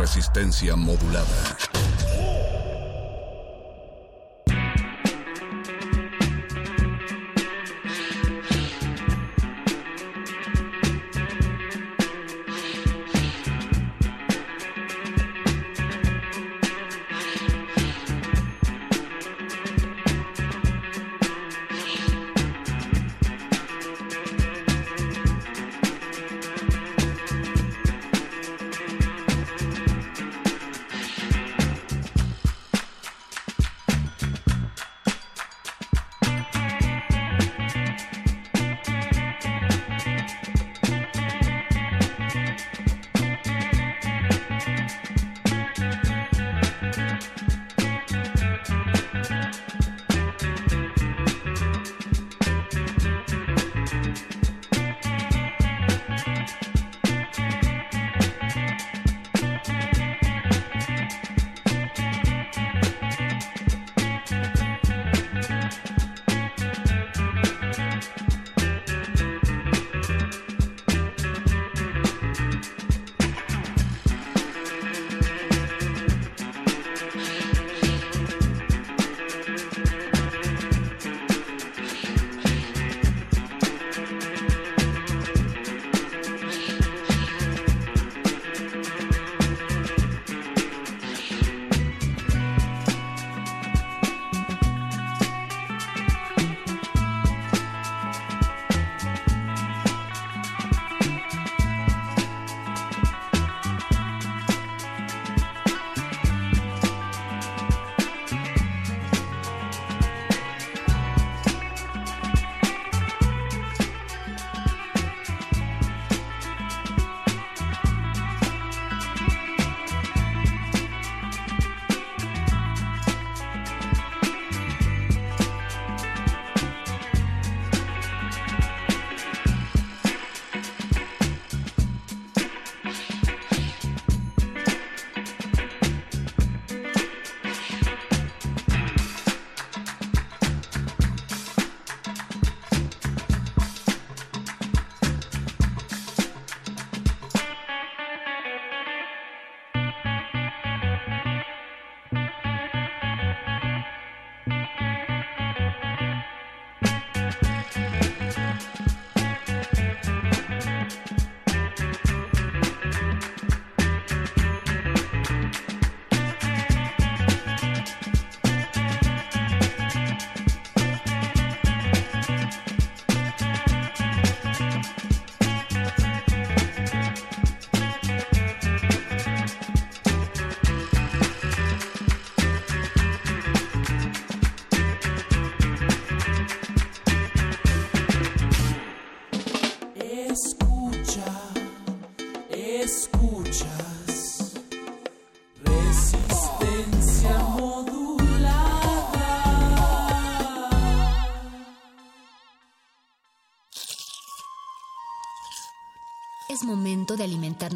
Resistencia modulada.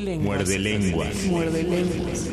Muerde lenguas. Muerde lenguas. Muerde lenguas.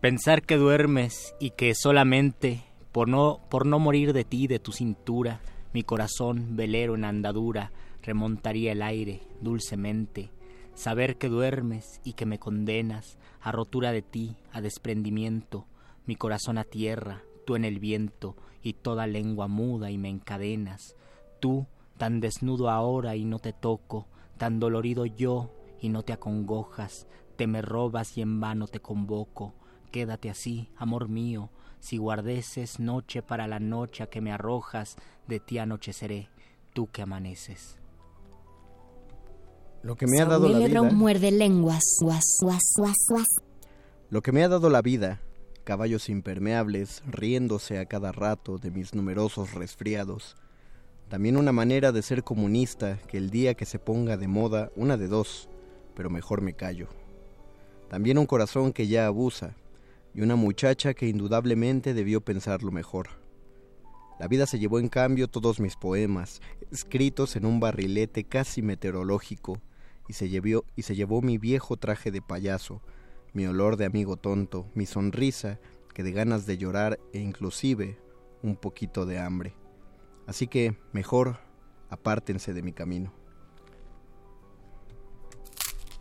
Pensar que duermes y que solamente por no, por no morir de ti, de tu cintura, mi corazón, velero en andadura, remontaría el aire dulcemente, saber que duermes y que me condenas a rotura de ti, a desprendimiento, mi corazón a tierra, tú en el viento, y toda lengua muda y me encadenas, tú, tan desnudo ahora y no te toco, tan dolorido yo y no te acongojas, te me robas y en vano te convoco, quédate así, amor mío, si guardeces noche para la noche a que me arrojas, de ti anocheceré, tú que amaneces. Lo que me ha dado la vida. muerde lenguas. Lo que me ha dado la vida, caballos impermeables, riéndose a cada rato de mis numerosos resfriados. También una manera de ser comunista que el día que se ponga de moda, una de dos, pero mejor me callo. También un corazón que ya abusa, y una muchacha que indudablemente debió pensarlo mejor. La vida se llevó en cambio todos mis poemas, escritos en un barrilete casi meteorológico, y se, llevó, y se llevó mi viejo traje de payaso, mi olor de amigo tonto, mi sonrisa, que de ganas de llorar e inclusive un poquito de hambre. Así que mejor apártense de mi camino.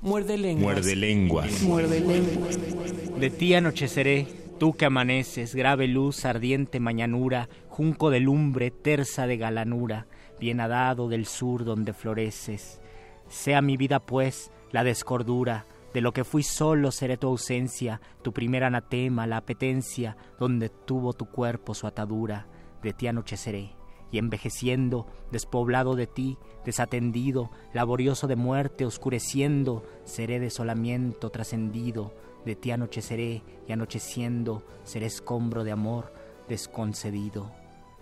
Muerde lenguas. Muerde lenguas. Muerde lenguas. De ti anocheceré, tú que amaneces, grave luz, ardiente mañanura, junco de lumbre, terza de galanura, bien adado del sur donde floreces. Sea mi vida, pues, la descordura, de lo que fui solo seré tu ausencia, tu primer anatema, la apetencia, donde tuvo tu cuerpo su atadura, de ti anocheceré y envejeciendo, despoblado de ti, desatendido, laborioso de muerte, oscureciendo, seré desolamiento trascendido, de ti anocheceré y anocheciendo, seré escombro de amor desconcedido,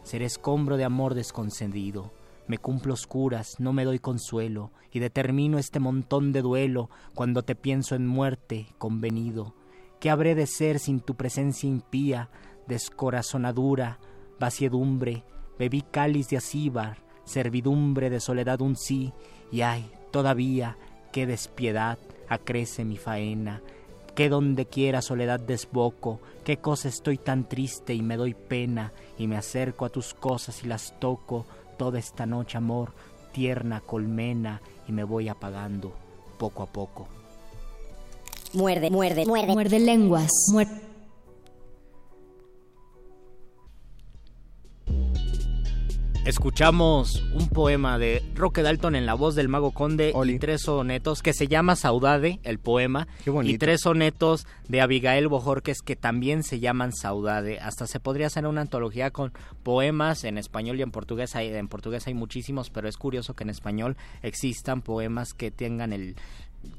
seré escombro de amor desconcedido. Me cumplo oscuras, no me doy consuelo, y determino este montón de duelo cuando te pienso en muerte, convenido. ¿Qué habré de ser sin tu presencia impía, descorazonadura, vaciedumbre, bebí cáliz de acíbar, servidumbre de soledad un sí, y ay, todavía, qué despiedad acrece mi faena, que donde quiera soledad desboco, qué cosa estoy tan triste y me doy pena, y me acerco a tus cosas y las toco, toda esta noche amor, tierna colmena, y me voy apagando poco a poco. Muerde, muerde, muerde. Muerde lenguas. Muerde. Escuchamos un poema de Roque Dalton en la voz del mago conde Oli. y tres sonetos que se llama Saudade, el poema, Qué bonito. y tres sonetos de Abigail Bojorques que también se llaman Saudade. Hasta se podría hacer una antología con poemas en español y en portugués. Hay, en portugués hay muchísimos, pero es curioso que en español existan poemas que tengan el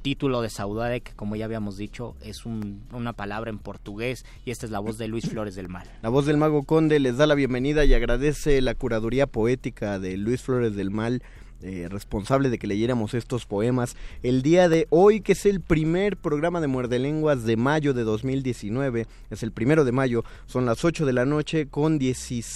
título de Saudade, que como ya habíamos dicho es un- una palabra en portugués, y esta es la voz de Luis Flores del Mal. La voz del mago conde les da la bienvenida y agradece la curaduría poética de Luis Flores del Mal, eh, responsable de que leyéramos estos poemas el día de hoy, que es el primer programa de Muerde Lenguas de mayo de 2019, es el primero de mayo, son las 8 de la noche con 16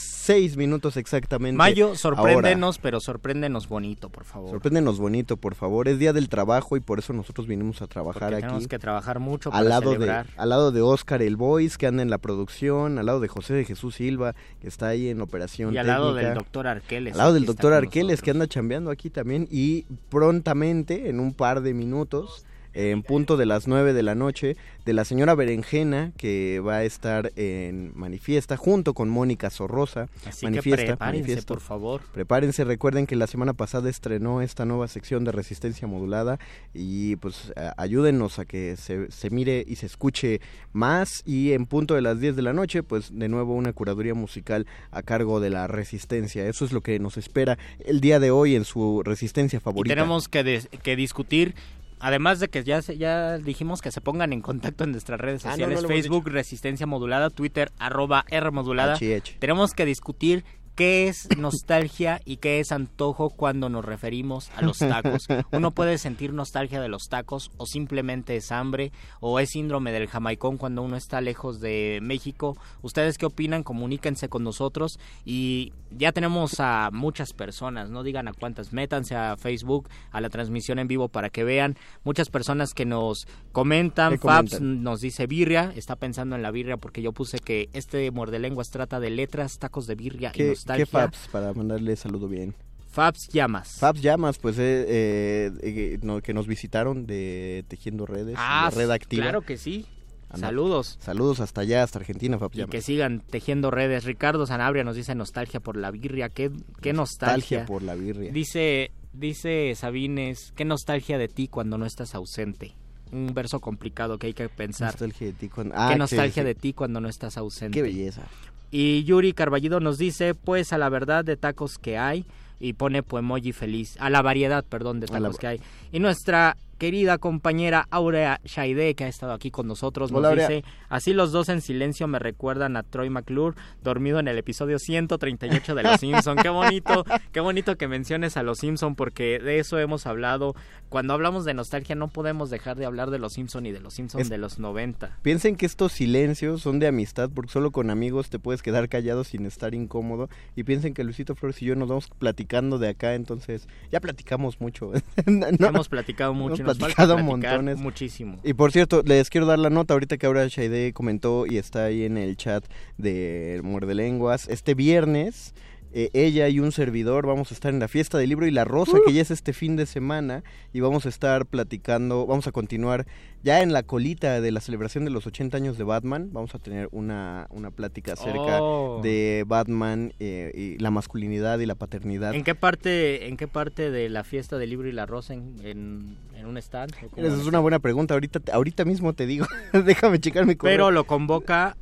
minutos exactamente. Mayo, ahora. sorpréndenos, pero sorpréndenos bonito, por favor. Sorpréndenos bonito, por favor. Es día del trabajo y por eso nosotros vinimos a trabajar Porque aquí. tenemos que trabajar mucho para al lado celebrar. de al lado de Oscar el Boys que anda en la producción, al lado de José de Jesús Silva que está ahí en operación Y al lado del doctor Arqueles. al lado del doctor Arqueles que anda chambeando aquí también y prontamente en un par de minutos en punto de las 9 de la noche de la señora Berenjena que va a estar en manifiesta junto con Mónica Sorrosa Así manifiesta que prepárense, manifiesto. por favor. Prepárense, recuerden que la semana pasada estrenó esta nueva sección de resistencia modulada y pues ayúdennos a que se, se mire y se escuche más y en punto de las 10 de la noche pues de nuevo una curaduría musical a cargo de la resistencia. Eso es lo que nos espera el día de hoy en su resistencia Y favorita. tenemos que, que discutir, además de que ya, ya dijimos que se pongan en contacto en nuestras redes Ah, no, sociales, no Facebook Resistencia Modulada, Twitter arroba R Modulada. Tenemos que discutir ¿Qué es nostalgia y qué es antojo cuando nos referimos a los tacos? Uno puede sentir nostalgia de los tacos o simplemente es hambre o es síndrome del jamaicón cuando uno está lejos de México. ¿Ustedes qué opinan? Comuníquense con nosotros y ya tenemos a muchas personas, no digan a cuántas, métanse a Facebook, a la transmisión en vivo para que vean. Muchas personas que nos comentan, Fabs nos dice birria, está pensando en la birria porque yo puse que este muerde lenguas trata de letras, tacos de birria y ¿Qué Fabs para mandarle saludo bien? Fabs Llamas. Fabs Llamas, pues eh, eh, eh que nos visitaron de Tejiendo Redes, ah, Red Activa. Claro que sí. Saludos. Saludos hasta allá, hasta Argentina, Fabs Y que sigan tejiendo redes. Ricardo Sanabria nos dice nostalgia por la birria. ¿Qué, qué nostalgia? Nostalgia por la birria. Dice, dice Sabines, qué nostalgia de ti cuando no estás ausente. Un verso complicado que hay que pensar. Nostalgia de ti cuando... qué ah, nostalgia de ti cuando no estás ausente. Qué belleza. Y Yuri Carballido nos dice, pues a la verdad de tacos que hay, y pone poemoji feliz, a la variedad, perdón, de tacos que hay. Y nuestra querida compañera Aurea Shaide, que ha estado aquí con nosotros, nos dice, así los dos en silencio me recuerdan a Troy McClure, dormido en el episodio 138 de Los Simpson. qué bonito, qué bonito que menciones a Los Simpson, porque de eso hemos hablado. Cuando hablamos de nostalgia no podemos dejar de hablar de Los Simpson y de Los Simpson de los 90. Piensen que estos silencios son de amistad, porque solo con amigos te puedes quedar callado sin estar incómodo. Y piensen que Luisito Flores y yo nos vamos platicando de acá, entonces ya platicamos mucho. Hemos platicado mucho platicado montones. Muchísimo. Y por cierto, les quiero dar la nota ahorita que ahora Shaide comentó y está ahí en el chat de Muerde Lenguas. Este viernes eh, ella y un servidor vamos a estar en la fiesta del libro y la rosa, que ya es este fin de semana, y vamos a estar platicando, vamos a continuar ya en la colita de la celebración de los 80 años de Batman, vamos a tener una, una plática acerca oh. de Batman eh, y la masculinidad y la paternidad. ¿En qué parte, en qué parte de la fiesta del libro y la rosa en, en, un stand? Esa es una buena pregunta, ahorita, ahorita mismo te digo, déjame checar mi correo. Pero lo convoca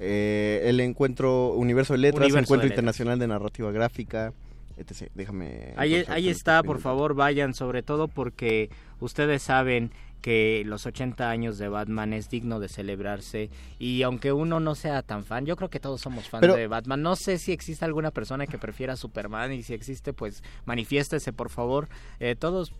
eh, el encuentro Universo de Letras, Encuentro Internacional de Narrativa Gráfica, etc. Déjame. Ahí, ahí está, por favor, vayan, sobre todo porque ustedes saben que los 80 años de Batman es digno de celebrarse y aunque uno no sea tan fan, yo creo que todos somos fans de Batman. No sé si existe alguna persona que prefiera Superman y si existe, pues manifiéstese por favor. Eh, todos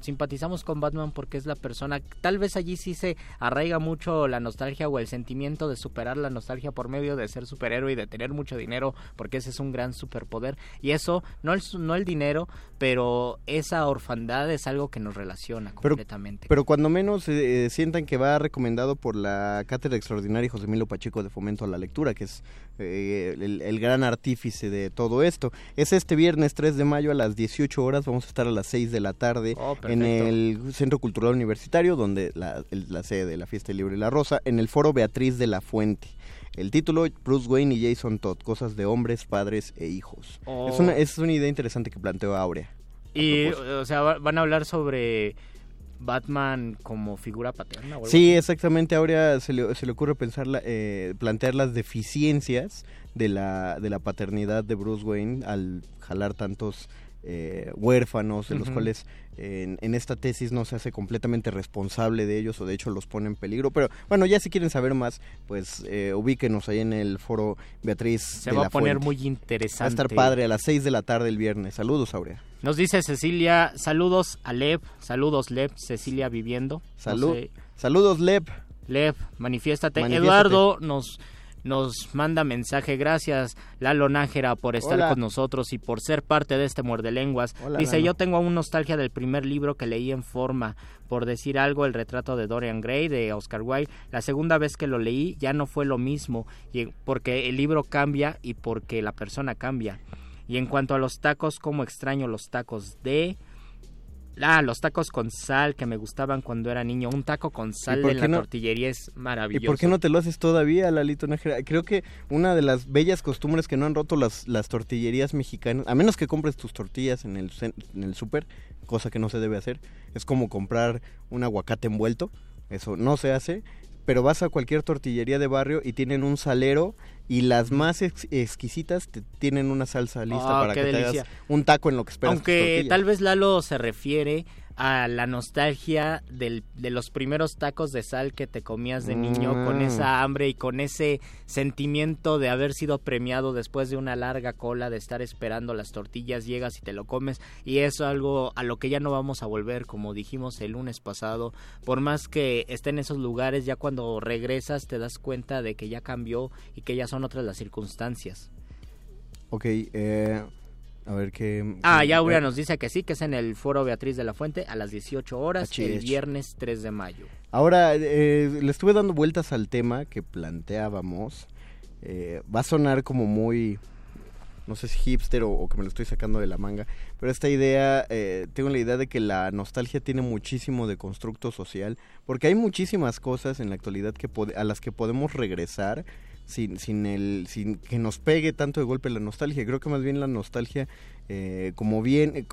simpatizamos con Batman porque es la persona, tal vez allí sí se arraiga mucho la nostalgia o el sentimiento de superar la nostalgia por medio de ser superhéroe y de tener mucho dinero, porque ese es un gran superpoder. Y eso, no el, no el dinero, pero esa orfandad es algo que nos relaciona completamente. Pero cuando menos eh, sientan que va recomendado por la Cátedra Extraordinaria José Milo Pacheco de Fomento a la Lectura, que es eh, el, gran artífice de todo esto. Es este viernes 3 de mayo a las 18 horas, vamos a estar a las 6 de la tarde oh, en el Centro Cultural Universitario, donde la, sede de la Fiesta Libre y la Rosa, en el Foro Beatriz de la Fuente. El título, Bruce Wayne y Jason Todd, cosas de hombres, padres e hijos. Es, una, oh. es una idea interesante que planteó Aurea. Y, o sea, van a hablar sobre Batman como figura paterna. sí, exactamente. Ahora se le, se le ocurre pensar eh, plantear las deficiencias de la, de la paternidad de Bruce Wayne al jalar tantos eh, huérfanos, en los cuales en, esta tesis no se hace completamente responsable de ellos o de hecho los pone en peligro. Pero bueno, ya si quieren saber más, pues eh, ubíquenos ahí en el foro Beatriz. Se va a poner muy interesante. Va a estar padre a las 6 de la tarde el viernes. Saludos, Aurea. Nos dice Cecilia, saludos a Lev, saludos Lev, Cecilia viviendo. Saludos Lev. Lev, manifiéstate. Eduardo nos nos manda mensaje. Gracias, Lalo Nájera, por estar con nosotros y por ser parte de este Muerde Lenguas. Dice, yo tengo aún nostalgia del primer libro que leí en forma. Por decir algo, el retrato de Dorian Gray de Oscar Wilde. La segunda vez que lo leí ya no fue lo mismo, porque el libro cambia y porque la persona cambia. Y en cuanto a los tacos, como extraño los tacos de... Ah, los tacos con sal que me gustaban cuando era niño. Un taco con sal en la tortillería es maravilloso. ¿Y por qué no te lo haces todavía, Lalito Nájera? Creo que una de las bellas costumbres que no han roto las, las tortillerías mexicanas, a menos que compres tus tortillas en el, en el súper, cosa que no se debe hacer, es como comprar un aguacate envuelto. Eso no se hace pero vas a cualquier tortillería de barrio y tienen un salero y las más ex- exquisitas te tienen una salsa lista Ah, para que te hagas un taco en lo que esperas. Aunque tal vez Lalo se refiere a la nostalgia del- de los primeros tacos de sal que te comías de niño con Mm. esa hambre y con ese sentimiento de haber sido premiado después de una larga cola de estar esperando las tortillas, llegas y te lo comes y es algo a lo que ya no vamos a volver como dijimos el lunes pasado, por más que esté en esos lugares ya cuando regresas te das cuenta de que ya cambió y que ya son otras las circunstancias. Ok, eh, a ver qué... Ah, ya Aurea eh, nos dice que sí, que es en el foro Beatriz de la Fuente a las 18 horas, Achí, el viernes 3 de mayo. Ahora, eh, le estuve dando vueltas al tema que planteábamos. Eh, va a sonar como muy, no sé si hipster o, o que me lo estoy sacando de la manga, pero esta idea, eh, tengo la idea de que la nostalgia tiene muchísimo de constructo social, porque hay muchísimas cosas en la actualidad que a las que podemos regresar sin, sin, el, sin que nos pegue tanto de golpe la nostalgia. Creo que más bien la nostalgia, eh, como bien eh,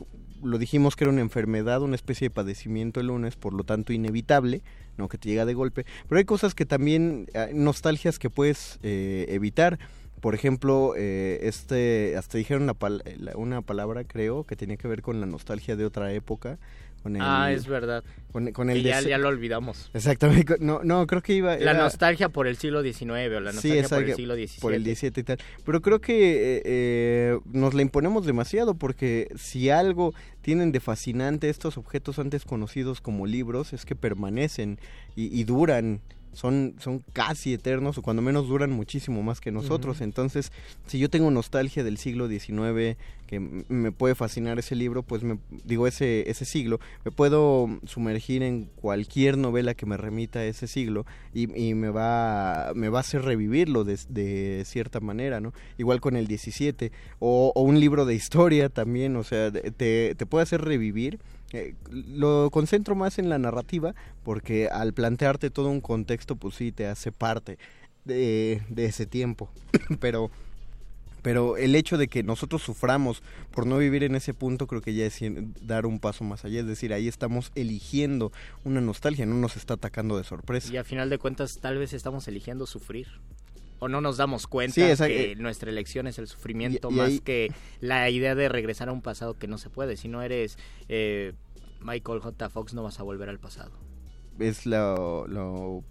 lo dijimos que era una enfermedad, una especie de padecimiento el lunes, por lo tanto inevitable, no que te llega de golpe. Pero hay cosas que también, hay nostalgias que puedes eh, evitar. Por ejemplo, eh, este, hasta dijeron una, pal- la- una palabra, creo, que tenía que ver con la nostalgia de otra época. Con el, Ah, es verdad. con, con el ya, ya lo olvidamos. Exactamente, no, no, creo que iba... La era- nostalgia por el siglo XIX o la Sí, nostalgia por el siglo XVII. por el 17 y tal. Pero creo que eh, eh, nos la imponemos demasiado porque si algo tienen de fascinante estos objetos antes conocidos como libros es que permanecen y, y duran. Son, son casi eternos o cuando menos duran muchísimo más que nosotros. Entonces, si yo tengo nostalgia del siglo XIX, que me puede fascinar ese libro, pues me digo ese, ese siglo, me puedo sumergir en cualquier novela que me remita a ese siglo y, y me va me va a hacer revivirlo de, de cierta manera, ¿no? Igual con el 17 o, o un libro de historia también, o sea, te, te puede hacer revivir. Eh, lo concentro más en la narrativa porque al plantearte todo un contexto, pues sí, te hace parte de, de ese tiempo. Pero pero el hecho de que nosotros suframos por no vivir en ese punto creo que ya es dar un paso más allá, es decir, ahí estamos eligiendo una nostalgia, no nos está atacando de sorpresa. Y a final de cuentas tal vez estamos eligiendo sufrir. O no nos damos cuenta Sí, esa- que eh, nuestra elección es el sufrimiento y más ahí- que la idea de regresar a un pasado que no se puede. Si no eres eh, Michael J. Fox no vas a volver al pasado. Es lo, lo,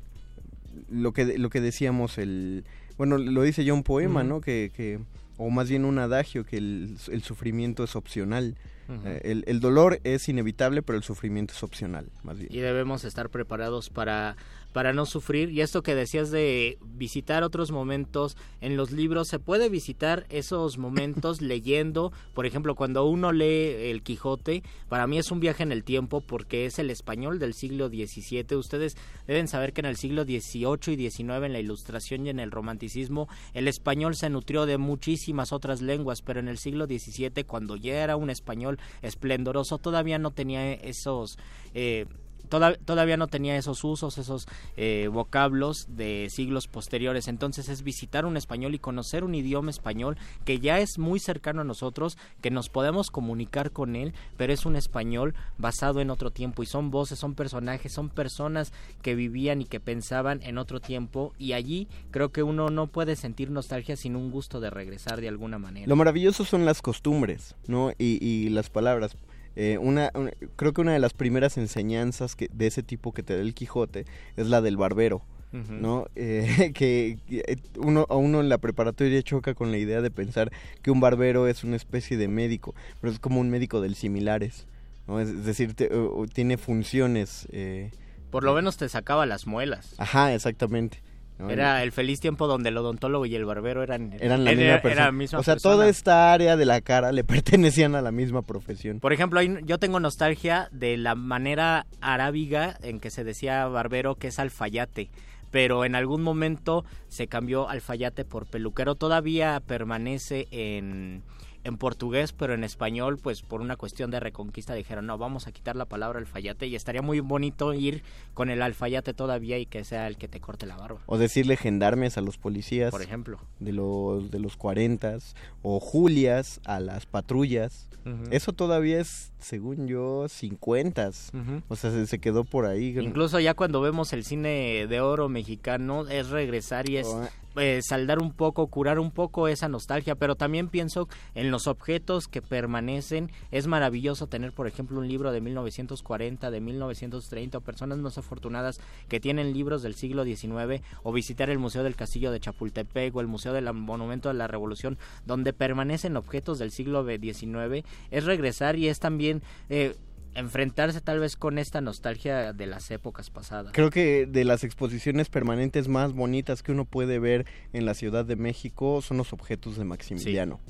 lo que lo que decíamos el bueno, lo dice ya un poema. ¿no? Que, que o más bien un adagio que el, el sufrimiento es opcional. Eh, el, el dolor es inevitable, pero el sufrimiento es opcional, más bien. y debemos estar preparados para para no sufrir. Y esto que decías de visitar otros momentos en los libros se puede visitar esos momentos leyendo. Por ejemplo cuando uno lee el Quijote para mí es un viaje en el tiempo porque es el español del siglo XVII ustedes deben saber que en el siglo XVIII y XIX en la ilustración y en el romanticismo el español se nutrió de muchísimas otras lenguas pero en el siglo XVII cuando ya era un español esplendoroso todavía no tenía esos eh, toda- todavía no tenía esos usos, esos eh, vocablos de siglos posteriores. Entonces es visitar un español y conocer un idioma español que ya es muy cercano a nosotros, que nos podemos comunicar con él, pero es un español basado en otro tiempo y son voces, son personajes, son personas que vivían y que pensaban en otro tiempo y allí creo que uno no puede sentir nostalgia sin un gusto de regresar de alguna manera. Lo maravilloso son las costumbres, ¿no? Y las palabras. Eh, una, una- creo que una de las primeras enseñanzas que, de ese tipo que te da el Quijote es la del barbero, Ujú. ¿no? Eh, que eh, uno, a uno en la preparatoria choca con la idea de pensar que un barbero es una especie de médico, pero es como un médico del similares, ¿no? Es, decir, te- o tiene funciones. eh, Por lo menos te sacaba las muelas. ajá, exactamente. ¿No? Era el feliz tiempo donde el odontólogo y el barbero eran, eran la era- misma era persona. la misma o sea, persona. toda esta área de la cara le pertenecían a la misma profesión. Por ejemplo, yo tengo nostalgia de la manera arábiga en que se decía barbero que es alfayate, pero en algún momento se cambió alfayate por peluquero. Todavía permanece en, en portugués, pero en español, pues por una cuestión de reconquista dijeron, no, vamos a quitar la palabra alfayate y estaría muy bonito ir con el alfayate todavía y que sea el que te corte la barba, O decirle gendarmes a los policías. por ejemplo. de los de los 40 o Julias a las patrullas. Eso todavía es, según yo, 50 Ujú. O sea, se, se quedó por ahí. Incluso ya cuando vemos el cine de oro mexicano es regresar y es O- eh, saldar un poco, curar un poco esa nostalgia, pero también pienso en los objetos que permanecen. Es maravilloso tener, por ejemplo, un libro de 1940, de 1930, o personas más afortunadas que tienen libros del siglo XIX, o visitar el Museo del Castillo de Chapultepec o el Museo del Monumento de la Revolución, donde permanecen objetos del siglo XIX. Es regresar y es también... Eh, enfrentarse tal vez con esta nostalgia de las épocas pasadas. Creo que de las exposiciones permanentes más bonitas que uno puede ver en la Ciudad de México son los objetos de Maximiliano.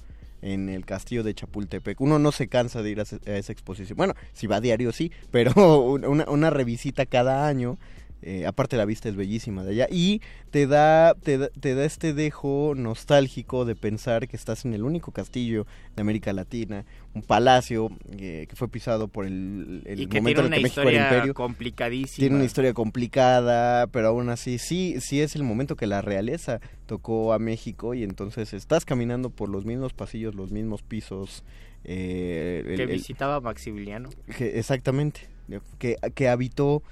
En el castillo de Chapultepec. Uno no se cansa de ir a, esa exposición. Bueno, si va a diario sí, pero una, una revisita cada año eh, aparte la vista es bellísima de allá y te da, te da, este dejo nostálgico de pensar que estás en el único castillo de América Latina, un palacio eh, que fue pisado por el, momento en el que México era imperio. complicadísima. Tiene una historia complicada, pero aún así sí, sí es el momento que la realeza tocó a México y entonces estás caminando por los mismos pasillos, los mismos pisos. Eh, que visitaba Maximiliano. exactamente, que, que habitó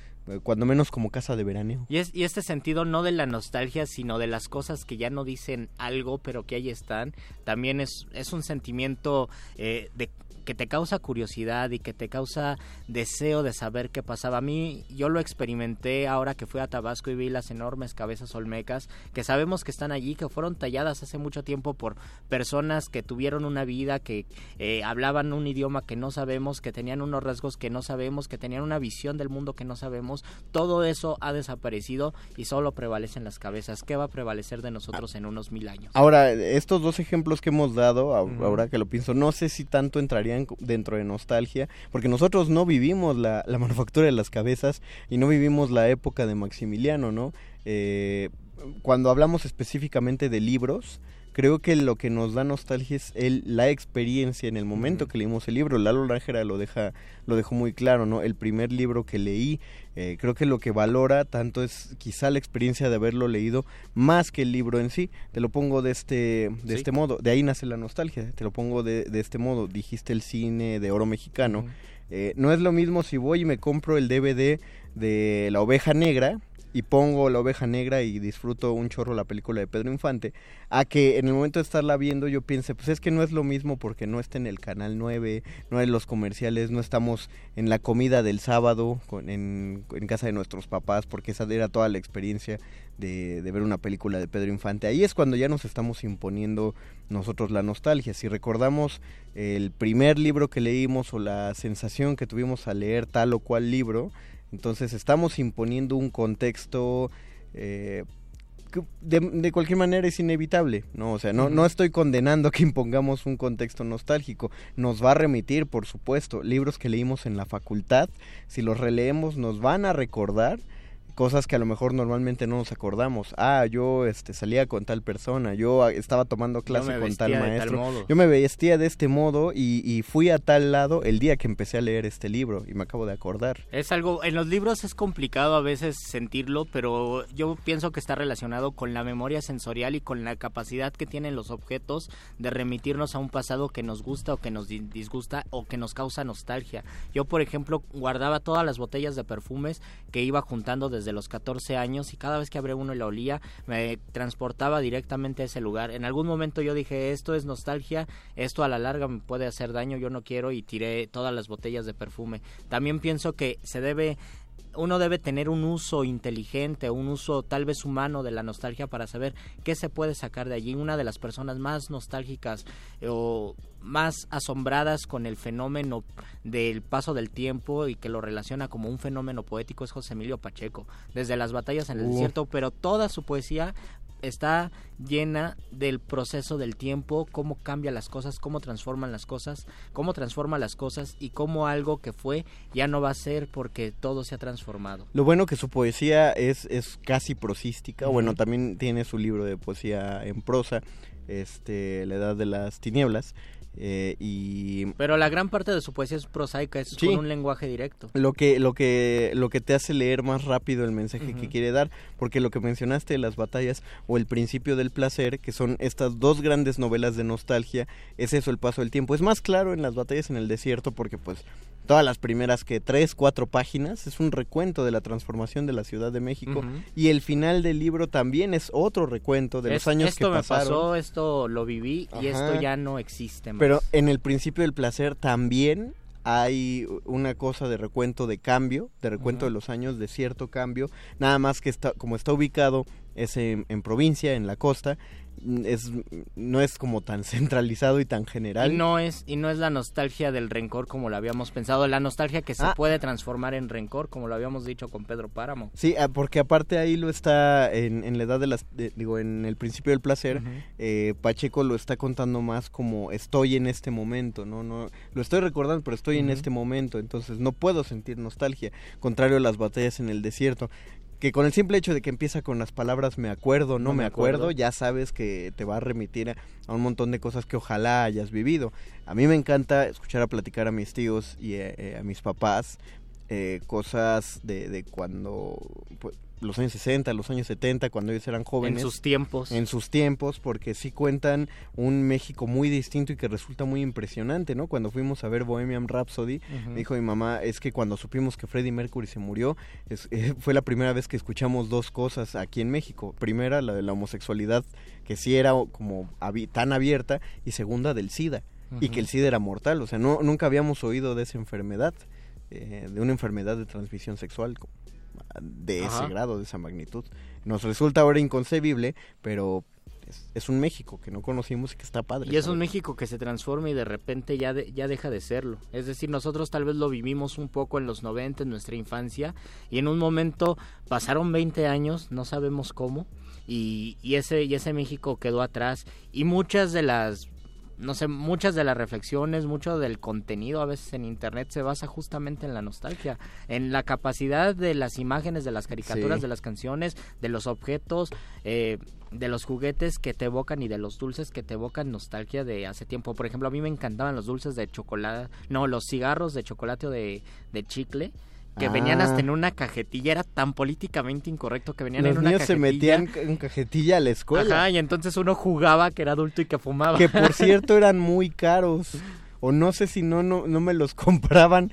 cuando menos como casa de veraneo. Y, es, y este sentido no de la nostalgia, sino de las cosas que ya no dicen algo, pero que ahí están, también es, es un sentimiento eh, de que te causa curiosidad y que te causa deseo de saber qué pasaba. A mí yo lo experimenté ahora que fui a Tabasco y vi las enormes cabezas olmecas que sabemos que están allí, que fueron talladas hace mucho tiempo por personas que tuvieron una vida, que eh, hablaban un idioma que no sabemos, que tenían unos rasgos que no sabemos, que tenían una visión del mundo que no sabemos. Todo eso ha desaparecido y solo prevalecen las cabezas. ¿Qué va a prevalecer de nosotros en unos mil años? Ahora, estos dos ejemplos que hemos dado, ahora que lo pienso, no sé si tanto entrarían dentro de nostalgia, porque nosotros no vivimos la, manufactura de las cabezas y no vivimos la época de Maximiliano, ¿no? Eh, cuando hablamos específicamente de libros, creo que lo que nos da nostalgia es el, la experiencia en el momento que leímos el libro. Lalo Rangera lo deja, lo dejó muy claro, ¿no? El primer libro que leí, eh, creo que lo que valora tanto es quizá la experiencia de haberlo leído más que el libro en sí. Te lo pongo de este, de este modo, de ahí nace la nostalgia. Te lo pongo de, de este modo. Dijiste el cine de oro mexicano. Eh, no es lo mismo si voy y me compro el DVD de La Oveja Negra, y pongo la oveja negra y disfruto un chorro la película de Pedro Infante, a que en el momento de estarla viendo yo piense, pues es que no es lo mismo porque no está en el canal 9, no hay los comerciales, no estamos en la comida del sábado con, en, casa de nuestros papás, porque esa era toda la experiencia de, de ver una película de Pedro Infante. Ahí es cuando ya nos estamos imponiendo nosotros la nostalgia. Si recordamos el primer libro que leímos o la sensación que tuvimos al leer tal o cual libro, entonces estamos imponiendo un contexto eh, que de, cualquier manera es inevitable, ¿no? O sea, no, no estoy condenando que impongamos un contexto nostálgico. Nos va a remitir, por supuesto, libros que leímos en la facultad. Si los releemos, nos van a recordar cosas que a lo mejor normalmente no nos acordamos. Ah, yo este salía con tal persona, yo estaba tomando clase con tal maestro. yo me vestía de este modo y, y, fui a tal lado el día que empecé a leer este libro y me acabo de acordar. Es algo, en los libros es complicado a veces sentirlo, pero yo pienso que está relacionado con la memoria sensorial y con la capacidad que tienen los objetos de remitirnos a un pasado que nos gusta o que nos disgusta o que nos causa nostalgia. Yo, por ejemplo, guardaba todas las botellas de perfumes que iba juntando desde de los 14 años y cada vez que abría uno y la olía me transportaba directamente a ese lugar. En algún momento yo dije, esto es nostalgia, esto a la larga me puede hacer daño, yo no quiero y tiré todas las botellas de perfume. También pienso que se debe uno debe tener un uso inteligente, un uso tal vez humano de la nostalgia para saber qué se puede sacar de allí. Una de las personas más nostálgicas eh, o más asombradas con el fenómeno del paso del tiempo y que lo relaciona como un fenómeno poético es José Emilio Pacheco, desde las batallas en el desierto, pero toda su poesía está llena del proceso del tiempo, cómo cambia las cosas, cómo transforman las cosas, cómo transforma las cosas y cómo algo que fue ya no va a ser porque todo se ha transformado. Lo bueno que su poesía es, es casi prosística, bueno, también tiene su libro de poesía en prosa, este, La Edad de las Tinieblas, eh, y pero la gran parte de su poesía es prosaica es con un lenguaje directo. Lo que lo que lo que te hace leer más rápido el mensaje que quiere dar porque lo que mencionaste de las batallas o el principio del placer que son estas dos grandes novelas de nostalgia es eso el paso del tiempo. Es más claro en las batallas en el desierto porque pues todas las primeras que tres, cuatro páginas es un recuento de la transformación de la Ciudad de México. Y el final del libro también es otro recuento de los años que pasaron. Esto me pasó, esto lo viví y esto ya no existe más. Pero en el principio del placer también hay una cosa de recuento de cambio, de recuento de los años de cierto cambio, nada más que está como está ubicado es en provincia, en la costa, es no es como tan centralizado y tan general. Y no es y no es la nostalgia del rencor como lo habíamos pensado, la nostalgia que se ah. puede transformar en rencor como lo habíamos dicho con Pedro Páramo. Sí, ah, porque aparte ahí lo está en, en la edad de las digo en el principio del placer, eh, Pacheco lo está contando más como estoy en este momento, no no lo estoy recordando, pero estoy en este momento, entonces no puedo sentir nostalgia, contrario a las batallas en el desierto que con el simple hecho de que empieza con las palabras me acuerdo, no, me, acuerdo, ya sabes que te va a remitir a, un montón de cosas que ojalá hayas vivido. A mí me encanta escuchar a platicar a mis tíos y a, eh, a mis papás eh, cosas de, de cuando pues, los años 60, los años 70, cuando ellos eran jóvenes. En sus tiempos. En sus tiempos, porque sí cuentan un México muy distinto y que resulta muy impresionante, ¿no? Cuando fuimos a ver Bohemian Rhapsody, me dijo mi mamá, es que cuando supimos que Freddie Mercury se murió, eh, fue la primera vez que escuchamos dos cosas aquí en México. Primera, la de la homosexualidad, que sí era como tan abierta, y segunda, del SIDA, y que el SIDA era mortal, o sea, no, nunca habíamos oído de esa enfermedad. Eh, de una enfermedad de transmisión sexual de ese grado, de esa magnitud. Nos resulta ahora inconcebible, pero es, un México que no conocimos y que está padre. Y es un México que se transforma y de repente ya, ya deja de serlo. Es decir, nosotros tal vez lo vivimos un poco en los 90, en nuestra infancia, y en un momento pasaron 20 años, no sabemos cómo, y, y, ese, y ese México quedó atrás. Y muchas de las no sé, muchas de las reflexiones, mucho del contenido a veces en internet se basa justamente en la nostalgia, en la capacidad de las imágenes, de las caricaturas, de las canciones, de los objetos, eh, de los juguetes que te evocan y de los dulces que te evocan nostalgia de hace tiempo. Por ejemplo, a mí me encantaban los dulces de chocolate, no, los cigarros de chocolate o de, de chicle que venían hasta ah. en una cajetilla, era tan políticamente incorrecto que venían en una niños se metían en cajetilla a la escuela. Ajá, y entonces uno jugaba que era adulto y que fumaba. Que por cierto eran muy caros. O no sé si no, no, no me los compraban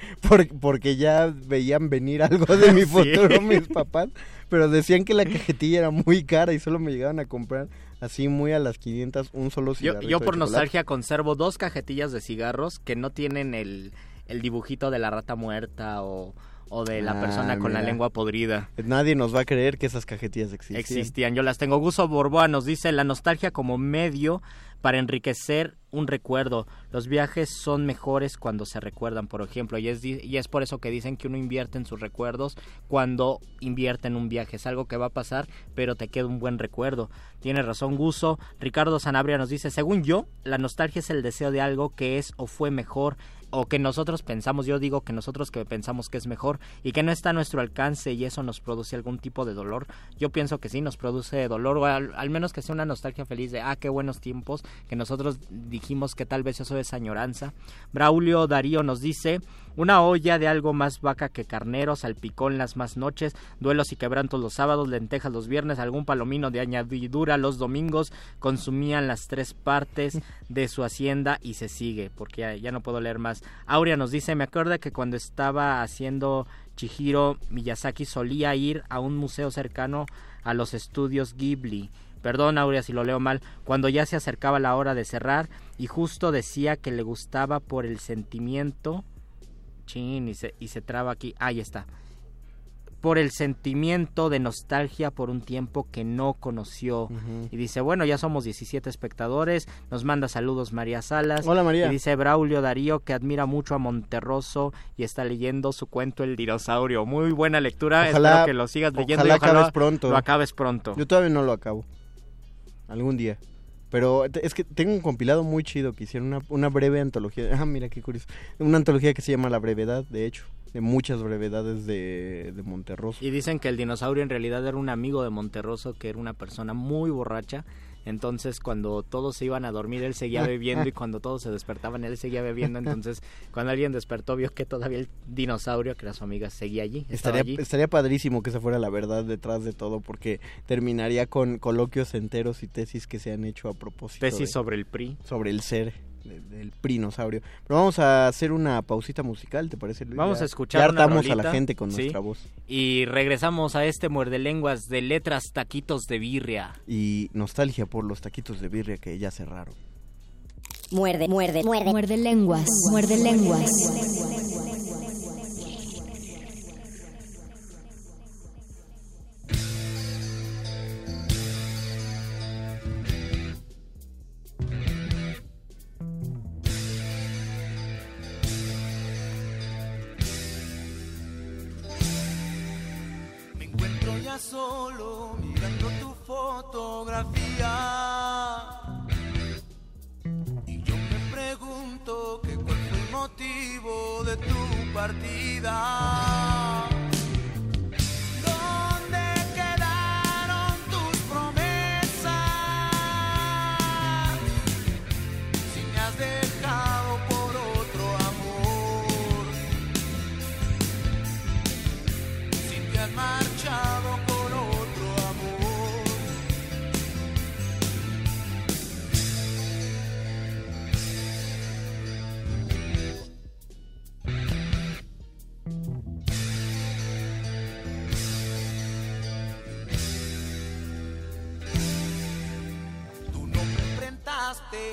porque ya veían venir algo de mi futuro mis papás. Pero decían que la cajetilla era muy cara y solo me llegaban a comprar así muy a las 500 un solo cigarro. Yo, yo por nostalgia conservo dos cajetillas de cigarros que no tienen el, el dibujito de la rata muerta o o de la persona ah, con la lengua podrida. Nadie nos va a creer que esas cajetillas existían. Existían. Yo las tengo. Guso Borboa nos dice la nostalgia como medio para enriquecer un recuerdo. Los viajes son mejores cuando se recuerdan, por ejemplo, y es, y es por eso que dicen que uno invierte en sus recuerdos cuando invierte en un viaje. Es algo que va a pasar, pero te queda un buen recuerdo. Tiene razón Guso. Ricardo Sanabria nos dice, según yo, la nostalgia es el deseo de algo que es o fue mejor o que nosotros pensamos, yo digo que nosotros que pensamos que es mejor y que no está a nuestro alcance y eso nos produce algún tipo de dolor, yo pienso que sí nos produce dolor o al, menos que sea una nostalgia feliz de, ah, qué buenos tiempos, que nosotros dijimos que tal vez eso es añoranza. Braulio Darío nos dice, una olla de algo más vaca que carnero, salpicón las más noches, duelos y quebrantos los sábados, lentejas los viernes, algún palomino de añadidura los domingos, consumían las tres partes de su hacienda y se sigue, porque ya, no puedo leer más. Aurea nos dice, me acuerdo que cuando estaba haciendo Chihiro Miyazaki solía ir a un museo cercano a los estudios Ghibli. Perdón, Aurea, si lo leo mal. Cuando ya se acercaba la hora de cerrar y justo decía que le gustaba por el sentimiento Chin, y se, y se traba aquí. Ahí está. Por el sentimiento de nostalgia por un tiempo que no conoció. Y dice, bueno, ya somos 17 espectadores. Nos manda saludos María Salas. Hola María. Y dice Braulio Darío que admira mucho a Monterroso y está leyendo su cuento El dinosaurio. Muy buena lectura. Espero que lo sigas leyendo ojalá y acabes pronto. lo acabes pronto. Yo todavía no lo acabo. Algún día. Pero es que tengo un compilado muy chido que hicieron una, una breve antología. Ah, mira qué curioso. Una antología que se llama La Brevedad, de hecho de muchas brevedades de, de, Monterroso. Y dicen que el dinosaurio en realidad era un amigo de Monterroso, que era una persona muy borracha entonces, cuando todos se iban a dormir, él seguía bebiendo y cuando todos se despertaban, él seguía bebiendo. Entonces, cuando alguien despertó, vio que todavía el dinosaurio, que era su amiga, seguía allí. Estaría, estaría padrísimo que esa fuera la verdad detrás de todo, porque terminaría con coloquios enteros y tesis que se han hecho a propósito. Tesis sobre el PRI. Sobre el ser del prinosaurio. Pero vamos a hacer una pausita musical, ¿te parece? Luis? Vamos Ya- a escuchar Ya hartamos a la gente con ¿sí? nuestra voz. Y regresamos a este muerde lenguas de letras taquitos de birria. Y nostalgia por los taquitos de birria que ya cerraron. Muerde, muerde, muerde. Muerde lenguas, muerde lenguas. Me solo mirando tu fotografía. Y yo me pregunto que cuál fue el motivo de tu partida.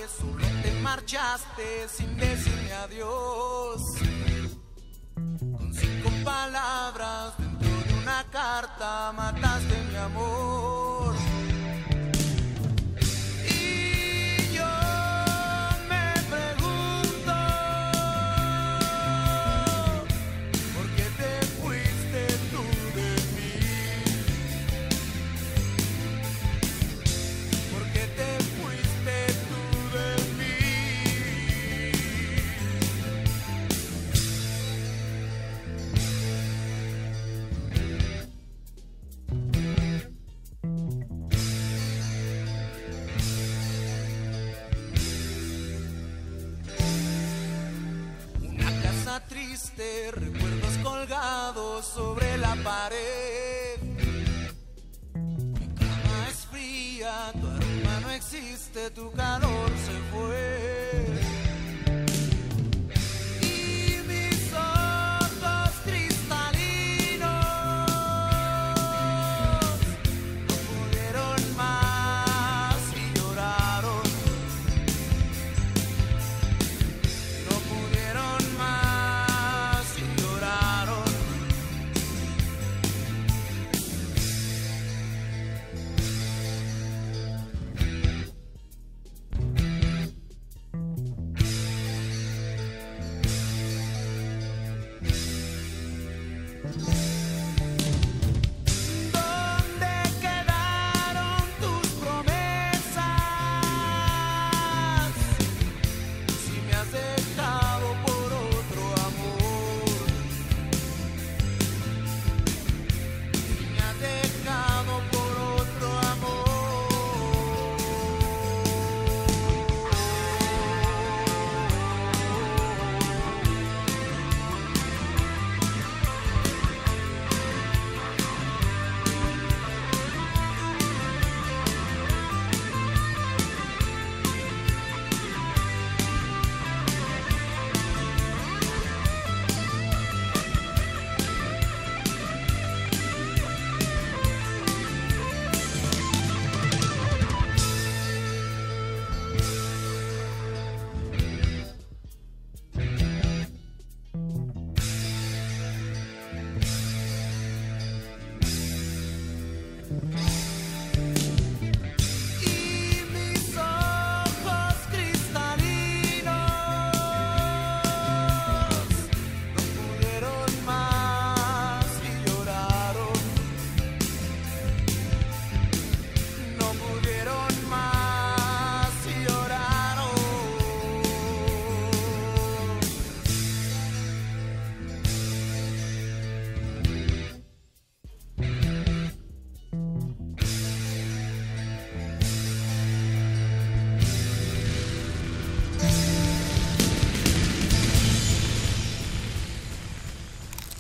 Solo te marchaste sin decirme adiós. Con cinco palabras dentro de una carta mataste mi amor. Triste, recuerdos colgados sobre la pared. Mi cama es fría, tu aroma no existe, tu calor se fue.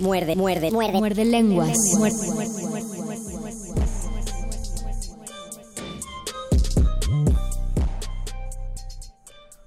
Muerde, muerde, muerde. Muerde lenguas. Muerde.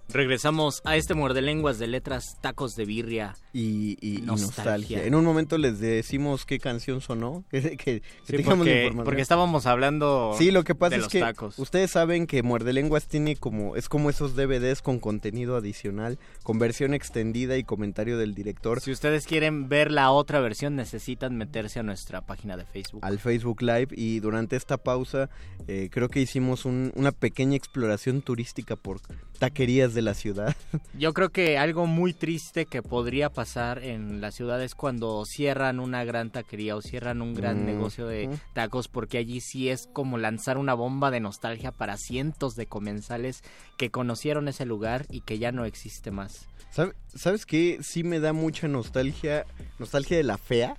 Regresamos a este muerde lenguas de letras, tacos de birria. Y, y- y Nostalgia. En un momento les decimos qué canción sonó. Que, que Sí, tengamos porque, información. porque estábamos hablando Sí, lo que pasa de es los que tacos. ustedes saben que Muerde Lenguas tiene como es como esos DVDs con contenido adicional, con versión extendida y comentario del director Si ustedes quieren ver la otra versión, necesitan meterse a nuestra página de Facebook. al Facebook Live y durante esta pausa eh, creo que hicimos un- una pequeña exploración turística por taquerías de la ciudad. Yo creo que algo muy triste que podría pasar en la ciudad es cuando cierran una gran taquería o cierran un gran Mm, negocio de tacos, porque allí sí es como lanzar una bomba de nostalgia para cientos de comensales que conocieron ese lugar y que ya no existe más. ¿Sabe- ¿Sabes qué? Sí me da mucha nostalgia, nostalgia de la fea.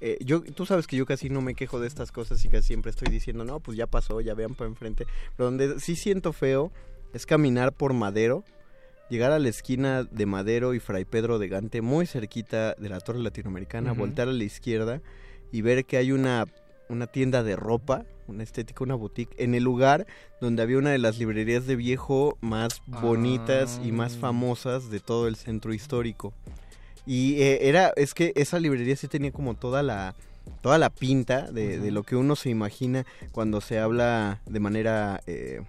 Eh, yo, tú sabes que yo casi no me quejo de estas cosas y casi siempre estoy diciendo, no, pues ya pasó, ya vean para enfrente. Pero donde sí siento feo es caminar por Madero, llegar a la esquina de Madero y Fray Pedro de Gante, muy cerquita de la Torre Latinoamericana, Ujú. voltear a la izquierda y ver que hay una, una tienda de ropa, una estética, una boutique, en el lugar donde había una de las librerías de viejo más bonitas y más Ah. famosas de todo el centro histórico. Y eh, era, es que esa librería sí tenía como toda la, toda la pinta de, de lo que uno se imagina cuando se habla de manera eh,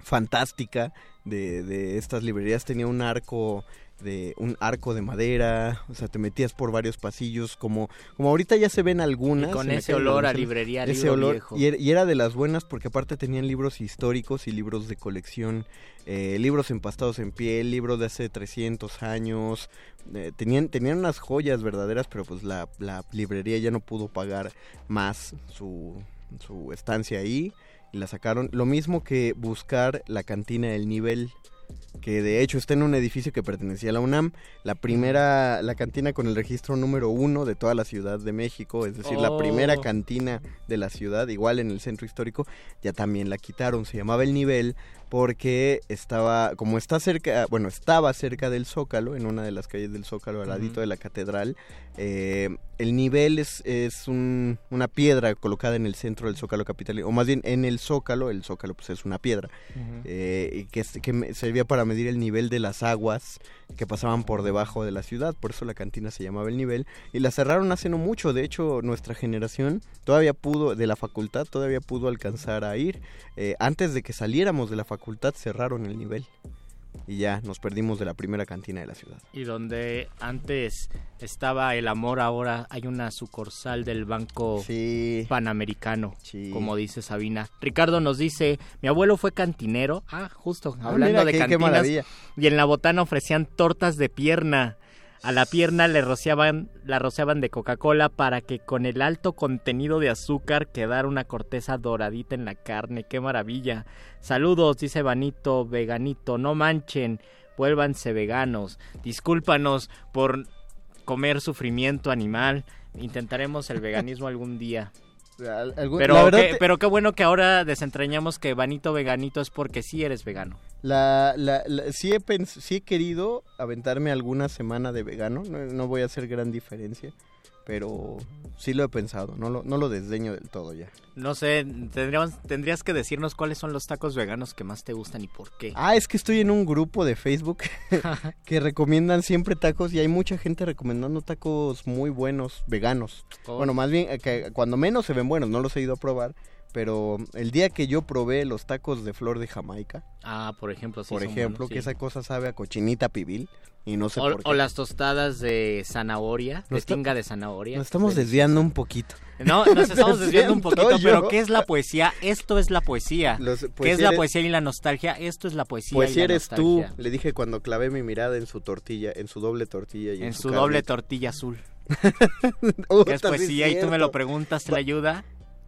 fantástica de, de estas librerías. Tenía un arco de un arco de madera, o sea, te metías por varios pasillos, como, como ahorita ya se ven algunas. Y con ese olor a librería, Ese libro olor, viejo. y era, y era de las buenas porque aparte tenían libros históricos y libros de colección, eh, libros empastados en piel, libros de hace 300 años, eh, tenían, tenían unas joyas verdaderas, pero pues la, la librería ya no pudo pagar más su, su estancia ahí la sacaron. Lo mismo que buscar la cantina del nivel que de hecho está en un edificio que pertenecía a la UNAM, la primera, la cantina con el registro número uno de toda la Ciudad de México, es decir, la Oh. primera cantina de la ciudad, igual en el centro histórico, ya también la quitaron, se llamaba El Nivel porque estaba, como está cerca, bueno, estaba cerca del Zócalo, en una de las calles del Zócalo, al ladito de la catedral, eh, el nivel es, es un- una piedra colocada en el centro del Zócalo capital, o más bien en el Zócalo, el Zócalo pues es una piedra, Ujú. eh, y que, servía para medir el nivel de las aguas que pasaban por debajo de la ciudad, por eso la cantina se llamaba el nivel, y la cerraron hace no mucho, de hecho nuestra generación todavía pudo, de la facultad, todavía pudo alcanzar a ir, Eh, antes de que saliéramos de la facultad cerraron el nivel, y ya nos perdimos de la primera cantina de la ciudad. Y donde antes estaba el amor, ahora hay una sucursal del Banco Sí, Panamericano, sí. como dice Sabina. Ricardo nos dice, mi abuelo fue cantinero. Ah, justo, Ah, hablando mira, de qué- cantinas. y en la botana ofrecían tortas de pierna. A la pierna le rociaban, la rociaban de Coca-Cola para que con el alto contenido de azúcar quedara una corteza doradita en la carne. ¡Qué maravilla! Saludos, dice Vanito, veganito, no manchen, vuélvanse veganos. Discúlpanos por comer sufrimiento animal. Intentaremos el veganismo algún día. Pero, qué, te- pero qué bueno que ahora desentrañamos que Vanito veganito es porque sí eres vegano. La, la, la- sí, he pens- sí he querido aventarme alguna semana de vegano, no, no voy a hacer gran diferencia, pero sí lo he pensado, no lo, no lo desdeño del todo ya. No sé, tendríamos, tendrías que decirnos cuáles son los tacos veganos que más te gustan y por qué. Ah, es que estoy en un grupo de Facebook que recomiendan siempre tacos y hay mucha gente recomendando tacos muy buenos, veganos. Oh. Bueno, más bien eh, que cuando menos se ven buenos, no los he ido a probar, pero el día que yo probé los tacos de flor de Jamaica, Ah, por ejemplo, sí. por ejemplo, buenos, que sí. esa cosa sabe a cochinita pibil y no sé o, por qué. o las tostadas de zanahoria, No de tinga de zanahoria. Nos estamos desviando un poquito. No, nos estamos desviando un poquito, yo. pero ¿qué es la poesía? Esto es la poesía. Los- ¿Qué es la eres- poesía y la nostalgia? Esto es la poesía Pues y si la eres tú, nostalgia. le dije cuando clavé mi mirada en su tortilla, en su doble tortilla y en, En su carne. doble tortilla azul. Oh, ¿Qué es poesía? Y tú me lo preguntas, ¿te la ayuda?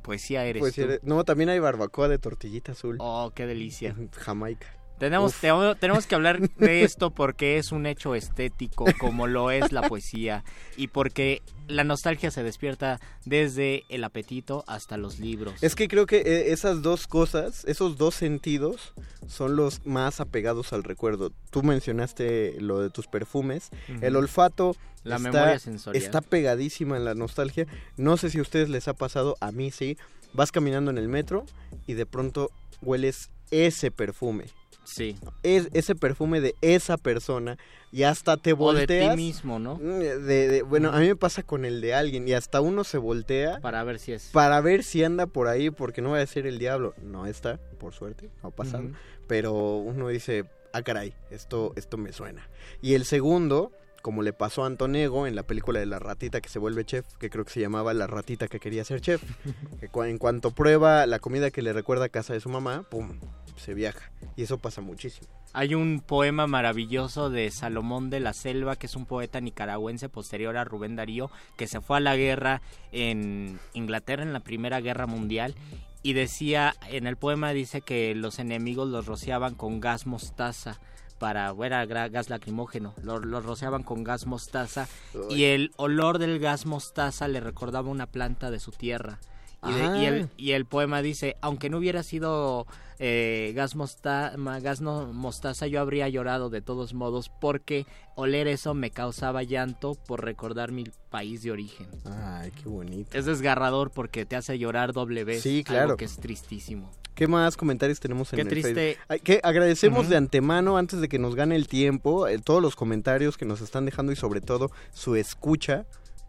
Poesía eres Pues tú. eres- No, también hay barbacoa de tortillita azul. Oh, qué delicia. Jamaica. Tenemos, te- tenemos que hablar de esto porque es un hecho estético, como lo es la poesía, y porque la nostalgia se despierta desde el apetito hasta los libros. Es que creo que eh, esas dos cosas, esos dos sentidos, son los más apegados al recuerdo. Tú mencionaste lo de tus perfumes. El olfato la está, memoria sensorial. está pegadísima en la nostalgia. No sé si a ustedes les ha pasado, a mí sí. Vas caminando en el metro y de pronto hueles ese perfume. Sí. Es ese perfume de esa persona y hasta te O de volteas. ti mismo, ¿no? Mm, de- de- bueno, a mí me pasa con el de alguien y hasta uno se voltea Para ver si es. para ver si anda por ahí porque no va a ser el diablo. No está, por suerte, no ha pasado. Ujú. Pero uno dice, ah caray, esto, esto me suena. Y el segundo, como le pasó a Antonego en la película de la ratita que se vuelve chef, que creo que se llamaba La ratita que quería ser chef, que en cuanto prueba la comida que le recuerda a casa de su mamá, pum, se viaja. Y eso pasa muchísimo. Hay un poema maravilloso de Salomón de la Selva, que es un poeta nicaragüense posterior a Rubén Darío, que se fue a la guerra en Inglaterra en la Primera Guerra Mundial. Y decía, en el poema dice que los enemigos los rociaban con gas mostaza para, bueno, era gas lacrimógeno, los, los rociaban con gas mostaza y el olor del gas mostaza le recordaba una planta de su tierra. Y, de- y el, y el poema dice, aunque no hubiera sido eh, gas, mosta- gas no- mostaza, yo habría llorado de todos modos porque oler eso me causaba llanto por recordar mi país de origen. Ay, qué bonito. Es desgarrador porque te hace llorar doble vez. Sí, algo claro. que es tristísimo. ¿Qué más comentarios tenemos en Qué el triste. Facebook? Que agradecemos de antemano, antes de que nos gane el tiempo, eh, todos los comentarios que nos están dejando y sobre todo su escucha,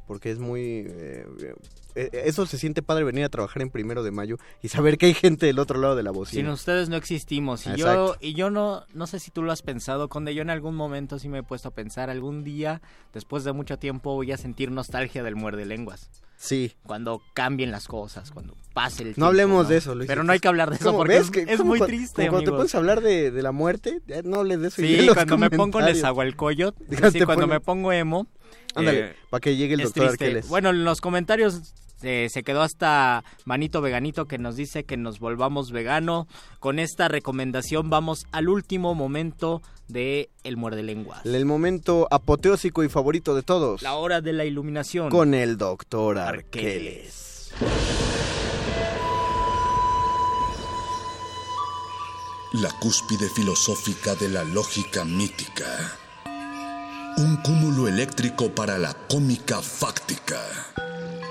porque es muy... eh, eh, eso se siente padre venir a trabajar en primero de mayo y saber que hay gente del otro lado de la Sin bocina. ustedes no existimos. Y yo, y yo no, no sé si tú lo has pensado, Conde. Yo en algún momento sí me he puesto a pensar, algún día, después de mucho tiempo, voy a sentir nostalgia del muerde lenguas. Sí. Cuando cambien las cosas, cuando pase el tiempo. No hablemos ¿no? de eso, Luis. Pero no hay que hablar de eso ¿Cómo porque ves es, muy triste, como cuando te pones a hablar de, de la muerte, ya no hables de eso. y Sí, los cuando me pongo en Ya sí, te cuando me pongo emo, Ándale, eh, para que llegue el doctor triste. Arqueles. Bueno, en los comentarios eh, se quedó hasta Manito Veganito que nos dice que nos volvamos vegano. Con esta recomendación vamos al último momento de El Muerde Lenguas. El momento apoteósico y favorito de todos. La hora de la iluminación. Con el doctor. Arqueles. La cúspide filosófica de la lógica mítica. Un cúmulo eléctrico para la cómica fáctica.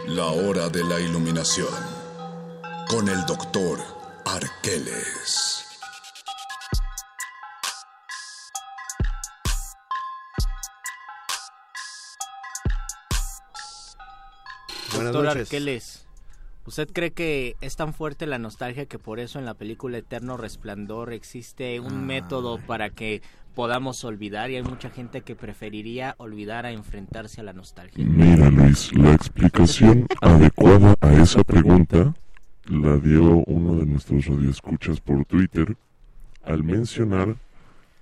La hora de la iluminación. Con el doctor Arqueles. Buenas Doctor noches. Arqueles, ¿usted cree que es tan fuerte la nostalgia que por eso en la película Eterno Resplandor existe un método para que podamos olvidar y hay mucha gente que preferiría olvidar a enfrentarse a la nostalgia? Mira Luis, la explicación adecuada a esa pregunta la dio uno de nuestros radioescuchas por Twitter al mencionar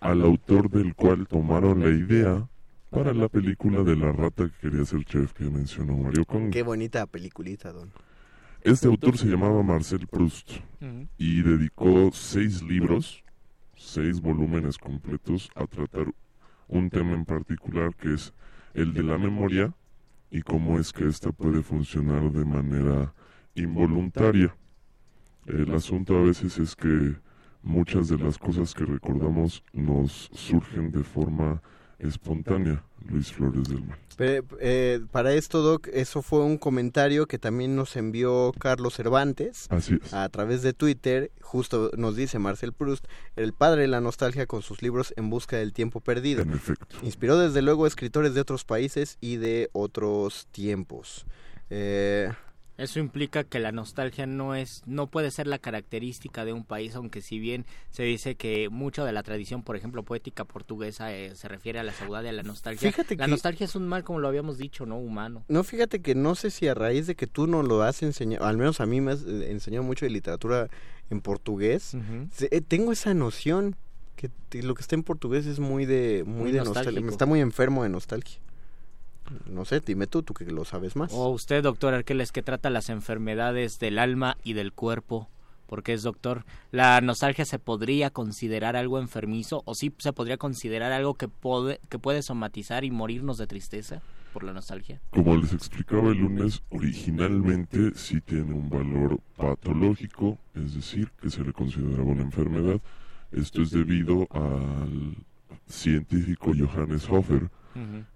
al autor del cual tomaron la idea para la película de la rata que quería ser chef que mencionó Mario Conde. Qué bonita peliculita, don. Este autor se llamaba Marcel Proust y dedicó seis libros, seis volúmenes completos a tratar un tema en particular que es el de la memoria y cómo es que ésta puede funcionar de manera involuntaria. El asunto a veces es que muchas de las cosas que recordamos nos surgen de forma espontánea, Luis Flores del. Pe- eh, para esto, Doc, eso fue un comentario que también nos envió Carlos Cervantes Así es. a través de Twitter. Justo nos dice Marcel Proust, el padre de la nostalgia con sus libros En busca del tiempo perdido. En efecto. Inspiró desde luego a escritores de otros países y de otros tiempos. Eh, Eso implica que la nostalgia no es, no puede ser la característica de un país, aunque si bien se dice que mucho de la tradición, por ejemplo, poética portuguesa eh, se refiere a la saudade, a la nostalgia. Fíjate la que- nostalgia es un mal, como lo habíamos dicho, no humano. no, fíjate que no sé si a raíz de que tú no lo has enseñado, al menos a mí me has eh, enseñado mucho de literatura en portugués, eh, tengo esa noción que lo que está en portugués es muy de muy, Muy de nostalgia, está muy enfermo de nostalgia. No sé, dime tú, tú que lo sabes más. O usted, doctor Arqueles, que trata las enfermedades del alma y del cuerpo, porque es doctor. ¿La nostalgia se podría considerar algo enfermizo o sí se podría considerar algo que, puede que puede somatizar y morirnos de tristeza por la nostalgia? Como les explicaba el lunes, originalmente sí tiene un valor patológico, es decir, que se le consideraba una enfermedad. Esto es debido al científico Johannes Hofer,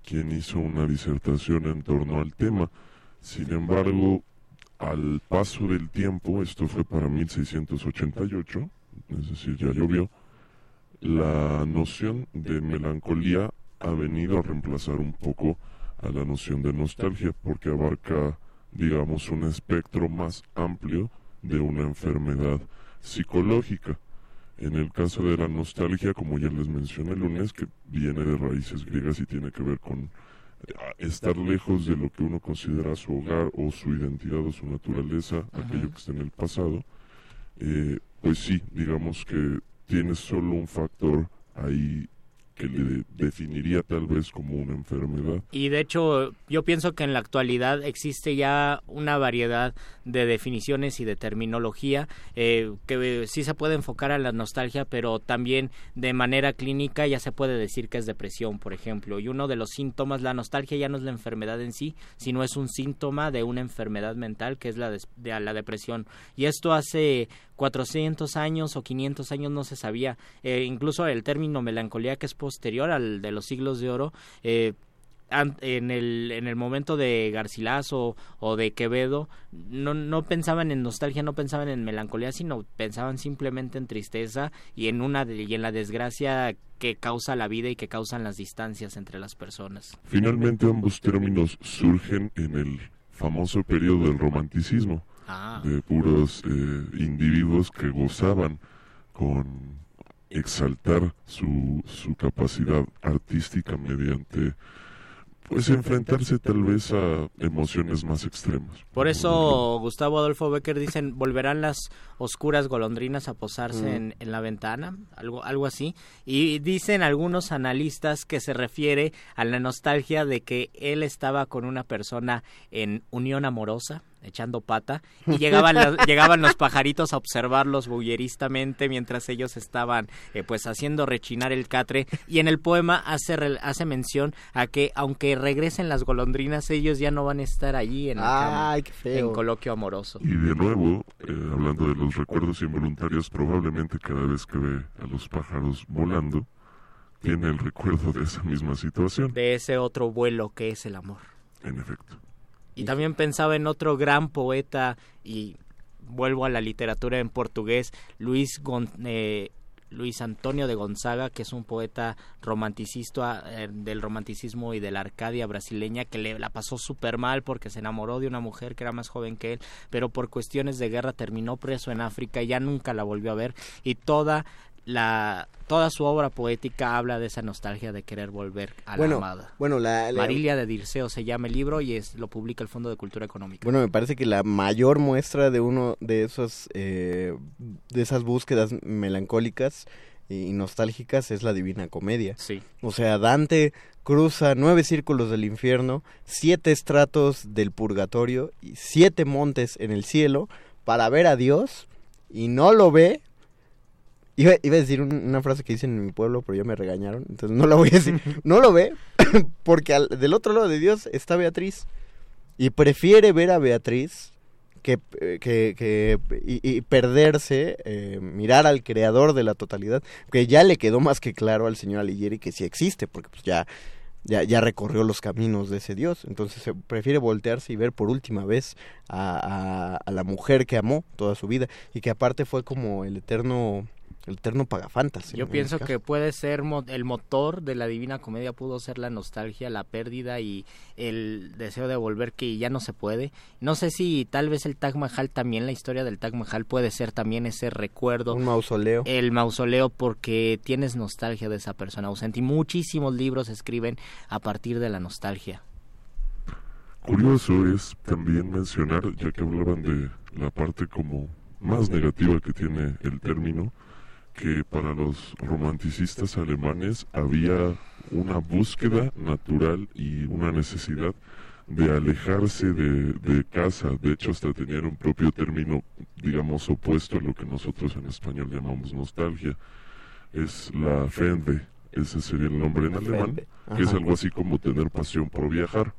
quien hizo una disertación en torno al tema. Sin embargo, al paso del tiempo, esto fue para 1688, es decir, ya llovió, la noción de melancolía ha venido a reemplazar un poco a la noción de nostalgia porque abarca, digamos, un espectro más amplio de una enfermedad psicológica. En el caso de la nostalgia, como ya les mencioné el lunes, que viene de raíces griegas y tiene que ver con eh, estar lejos de lo que uno considera su hogar o su identidad o su naturaleza, aquello que está en el pasado, eh, pues sí, digamos que tiene solo un factor ahí que le definiría tal vez como una enfermedad. Y de hecho, yo pienso que en la actualidad existe ya una variedad de definiciones y de terminología eh, que sí se puede enfocar a la nostalgia, pero también de manera clínica ya se puede decir que es depresión, por ejemplo. Y uno de los síntomas, la nostalgia ya no es la enfermedad en sí, sino es un síntoma de una enfermedad mental que es la, de, la depresión. Y esto hace 400 años o 500 años no se sabía. Eh, incluso el término melancolía, que es posterior al de los siglos de oro, eh, en el, en el momento de Garcilaso o de Quevedo no, no pensaban en nostalgia, no pensaban en melancolía, sino pensaban simplemente en tristeza y en una y en la desgracia que causa la vida y que causan las distancias entre las personas. Finalmente ambos términos surgen en el famoso periodo del romanticismo Ah. de puros eh, individuos que gozaban con exaltar su, su capacidad artística mediante pues enfrentarse tal vez a emociones más extremas. Por eso Gustavo Adolfo Becker dicen, volverán las oscuras golondrinas a posarse en, en, la ventana, algo, algo así. Y dicen algunos analistas que se refiere a la nostalgia de que él estaba con una persona en unión amorosa, echando pata y llegaban los, llegaban los pajaritos a observarlos bulleristamente mientras ellos estaban eh, pues haciendo rechinar el catre y en el poema hace hace mención a que aunque regresen las golondrinas ellos ya no van a estar allí en, Ay, qué feo. en coloquio amoroso. Y de nuevo, eh, hablando de los recuerdos involuntarios, probablemente cada vez que ve a los pájaros volando, tiene el recuerdo de esa misma situación. De ese otro vuelo que es el amor. En efecto. Y también pensaba en otro gran poeta y vuelvo a la literatura en portugués, Luis Gon eh, Luis Antonio de Gonzaga, que es un poeta romanticista eh, del romanticismo y de la Arcadia brasileña, que le la pasó súper mal porque se enamoró de una mujer que era más joven que él, pero por cuestiones de guerra terminó preso en África y ya nunca la volvió a ver. Y toda la toda su obra poética habla de esa nostalgia de querer volver a bueno, la amada. Bueno, la, la, Marilia de Dirceo se llama el libro y es, lo publica el Fondo de Cultura Económica. Bueno, me parece que la mayor muestra de uno de esos eh, de esas búsquedas melancólicas y nostálgicas es la Divina Comedia. Sí. O sea, Dante cruza nueve círculos del infierno, siete estratos del purgatorio y siete montes en el cielo para ver a Dios y no lo ve Iba, iba, a decir un, una frase que dicen en mi pueblo, pero ya me regañaron, entonces no la voy a decir. No lo ve porque al, del otro lado de Dios está Beatriz y prefiere ver a Beatriz que, que, que y, y, perderse, eh, mirar al creador de la totalidad, que ya le quedó más que claro al señor Alighieri que sí existe, porque pues ya ya, ya recorrió los caminos de ese Dios. Entonces se prefiere voltearse y ver por última vez a, a, a la mujer que amó toda su vida y que aparte fue como el eterno el eterno pagafantas. Yo pienso que puede ser mo el motor de la Divina Comedia pudo ser la nostalgia, la pérdida y el deseo de volver que ya no se puede. No sé si tal vez el Taj Mahal también la historia del Taj Mahal puede ser también ese recuerdo. Un mausoleo. El mausoleo porque tienes nostalgia de esa persona ausente y muchísimos libros se escriben a partir de la nostalgia. Curioso es también mencionar, ya que hablaban de la parte como más negativa que tiene el término, que para los romanticistas alemanes había una búsqueda natural y una necesidad de alejarse de, de, casa. De hecho, hasta tenían un propio término, digamos, opuesto a lo que nosotros en español llamamos nostalgia. Es la Fende, ese sería el nombre en alemán, que es algo así como tener pasión por viajar.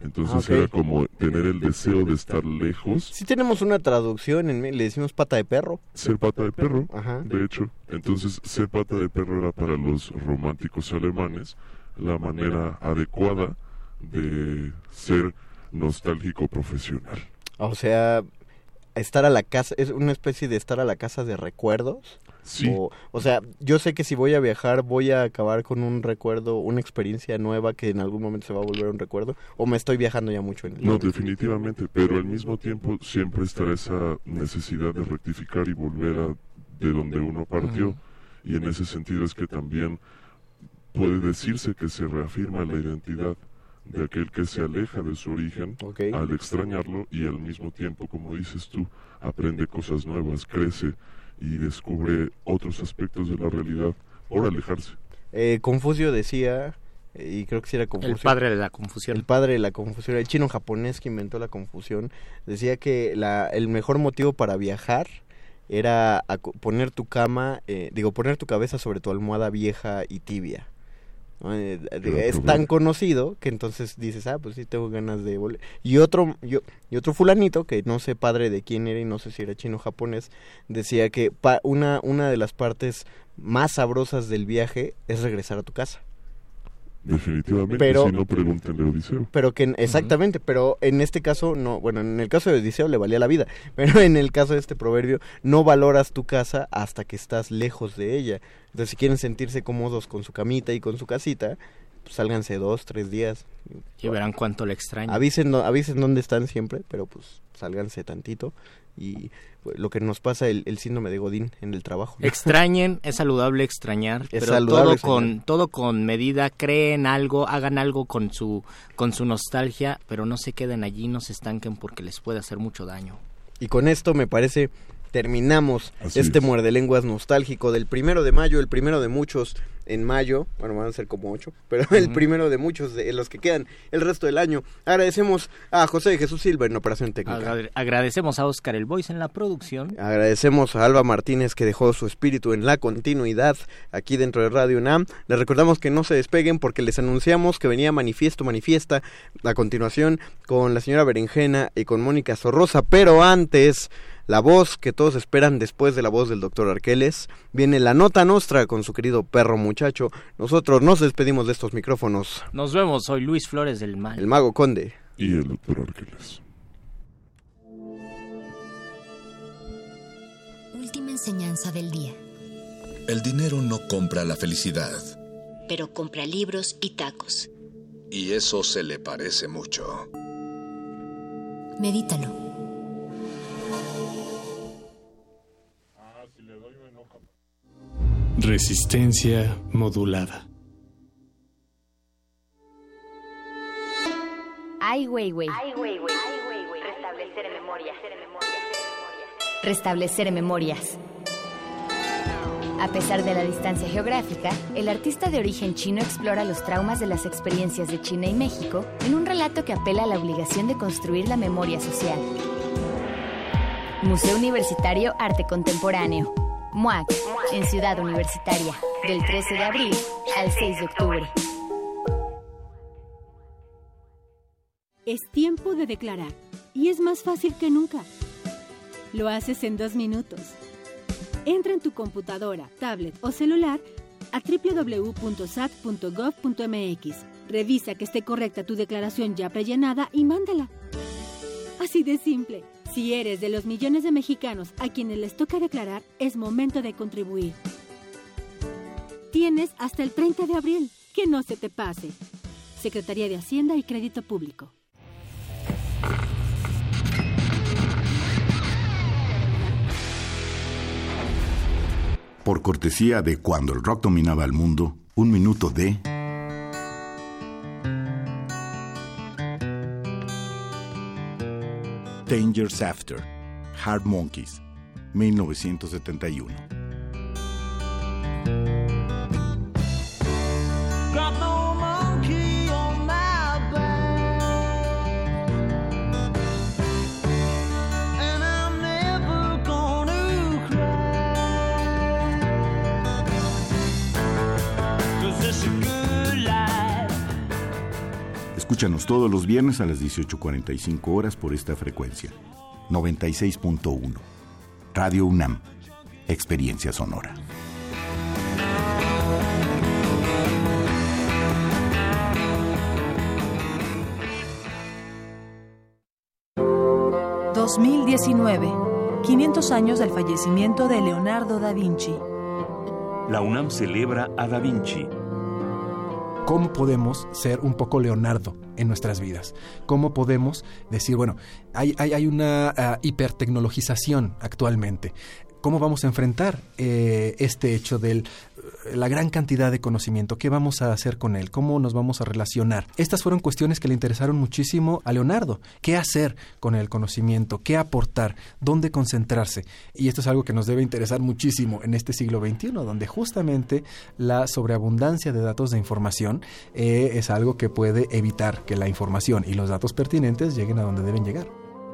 Entonces Ah, era como tener el deseo de estar lejos, Sí tenemos una traducción, en, le decimos pata de perro. ser pata de perro, Ajá. de hecho. Entonces ser pata de perro era para los románticos alemanes la manera adecuada de ser nostálgico profesional. O sea, estar a la casa, es una especie de estar a la casa de recuerdos. Sí. O, o sea, yo sé que si voy a viajar voy a acabar con un recuerdo, una experiencia nueva que en algún momento se va a volver un recuerdo, o me estoy viajando ya mucho en el No, definitivamente, pero al mismo tiempo siempre estará esa necesidad de rectificar y volver a de donde uno partió. Y en ese sentido es que también puede decirse que se reafirma la identidad de aquel que se aleja de su origen al extrañarlo y al mismo tiempo, como dices tú, aprende cosas nuevas, crece y descubre otros aspectos de la realidad por alejarse. Eh, Confucio decía, eh, y creo que sí era Confucio. El padre de la confusión. El padre de la confusión, el chino japonés que inventó la confusión, decía que la, el mejor motivo para viajar era poner tu cama, eh, digo, poner tu cabeza sobre tu almohada vieja y tibia. ¿no? Eh, de- Pero es provecho. tan conocido que entonces dices, ah, pues sí tengo ganas de volver. Y otro, yo, y otro fulanito, que no sé padre de quién era y no sé si era chino o japonés, decía que pa- una, una de las partes más sabrosas del viaje es regresar a tu casa. Definitivamente, Pero- si no pregúntenle a Odiseo. Pero que, en- exactamente, pero en este caso no, bueno, en el caso de Odiseo le valía la vida, pero en el caso de este proverbio no valoras tu casa hasta que estás lejos de ella. Entonces si quieren sentirse cómodos con su camita y con su casita, pues sálganse dos, tres días. Y verán cuánto le extraño. Avisen, no- avisen dónde están siempre, pero pues sálganse tantito. Y pues, lo que nos pasa el, el síndrome de Godín en el trabajo. ¿no? Extrañen, es saludable extrañar, pero saludable todo extrañar. con todo con medida, creen algo, hagan algo con su con su nostalgia, pero no se queden allí, no se estanquen porque les puede hacer mucho daño. Y con esto me parece terminamos Así este es. muerde lenguas nostálgico del primero de mayo, el primero de muchos en mayo, bueno van a ser como ocho, pero el primero de muchos de los que quedan el resto del año. Agradecemos a José de Jesús Silva en Operación Técnica. Agra- agradecemos a Oscar el Voice en la producción. Agradecemos a Alba Martínez que dejó su espíritu en la continuidad aquí dentro de Radio UNAM. Les recordamos que no se despeguen porque les anunciamos que venía Manifiesto Manifiesta a continuación con la señora Berenjena y con Mónica Sorrosa, pero antes la voz que todos esperan después de la voz del doctor Arqueles. Viene la nota nostra con su querido perro muchacho. Nosotros nos despedimos de estos micrófonos. Nos vemos, soy Luis Flores del Mal. El mago conde. Y el doctor Arqueles. Última enseñanza del día. El dinero no compra la felicidad. Pero compra libros y tacos. Y eso se le parece mucho. Medítalo. Resistencia modulada. Ai Weiwei. Restablecer memorias. Restablecer memorias. A pesar de la distancia geográfica, el artista de origen chino explora los traumas de las experiencias de China y México en un relato que apela a la obligación de construir la memoria social. Museo Universitario Arte Contemporáneo. MUAC, en Ciudad Universitaria, del 13 de abril al 6 de octubre. Es tiempo de declarar y es más fácil que nunca. Lo haces en dos minutos. Entra en tu computadora, tablet o celular a www.sat.gov.mx. Revisa que esté correcta tu declaración ya prellenada y mándala. Así de simple. Si eres de los millones de mexicanos a quienes les toca declarar, es momento de contribuir. Tienes hasta el 30 de abril. Que no se te pase. Secretaría de Hacienda y Crédito Público. Por cortesía de cuando el rock dominaba el mundo, un minuto de... Dangers After, Hard Monkeys, 1971. Escúchanos todos los viernes a las 18.45 horas por esta frecuencia. 96.1. Radio UNAM. Experiencia sonora. ...2019... 500 años del fallecimiento de Leonardo da Vinci. la UNAM celebra a Da Vinci. ¿Cómo podemos ser un poco Leonardo en nuestras vidas? ¿Cómo podemos decir, bueno, hay, hay, una uh, hipertecnologización actualmente? ¿Cómo vamos a enfrentar eh, este hecho de la gran cantidad de conocimiento? ¿Qué vamos a hacer con él? ¿Cómo nos vamos a relacionar? Estas fueron cuestiones que le interesaron muchísimo a Leonardo. ¿Qué hacer con el conocimiento? ¿Qué aportar? ¿Dónde concentrarse? Y esto es algo que nos debe interesar muchísimo en este siglo XXI, donde justamente la sobreabundancia de datos de información eh, es algo que puede evitar que la información y los datos pertinentes lleguen a donde deben llegar.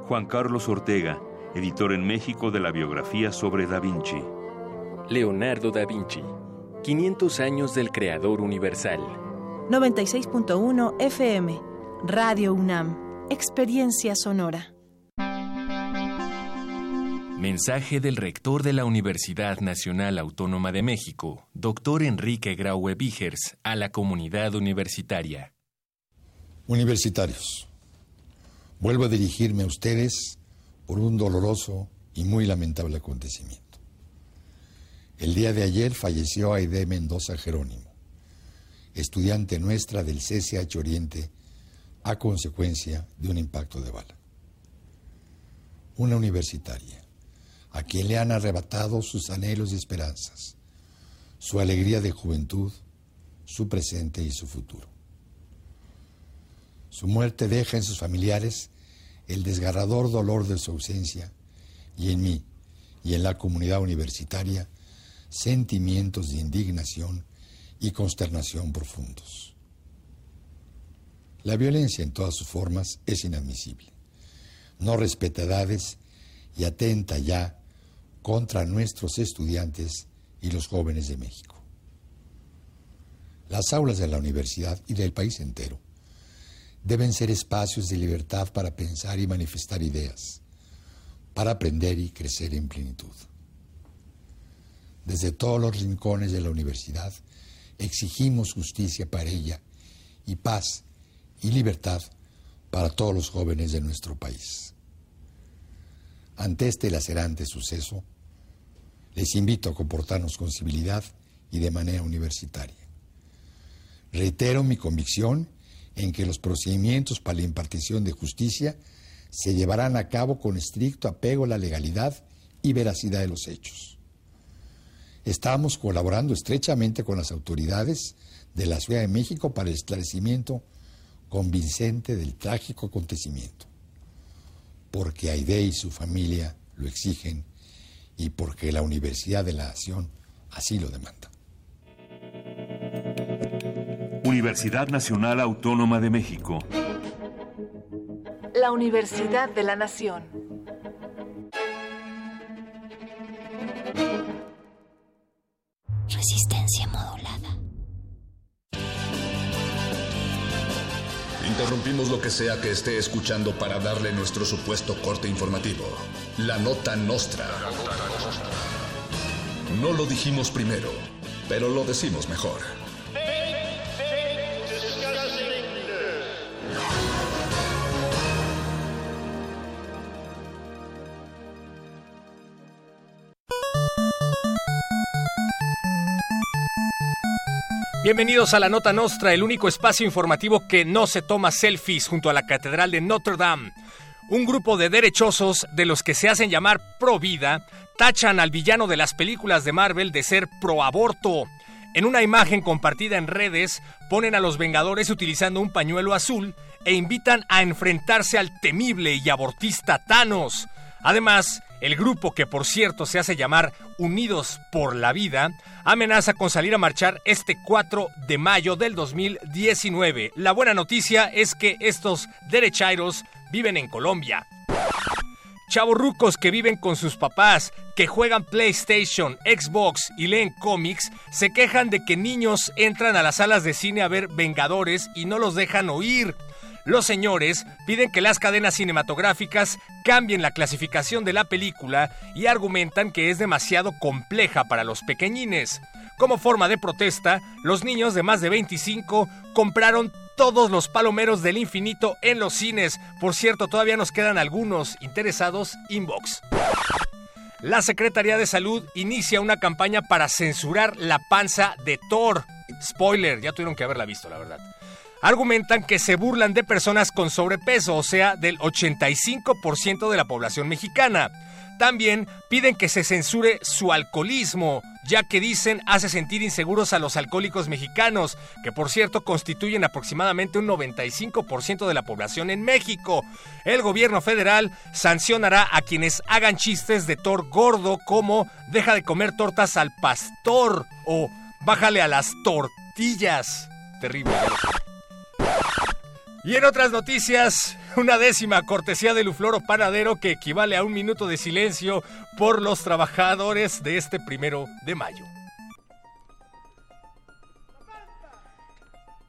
Juan Carlos Ortega editor en México de la biografía sobre Da Vinci. Leonardo da Vinci, 500 años del creador universal. 96.1 FM, Radio UNAM, Experiencia Sonora. Mensaje del rector de la Universidad Nacional Autónoma de México, doctor Enrique Graue Vigers, a la comunidad universitaria. Universitarios, vuelvo a dirigirme a ustedes por un doloroso y muy lamentable acontecimiento. El día de ayer falleció Aide Mendoza Jerónimo, estudiante nuestra del CCH Oriente a consecuencia de un impacto de bala. Una universitaria, a quien le han arrebatado sus anhelos y esperanzas, su alegría de juventud, su presente y su futuro. Su muerte deja en sus familiares el desgarrador dolor de su ausencia y en mí y en la comunidad universitaria sentimientos de indignación y consternación profundos. La violencia en todas sus formas es inadmisible. No respeta edades y atenta ya contra nuestros estudiantes y los jóvenes de México. Las aulas de la universidad y del país entero deben ser espacios de libertad para pensar y manifestar ideas, para aprender y crecer en plenitud. Desde todos los rincones de la universidad exigimos justicia para ella y paz y libertad para todos los jóvenes de nuestro país. Ante este lacerante suceso, les invito a comportarnos con civilidad y de manera universitaria. Reitero mi convicción en que los procedimientos para la impartición de justicia se llevarán a cabo con estricto apego a la legalidad y veracidad de los hechos. Estamos colaborando estrechamente con las autoridades de la Ciudad de México para el esclarecimiento convincente del trágico acontecimiento, porque Aide y su familia lo exigen y porque la Universidad de la Nación así lo demanda. Universidad Nacional Autónoma de México. La Universidad de la Nación. Resistencia modulada. Interrumpimos lo que sea que esté escuchando para darle nuestro supuesto corte informativo. La nota nostra. No lo dijimos primero, pero lo decimos mejor. Bienvenidos a la Nota Nostra, el único espacio informativo que no se toma selfies junto a la Catedral de Notre Dame. Un grupo de derechosos de los que se hacen llamar pro vida tachan al villano de las películas de Marvel de ser pro aborto. En una imagen compartida en redes ponen a los Vengadores utilizando un pañuelo azul e invitan a enfrentarse al temible y abortista Thanos. Además, el grupo, que por cierto se hace llamar Unidos por la Vida, amenaza con salir a marchar este 4 de mayo del 2019. La buena noticia es que estos derechairos viven en Colombia. Chavorrucos que viven con sus papás, que juegan PlayStation, Xbox y leen cómics, se quejan de que niños entran a las salas de cine a ver Vengadores y no los dejan oír. Los señores piden que las cadenas cinematográficas cambien la clasificación de la película y argumentan que es demasiado compleja para los pequeñines. Como forma de protesta, los niños de más de 25 compraron todos los palomeros del infinito en los cines. Por cierto, todavía nos quedan algunos interesados inbox. la Secretaría de Salud inicia una campaña para censurar la panza de Thor. Spoiler, ya tuvieron que haberla visto, la verdad. Argumentan que se burlan de personas con sobrepeso, o sea, del 85% de la población mexicana. También piden que se censure su alcoholismo, ya que dicen hace sentir inseguros a los alcohólicos mexicanos, que por cierto constituyen aproximadamente un 95% de la población en México. El gobierno federal sancionará a quienes hagan chistes de Thor gordo como deja de comer tortas al pastor o bájale a las tortillas. Terrible. Y en otras noticias, una décima cortesía de Lufloro Panadero que equivale a un minuto de silencio por los trabajadores de este primero de mayo.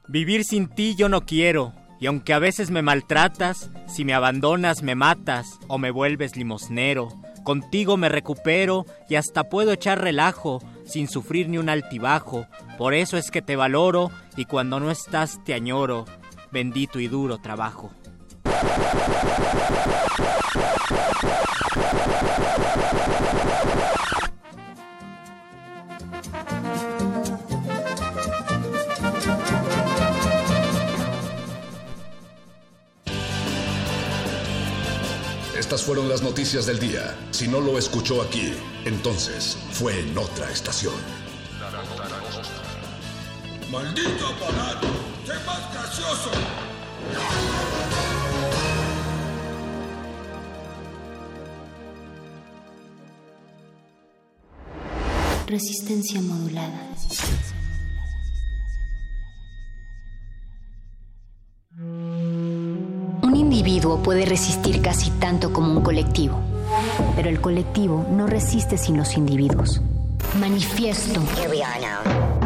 Vivir sin ti yo no quiero, y aunque a veces me maltratas, si me abandonas me matas o me vuelves limosnero. Contigo me recupero y hasta puedo echar relajo sin sufrir ni un altibajo. Por eso es que te valoro y cuando no estás te añoro bendito y duro trabajo. Estas fueron las noticias del día. Si no lo escuchó aquí, entonces fue en otra estación. ¡Maldito aparato! ¡Sé más gracioso! Resistencia modulada. Un individuo puede resistir casi tanto como un colectivo, pero el colectivo no resiste sin los individuos. Manifiesto. Logramos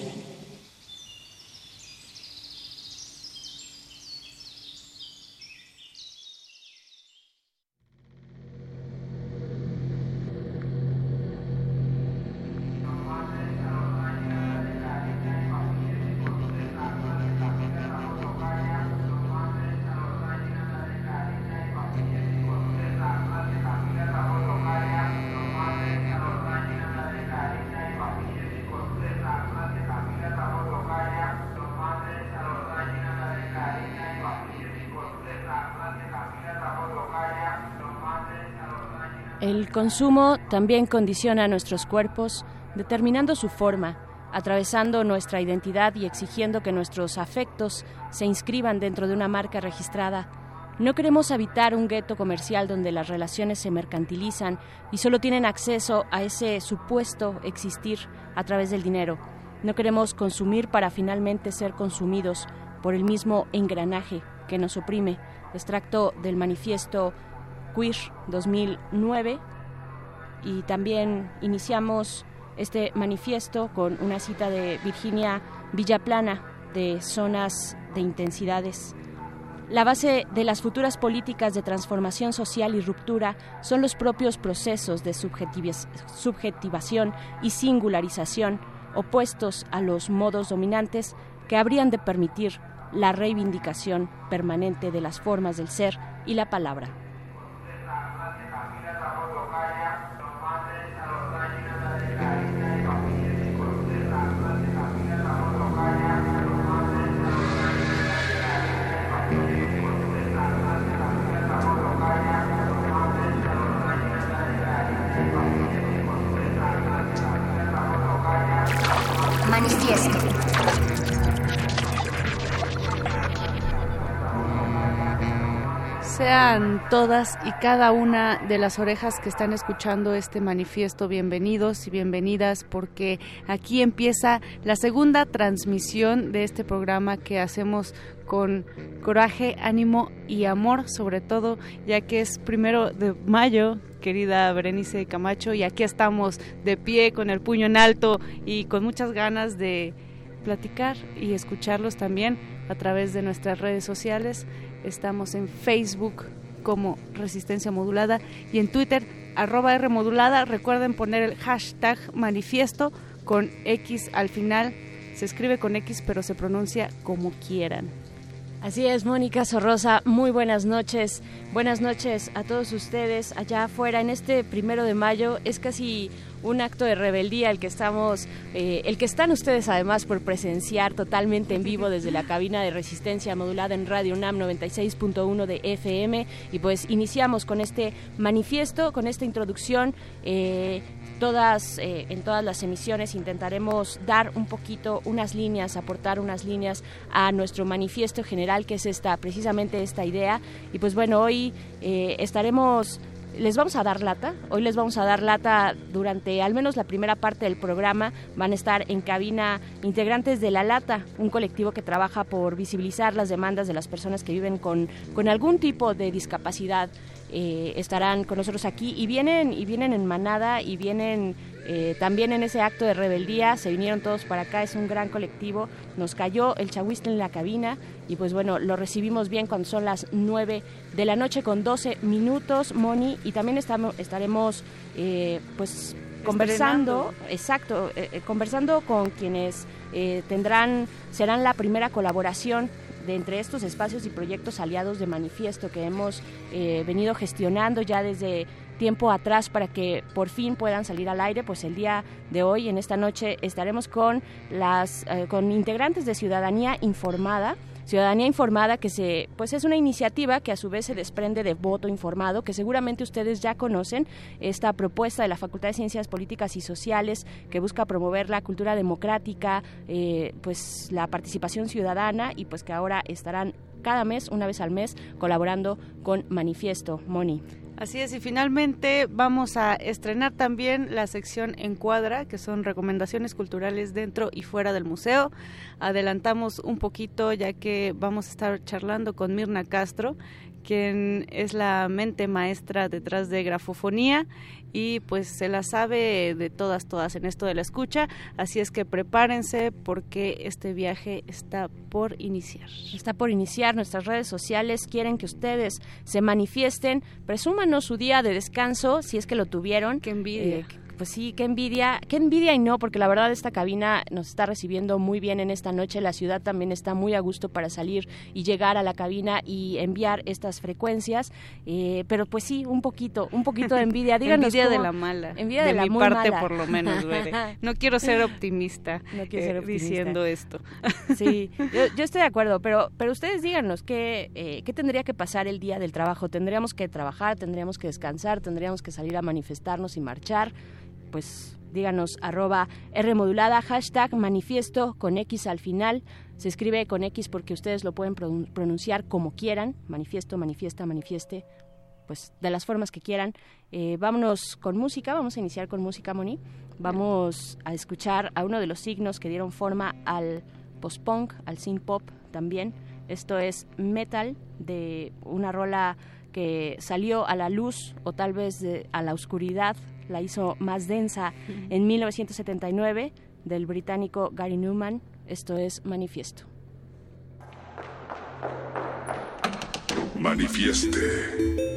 El consumo también condiciona nuestros cuerpos, determinando su forma, atravesando nuestra identidad y exigiendo que nuestros afectos se inscriban dentro de una marca registrada. No queremos habitar un gueto comercial donde las relaciones se mercantilizan y solo tienen acceso a ese supuesto existir a través del dinero. No queremos consumir para finalmente ser consumidos por el mismo engranaje que nos oprime. Extracto del manifiesto Queer 2009 y también iniciamos este manifiesto con una cita de Virginia Villaplana de Zonas de Intensidades. La base de las futuras políticas de transformación social y ruptura son los propios procesos de subjetivación y singularización opuestos a los modos dominantes que habrían de permitir la reivindicación permanente de las formas del ser y la palabra. Sean todas y cada una de las orejas que están escuchando este manifiesto bienvenidos y bienvenidas porque aquí empieza la segunda transmisión de este programa que hacemos con coraje, ánimo y amor sobre todo ya que es primero de mayo querida Berenice Camacho y aquí estamos de pie con el puño en alto y con muchas ganas de platicar y escucharlos también a través de nuestras redes sociales Estamos en Facebook, como Resistencia Modulada y en Twitter arroba R Modulada. Recuerden poner el hashtag manifiesto con X al final. Se escribe con X pero se pronuncia como quieran. Así es, Mónica Sorrosa, muy buenas noches. Buenas noches a todos ustedes allá afuera. En este primero de mayo es casi un acto de rebeldía el que estamos, eh, el que están ustedes además por presenciar totalmente en vivo desde la cabina de resistencia modulada en Radio UNAM 96.1 de FM. Y pues iniciamos con este manifiesto, con esta introducción. Eh, todas, eh, en todas las emisiones intentaremos dar un poquito, unas líneas, aportar unas líneas a nuestro manifiesto general, que es esta, precisamente esta idea. Y pues bueno, hoy estaremos les vamos a dar lata. Hoy les vamos a dar lata durante al menos la primera parte del programa. Van a estar en cabina integrantes de La Lata, un colectivo que trabaja por visibilizar las demandas de las personas que viven con, con algún tipo de discapacidad. Eh, estarán con nosotros aquí y vienen y vienen en manada y vienen eh, también en ese acto de rebeldía se vinieron todos para acá, es un gran colectivo. Nos cayó el chahuiste en la cabina y pues bueno, lo recibimos bien cuando son las 9 de la noche con 12 minutos, Moni, y también estamos, estaremos eh, pues conversando, exacto, conversando con quienes tendrán, serán la primera colaboración de entre estos espacios y proyectos aliados de manifiesto que hemos eh, venido gestionando ya desde tiempo atrás para que por fin puedan salir al aire, pues el día de hoy, en esta noche, estaremos con las eh, con integrantes de Ciudadanía Informada Ciudadanía Informada, que se, pues es una iniciativa que a su vez se desprende de voto informado, que seguramente ustedes ya conocen, esta propuesta de la Facultad de Ciencias Políticas y Sociales que busca promover la cultura democrática, eh, pues la participación ciudadana y pues que ahora estarán cada mes, una vez al mes, colaborando con Manifiesto. Moni. Así es, y finalmente vamos a estrenar también la sección Encuadra, que son recomendaciones culturales dentro y fuera del museo. Adelantamos un poquito ya que vamos a estar charlando con Mirna Castro, quien es la mente maestra detrás de grafofonía y pues se la sabe de todas, todas en esto de la escucha, así es que prepárense porque este viaje está por iniciar. Está por iniciar, nuestras redes sociales quieren que ustedes se manifiesten, presúmanos su día de descanso, si es que lo tuvieron. Qué envidia. Eh, pues sí, qué envidia, qué envidia y no, porque la verdad esta cabina nos está recibiendo muy bien en esta noche, la ciudad también está muy a gusto para salir y llegar a la cabina y enviar estas frecuencias, eh, pero pues sí, un poquito, un poquito de envidia. Díganos envidia de la mala. Envidia de, mi la parte por lo menos, No quiero ser optimista, no quiero ser eh, optimista. diciendo esto. Sí, yo, estoy de acuerdo, pero, pero ustedes díganos qué, eh, qué tendría que pasar el día del trabajo. Tendríamos que trabajar, tendríamos que descansar, tendríamos que salir a manifestarnos y marchar pues díganos arroba R modulada, hashtag manifiesto con X al final. Se escribe con X porque ustedes lo pueden pronunciar como quieran, manifiesto, manifiesta, manifieste, pues de las formas que quieran. Eh, vámonos con música, vamos a iniciar con música, Moni. Vamos a escuchar a uno de los signos que dieron forma al post-punk, al synth pop también. Esto es Metal, de una rola que salió a la luz o tal vez a la oscuridad la hizo más densa en 1979 del británico Gary Newman. Esto es Manifiesto. Manifieste.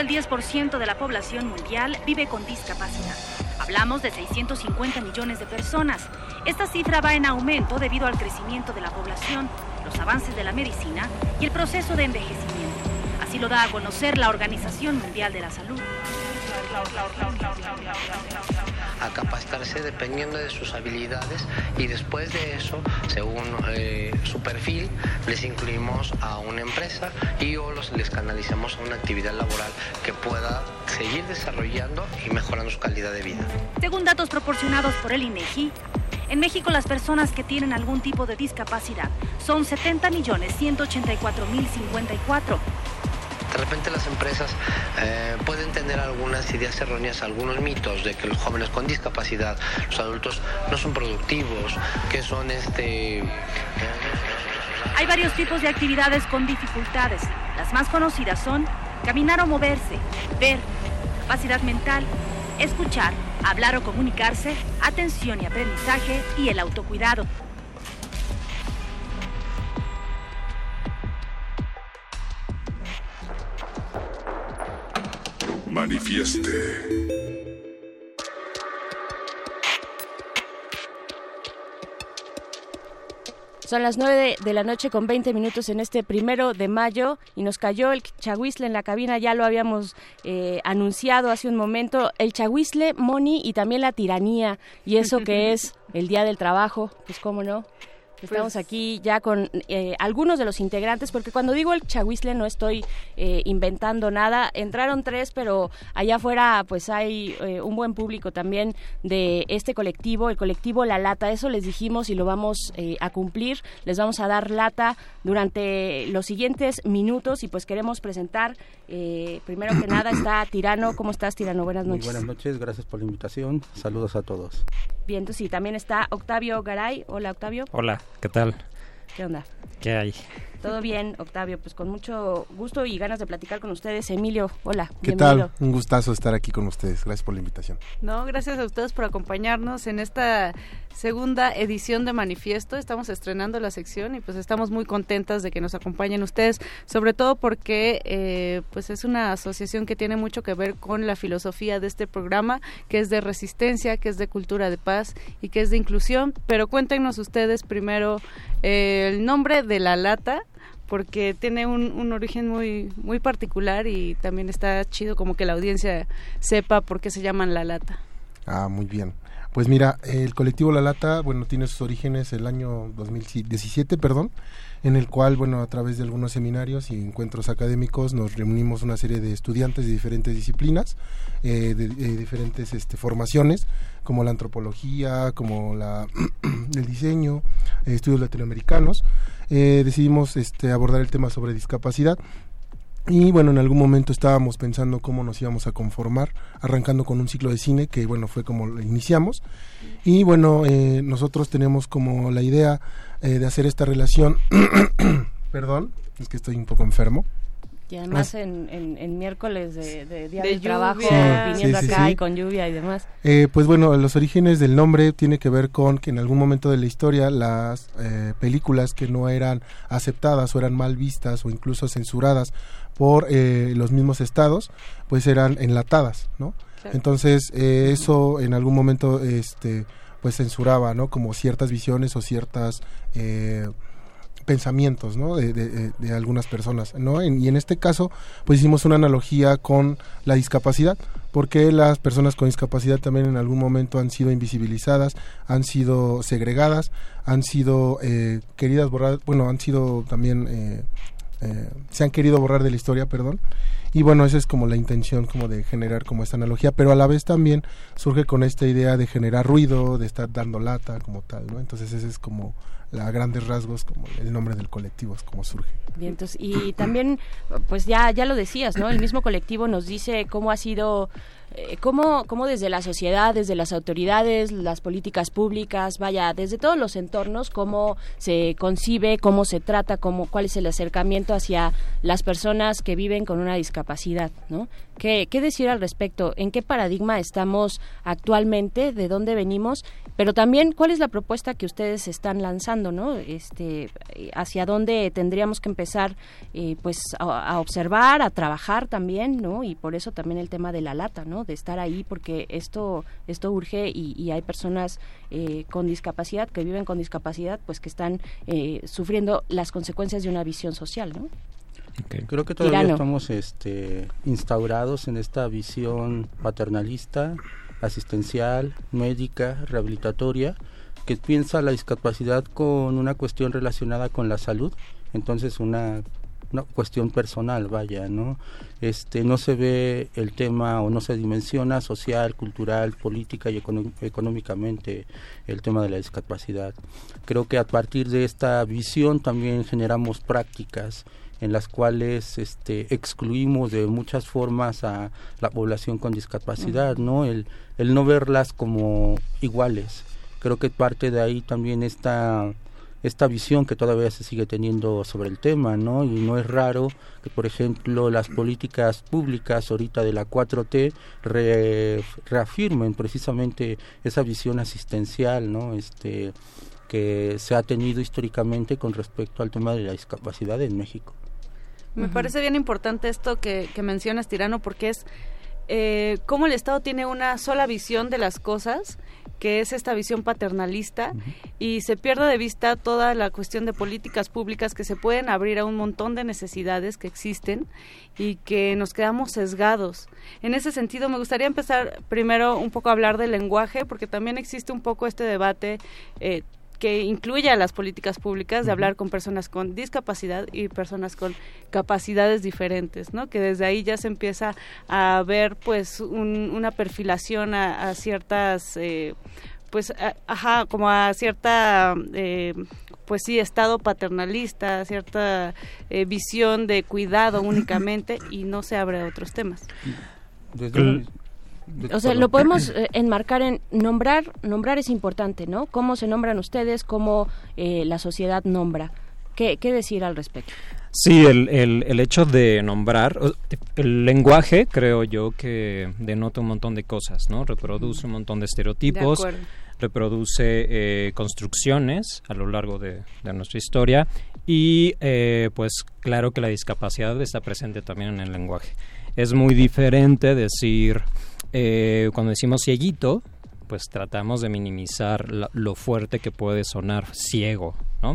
Del 10% de la población mundial vive con discapacidad. Hablamos de 650 millones de personas. Esta cifra va en aumento debido al crecimiento de la población, los avances de la medicina y el proceso de envejecimiento. Así lo da a conocer la Organización Mundial de la Salud dependiendo de sus habilidades y después de eso, según eh, su perfil, les incluimos a una empresa y o los, les canalizamos a una actividad laboral que pueda seguir desarrollando y mejorando su calidad de vida. Según datos proporcionados por el INEGI, en México las personas que tienen algún tipo de discapacidad son 70 repente las empresas eh, pueden tener algunas ideas erróneas, algunos mitos de que los jóvenes con discapacidad, los adultos no son productivos, que son este... Hay varios tipos de actividades con dificultades. Las más conocidas son caminar o moverse, ver, capacidad mental, escuchar, hablar o comunicarse, atención y aprendizaje y el autocuidado. Son las 9 de la noche con 20 minutos en este primero de mayo y nos cayó el chahuizle en la cabina, ya lo habíamos eh, anunciado hace un momento, el chahuizle, Moni y también la tiranía y eso que es el Día del Trabajo, pues cómo no. Estamos pues aquí ya con eh, algunos de los integrantes, porque cuando digo el chahuizle no estoy eh, inventando nada. Entraron tres, pero allá afuera pues hay eh, un buen público también de este colectivo, el colectivo La Lata. Eso les dijimos y lo vamos a cumplir. Les vamos a dar lata durante los siguientes minutos y pues queremos presentar, primero que nada está Tirano. ¿Cómo estás, Tirano? Buenas noches. buenas noches, gracias por la invitación. Saludos a todos. Bien, entonces sí, también está Octavio Garay. Hola, Octavio. Hola. ¿Qué tal? ¿Qué onda? ¿Qué hay? Todo bien, Octavio, pues con mucho gusto y ganas de platicar con ustedes. Emilio, hola. ¿Qué tal? Un gustazo estar aquí con ustedes. Gracias por la invitación. No, gracias a ustedes por acompañarnos en esta segunda edición de Manifiesto. Estamos estrenando la sección y pues estamos muy contentas de que nos acompañen ustedes, sobre todo porque eh, pues es una asociación que tiene mucho que ver con la filosofía de este programa, que es de resistencia, que es de cultura de paz y que es de inclusión. Pero cuéntenos ustedes primero eh, el nombre de la lata porque tiene un, un, origen muy muy particular y también está chido como que la audiencia sepa por qué se llaman la lata. Ah, muy bien. Pues mira, el colectivo La Lata, bueno, tiene sus orígenes el año 2017, perdón, en el cual, bueno, a través de algunos seminarios y encuentros académicos nos reunimos una serie de estudiantes de diferentes disciplinas, eh, de, diferentes este, formaciones, como la antropología, como la, el diseño, eh, estudios latinoamericanos. Eh, decidimos este, abordar el tema sobre discapacidad y bueno, en algún momento estábamos pensando cómo nos íbamos a conformar, arrancando con un ciclo de cine que bueno, fue como lo iniciamos. Y bueno, eh, nosotros tenemos como la idea eh, de hacer esta relación, perdón, es que estoy un poco enfermo. Y además en, en, miércoles de, día de, trabajo, viniendo acá y con lluvia y demás. Eh, pues bueno, los orígenes del nombre tiene que ver con que en algún momento de la historia las películas que no eran aceptadas o eran mal vistas o incluso censuradas por eh, los mismos estados, pues eran enlatadas, ¿no? Entonces eh, eso en algún momento, este, pues censuraba, ¿no? Como ciertas visiones o ciertas eh, pensamientos, ¿no? De, de, algunas personas, ¿no? y en este caso, pues hicimos una analogía con la discapacidad, porque las personas con discapacidad también en algún momento han sido invisibilizadas, han sido segregadas, han sido queridas borrar, bueno, han sido también eh, se han querido borrar de la historia, perdón. Y bueno, esa es como la intención como de generar como esta analogía, pero a la vez también surge con esta idea de generar ruido, de estar dando lata como tal, ¿no? Entonces ese es como a grandes rasgos como el nombre del colectivo es como surge. Bien, y también pues ya ya lo decías, ¿no? El mismo colectivo nos dice cómo ha sido eh, ¿cómo, ¿cómo desde la sociedad, desde las autoridades, las políticas públicas, vaya, desde todos los entornos, cómo se concibe, cómo se trata, cómo, cuál es el acercamiento hacia las personas que viven con una discapacidad, ¿no? ¿Qué, ¿Qué decir al respecto? ¿En qué paradigma estamos actualmente? ¿De dónde venimos? Pero también, ¿cuál es la propuesta que ustedes están lanzando, no? Este, hacia dónde tendríamos que empezar, eh, pues, a, a observar, a trabajar también, ¿no? Y por eso también el tema de la lata, ¿no? De estar ahí, porque esto, esto urge y, y hay personas eh, con discapacidad que viven con discapacidad, pues, que están eh, sufriendo las consecuencias de una visión social, ¿no? Creo que todavía Tirano. estamos este, instaurados en esta visión paternalista, asistencial, médica, rehabilitatoria, que piensa la discapacidad con una cuestión relacionada con la salud, entonces una, una cuestión personal, vaya, ¿no? Este, no se ve el tema o no se dimensiona social, cultural, política y económicamente el tema de la discapacidad. Creo que a partir de esta visión también generamos prácticas en las cuales este, excluimos de muchas formas a la población con discapacidad, ¿no? El, el no verlas como iguales. Creo que parte de ahí también esta, esta visión que todavía se sigue teniendo sobre el tema, ¿no? Y no es raro que, por ejemplo, las políticas públicas ahorita de la 4T re- reafirmen precisamente esa visión asistencial, ¿no? Este, que se ha tenido históricamente con respecto al tema de la discapacidad en México. Me parece bien importante esto que, que mencionas, Tirano, porque es eh, cómo el Estado tiene una sola visión de las cosas, que es esta visión paternalista, y se pierde de vista toda la cuestión de políticas públicas que se pueden abrir a un montón de necesidades que existen y que nos quedamos sesgados. En ese sentido, me gustaría empezar primero un poco a hablar del lenguaje, porque también existe un poco este debate. Eh, que incluye a las políticas públicas de hablar con personas con discapacidad y personas con capacidades diferentes, ¿no? Que desde ahí ya se empieza a ver, pues, un- una perfilación a, a ciertas, eh, pues, a- ajá, como a cierta, eh, pues sí, estado paternalista, cierta eh, visión de cuidado únicamente y no se abre a otros temas. Desde O sea, lo podemos eh, enmarcar en nombrar, nombrar es importante, ¿no? ¿Cómo se nombran ustedes? ¿Cómo eh, la sociedad nombra? ¿Qué, qué decir al respecto? Sí, el, el, el hecho de nombrar, el lenguaje creo yo que denota un montón de cosas, ¿no? Reproduce un montón de estereotipos, reproduce eh, construcciones a lo largo de, de nuestra historia y eh, pues claro que la discapacidad está presente también en el lenguaje. Es muy diferente decir, eh, cuando decimos cieguito, pues tratamos de minimizar la- lo fuerte que puede sonar ciego, ¿no?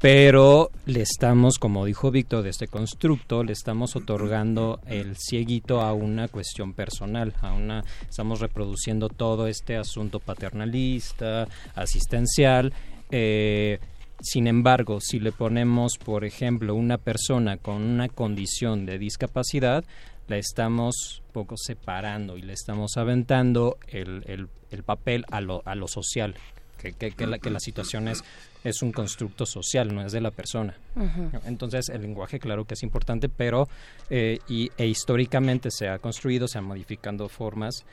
Pero le estamos, como dijo Víctor, de este constructo, le estamos otorgando el cieguito a una cuestión personal, a una, estamos reproduciendo todo este asunto paternalista, asistencial. eh, sin embargo, si le ponemos, por ejemplo, una persona con una condición de discapacidad, la estamos poco separando y le estamos aventando el, el- el papel a lo, a lo social, que, que- que la, que la situación es, es un constructo social, no es de la persona. Entonces, el lenguaje, claro que es importante, pero eh, y, e históricamente se ha construido, se han modificando formas,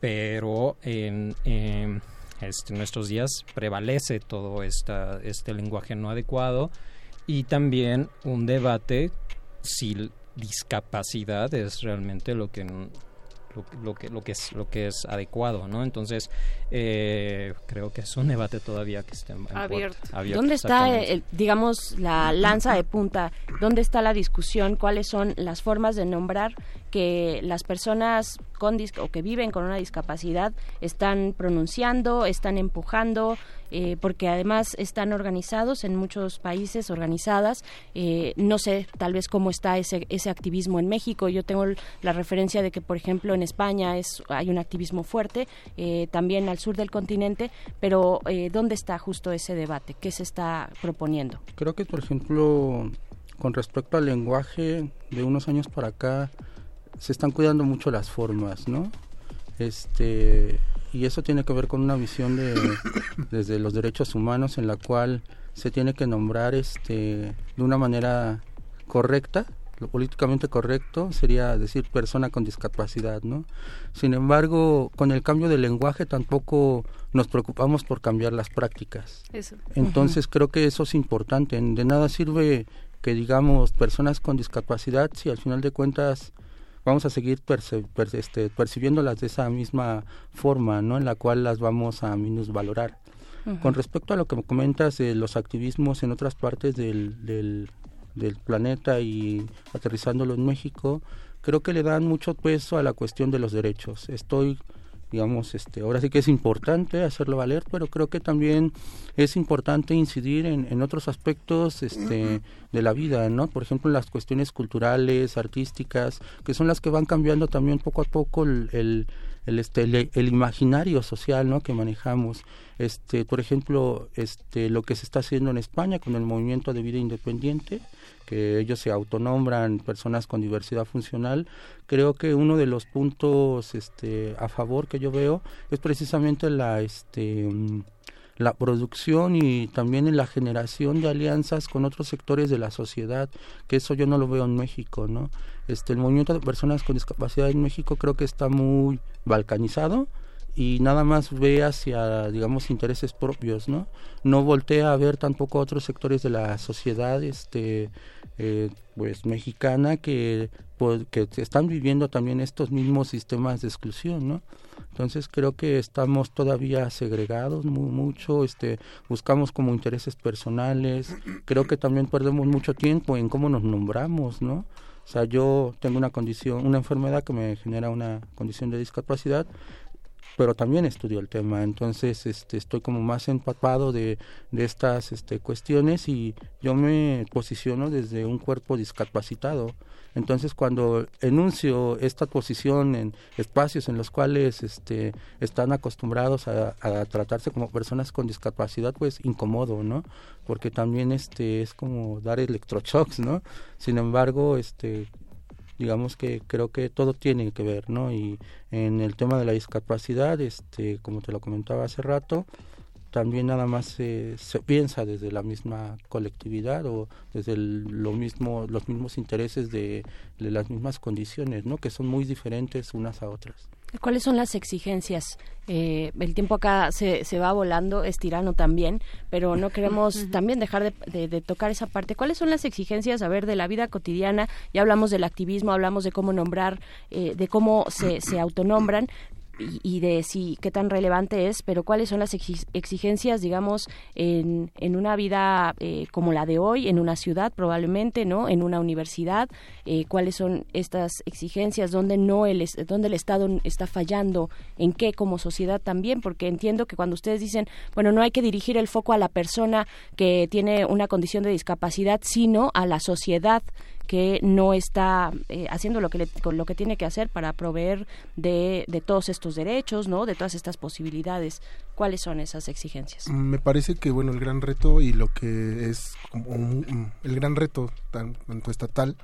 pero en, en, este, nuestros días prevalece todo esta, este lenguaje no adecuado y también un debate si discapacidad es realmente lo que n- lo, lo que lo que es lo que es adecuado no entonces eh, creo que es un debate todavía que está en puerta. Abierto. Abierto, ¿Dónde está, el, digamos, la lanza de punta? ¿Dónde está la discusión? ¿Cuáles son las formas de nombrar que las personas con o que viven con una discapacidad están pronunciando, están empujando? eh, porque además están organizados en muchos países, organizadas. Eh, no sé tal vez cómo está ese, ese activismo en México. Yo tengo la referencia de que, por ejemplo, en España es, hay un activismo fuerte, eh, también al sur del continente, pero eh, ¿dónde está justo ese debate? ¿Qué se está proponiendo? Creo que, por ejemplo, con respecto al lenguaje, de unos años para acá, se están cuidando mucho las formas, ¿no? Este, y eso tiene que ver con una visión de, desde los derechos humanos en la cual se tiene que nombrar este, de una manera correcta lo políticamente correcto sería decir persona con discapacidad, ¿no? Sin embargo, con el cambio del lenguaje tampoco nos preocupamos por cambiar las prácticas. Eso. Entonces creo que eso es importante. De nada sirve que digamos personas con discapacidad si al final de cuentas vamos a seguir perce- per- este, percibiéndolas de esa misma forma, ¿no? En la cual las vamos a minusvalorar. Con respecto a lo que me comentas de los activismos en otras partes del, del, del planeta y aterrizándolo en México, creo que le dan mucho peso a la cuestión de los derechos. Estoy digamos, este, ahora sí que es importante hacerlo valer, pero creo que también es importante incidir en, en otros aspectos este, de la vida, ¿no? Por ejemplo, las cuestiones culturales, artísticas, que son las que van cambiando también poco a poco el, el, el, este, el, el imaginario social, ¿no? Que manejamos. Este, por ejemplo, este, lo que se está haciendo en España con el movimiento de vida independiente, que ellos se autonombran personas con diversidad funcional, creo que uno de los puntos este, a favor que yo veo es precisamente la, este, la producción y también en la generación de alianzas con otros sectores de la sociedad, que eso yo no lo veo en México, ¿no? Este, el movimiento de personas con discapacidad en México creo que está muy balcanizado y nada más ve hacia, digamos, intereses propios, ¿no? No voltea a ver tampoco otros sectores de la sociedad, este, eh, pues, mexicana que, pues, que están viviendo también estos mismos sistemas de exclusión, ¿no? Entonces creo que estamos todavía segregados mu- mucho, este, buscamos como intereses personales, creo que también perdemos mucho tiempo en cómo nos nombramos, ¿no? O sea, yo tengo una condición, una enfermedad que me genera una condición de discapacidad, pero también estudio el tema, entonces este, estoy como más empapado de, de estas este, cuestiones y yo me posiciono desde un cuerpo discapacitado. Entonces cuando enuncio esta posición en espacios en los cuales este, están acostumbrados a, a tratarse como personas con discapacidad, pues incomodo, ¿no? Porque también este, es como dar electroshocks, ¿no? Sin embargo, este, digamos que creo que todo tiene que ver, ¿no? Y en el tema de la discapacidad, este, como te lo comentaba hace rato, también nada más se, se piensa desde la misma colectividad o desde lo mismo, los mismos intereses de las mismas condiciones, ¿no? Que son muy diferentes unas a otras. ¿Cuáles son las exigencias? Eh, el tiempo acá se, se va volando, es tirano también, pero no queremos también dejar de, de- de tocar esa parte. ¿Cuáles son las exigencias, a ver, de la vida cotidiana? Ya hablamos del activismo, hablamos de cómo nombrar, eh, de cómo se, se autonombran y, de si qué tan relevante es, pero cuáles son las exi- exigencias, digamos, en, en una vida eh, como la de hoy, en una ciudad probablemente, ¿no? En una universidad, eh, cuáles son estas exigencias, dónde no el, dónde el Estado está fallando, en qué como sociedad también, porque entiendo que cuando ustedes dicen, bueno, no hay que dirigir el foco a la persona que tiene una condición de discapacidad, sino a la sociedad que no está eh, haciendo lo que le- con lo que tiene que hacer para proveer de, de todos estos derechos, ¿no? De todas estas posibilidades. ¿Cuáles son esas exigencias? Me parece que bueno el gran reto y lo que es como un- el gran reto tan- tanto estatal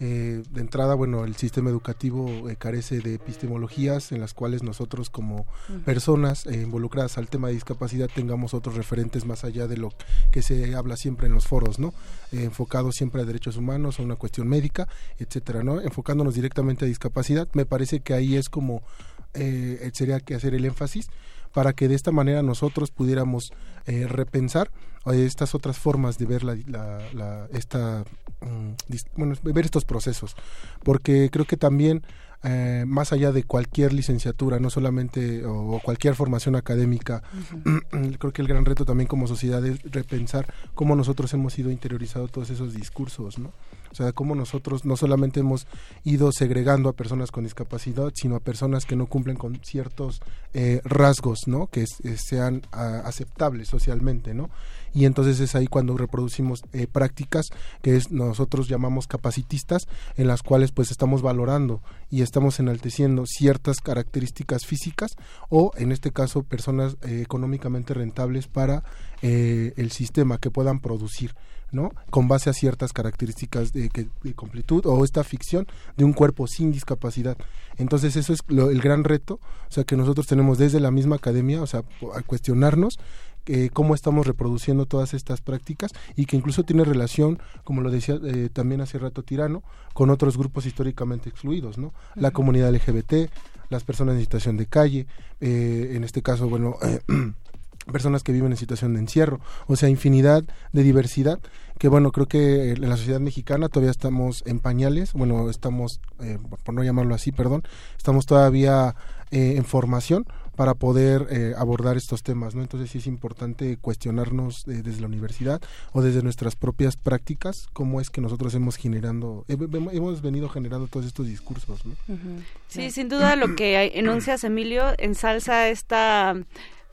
eh, de entrada bueno el sistema educativo eh, carece de epistemologías en las cuales nosotros como personas eh, involucradas al tema de discapacidad tengamos otros referentes más allá de lo que se habla siempre en los foros no Eh, enfocados siempre a derechos humanos a una cuestión médica etcétera no enfocándonos directamente a discapacidad me parece que ahí es como eh, sería que hacer el énfasis para que de esta manera nosotros pudiéramos eh, repensar eh, estas otras formas de ver la, la- la- esta mm, bueno ver estos procesos. Porque creo que también eh, más allá de cualquier licenciatura no solamente o, o cualquier formación académica creo que el gran reto también como sociedad es repensar cómo nosotros hemos ido interiorizando todos esos discursos no o sea, cómo nosotros no solamente hemos ido segregando a personas con discapacidad, sino a personas que no cumplen con ciertos eh, rasgos, ¿no? Que eh, sean ah, aceptables socialmente, ¿no? Y entonces es ahí cuando reproducimos eh, prácticas que es, nosotros llamamos capacitistas, en las cuales pues estamos valorando y estamos enalteciendo ciertas características físicas o, en este caso, personas eh, económicamente rentables para eh, el sistema que puedan producir ¿no? Con base a ciertas características de, completud o esta ficción de un cuerpo sin discapacidad. Entonces eso es el gran reto, o sea, que nosotros tenemos desde la misma academia, o sea, a cuestionarnos eh, cómo estamos reproduciendo todas estas prácticas y que incluso tiene relación, como lo decía eh, también hace rato Tirano, con otros grupos históricamente excluidos, ¿no? La comunidad LGBT, las personas en situación de calle, eh, en este caso, bueno, personas que viven en situación de encierro, o sea, infinidad de diversidad, que bueno, creo que en la sociedad mexicana todavía estamos en pañales, bueno, estamos, eh, por no llamarlo así, perdón, estamos todavía eh, en formación para poder eh, abordar estos temas, ¿no? Entonces sí es importante cuestionarnos desde la universidad o desde nuestras propias prácticas cómo es que nosotros hemos generando, hemos venido generando todos estos discursos, ¿no? Sí, sin duda lo que enuncias, Emilio, ensalza esta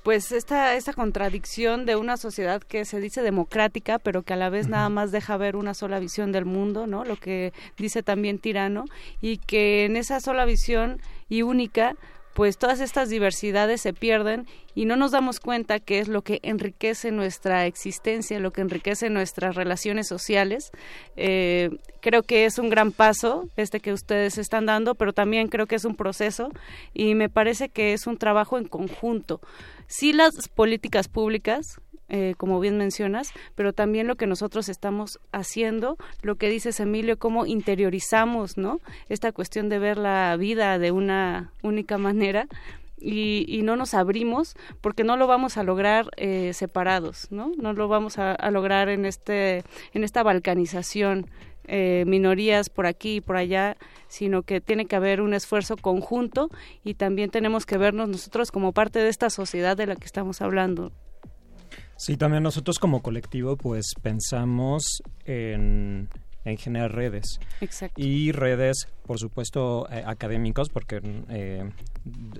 pues esta, esta contradicción de una sociedad que se dice democrática, pero que a la vez nada más deja ver una sola visión del mundo, ¿no? Lo que dice también Tirano, y que en esa sola visión y única, pues todas estas diversidades se pierden y no nos damos cuenta que es lo que enriquece nuestra existencia, lo que enriquece nuestras relaciones sociales. Eh, creo que es un gran paso este que ustedes están dando, pero también creo que es un proceso y me parece que es un trabajo en conjunto. Sí las políticas públicas, eh, como bien mencionas, pero también lo que nosotros estamos haciendo, lo que dices Emilio, cómo interiorizamos, ¿no? Esta cuestión de ver la vida de una única manera. Y, no nos abrimos porque no lo vamos a lograr eh, separados, ¿no? No lo vamos a, lograr en este en esta balcanización eh, minorías por aquí y por allá, sino que tiene que haber un esfuerzo conjunto y también tenemos que vernos nosotros como parte de esta sociedad de la que estamos hablando. Sí, también nosotros como colectivo pues pensamos en en generar redes. Exacto. Y redes, por supuesto, eh, académicos, porque eh,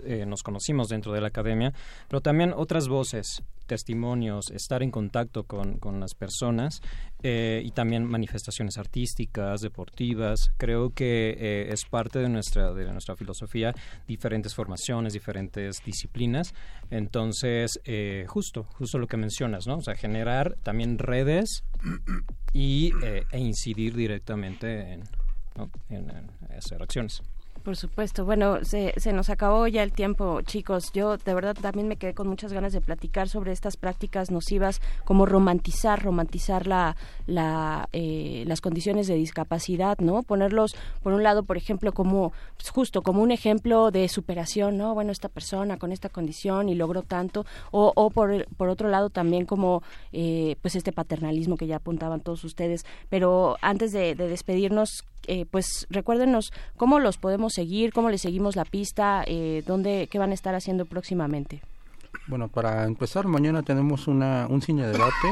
eh, nos conocimos dentro de la academia, pero también otras voces, testimonios, estar en contacto con, con las personas y también manifestaciones artísticas, deportivas. Creo que es parte de nuestra, de nuestra filosofía, diferentes formaciones, diferentes disciplinas. Entonces, justo, justo lo que mencionas, ¿no? O sea, generar también redes y, e incidir directamente en, en, hacer acciones. Por supuesto. Bueno, se, se, nos acabó ya el tiempo, chicos. Yo de verdad también me quedé con muchas ganas de platicar sobre estas prácticas nocivas, como romantizar, romantizar la, la, eh, las condiciones de discapacidad, ¿no? Ponerlos, por un lado, por ejemplo, como pues, justo como un ejemplo de superación, ¿no? Bueno, esta persona con esta condición y logró tanto, o, o por, por otro lado también como eh, pues este paternalismo que ya apuntaban todos ustedes. Pero antes de, de despedirnos, eh, pues recuérdenos cómo los podemos seguir, cómo les seguimos la pista, eh, dónde, qué van a estar haciendo próximamente. Bueno, para empezar, mañana tenemos una, un cine debate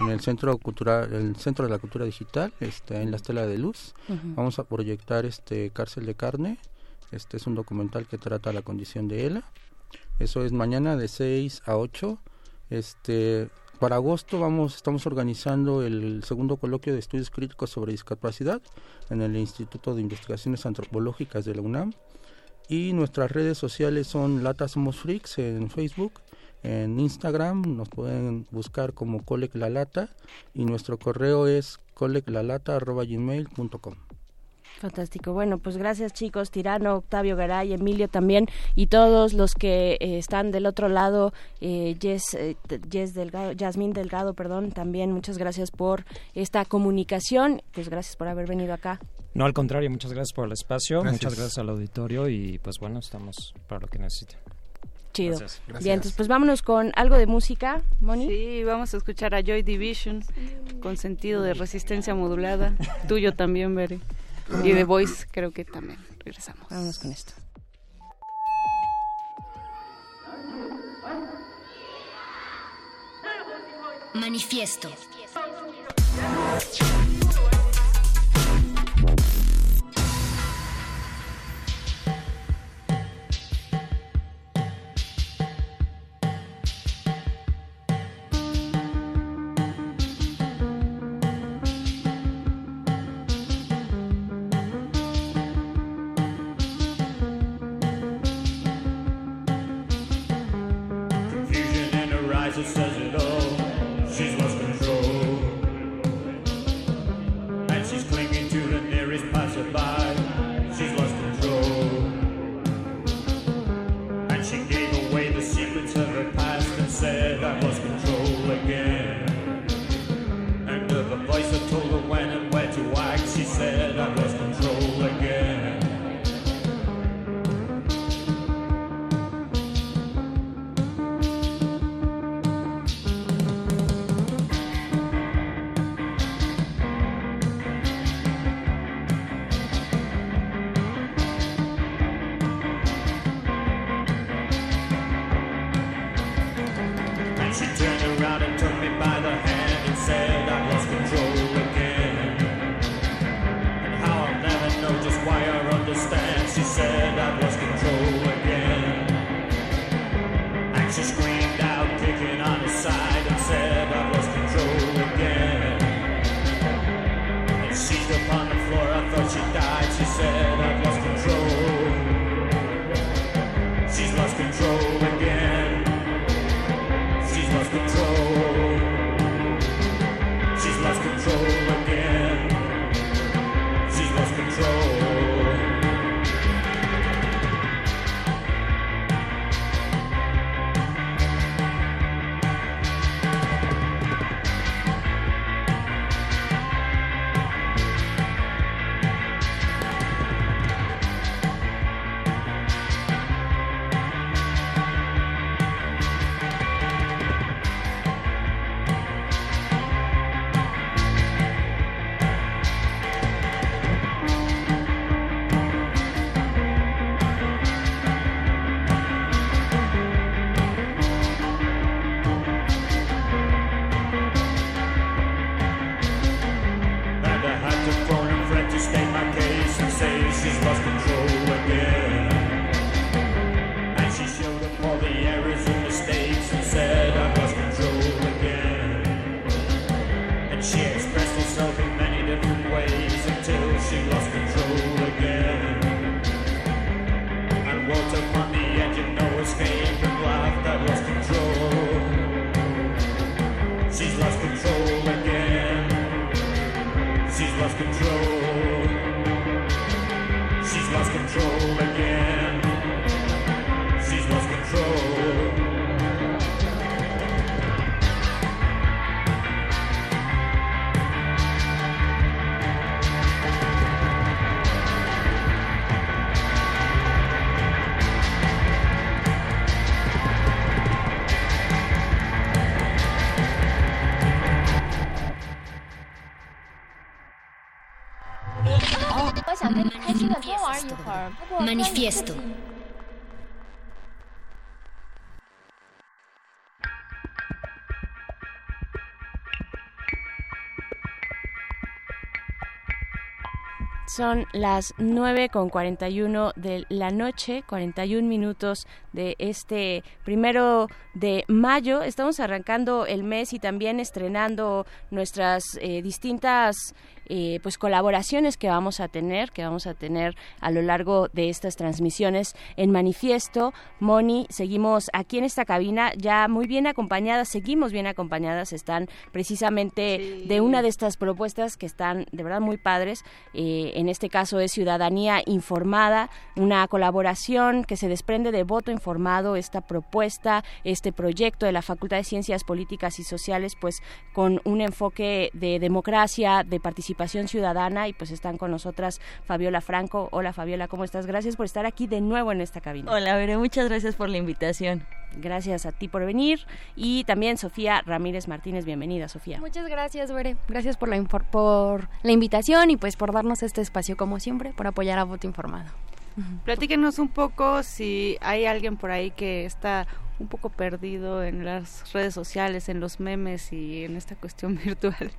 en el Centro Cultural, el Centro de la Cultura Digital, este, en la Estela de Luz. Vamos a proyectar este Cárcel de Carne. Este es un documental que trata la condición de ELA. Eso es mañana de 6 a 8. Este, para agosto vamos, estamos organizando el segundo coloquio de estudios críticos sobre discapacidad en el Instituto de Investigaciones Antropológicas de la UNAM. Y nuestras redes sociales son Lata Somos Freaks en Facebook, en Instagram nos pueden buscar como Colec La Lata y nuestro correo es coleclalata.gmail.com. Fantástico. Bueno, pues gracias chicos, Tirano, Octavio Garay, Emilio también y todos los que eh, están del otro lado, eh, Jess, eh, Delgado, Yasmín Delgado, perdón, también muchas gracias por esta comunicación, pues gracias por haber venido acá. No, al contrario, muchas gracias por el espacio, muchas gracias al auditorio y pues bueno, estamos para lo que necesiten. Chido. Gracias. Bien, entonces pues vámonos con algo de música, Moni. Sí, vamos a escuchar a Joy Division con sentido de resistencia modulada. Tuyo también, Bere. Y The Voice creo que también regresamos. Vamos con esto. Manifiesto. Manifiesto. Son las 9 con 41 de la noche, 41 minutos de este primero de mayo. Estamos arrancando el mes y también estrenando nuestras eh, distintas eh, pues colaboraciones que vamos a tener, que vamos a tener a lo largo de estas transmisiones en manifiesto. Moni, seguimos aquí en esta cabina ya muy bien acompañadas, seguimos bien acompañadas, están precisamente de una de estas propuestas que están de verdad muy padres. Eh, en este caso es Ciudadanía Informada, una colaboración que se desprende de voto informado, esta propuesta, este proyecto de la Facultad de Ciencias Políticas y Sociales, pues con un enfoque de democracia, de participación ciudadana y pues están con nosotras Fabiola Franco. Hola Fabiola, ¿cómo estás? Gracias por estar aquí de nuevo en esta cabina. Hola, Veré, muchas gracias por la invitación. Gracias a ti por venir y también Sofía Ramírez Martínez, bienvenida Sofía. Muchas gracias, Bere. Gracias por la, por la invitación y pues por darnos este espacio como siempre, por apoyar a Voto Informado. Platíquenos un poco si hay alguien por ahí que está un poco perdido en las redes sociales, en los memes y en esta cuestión virtual.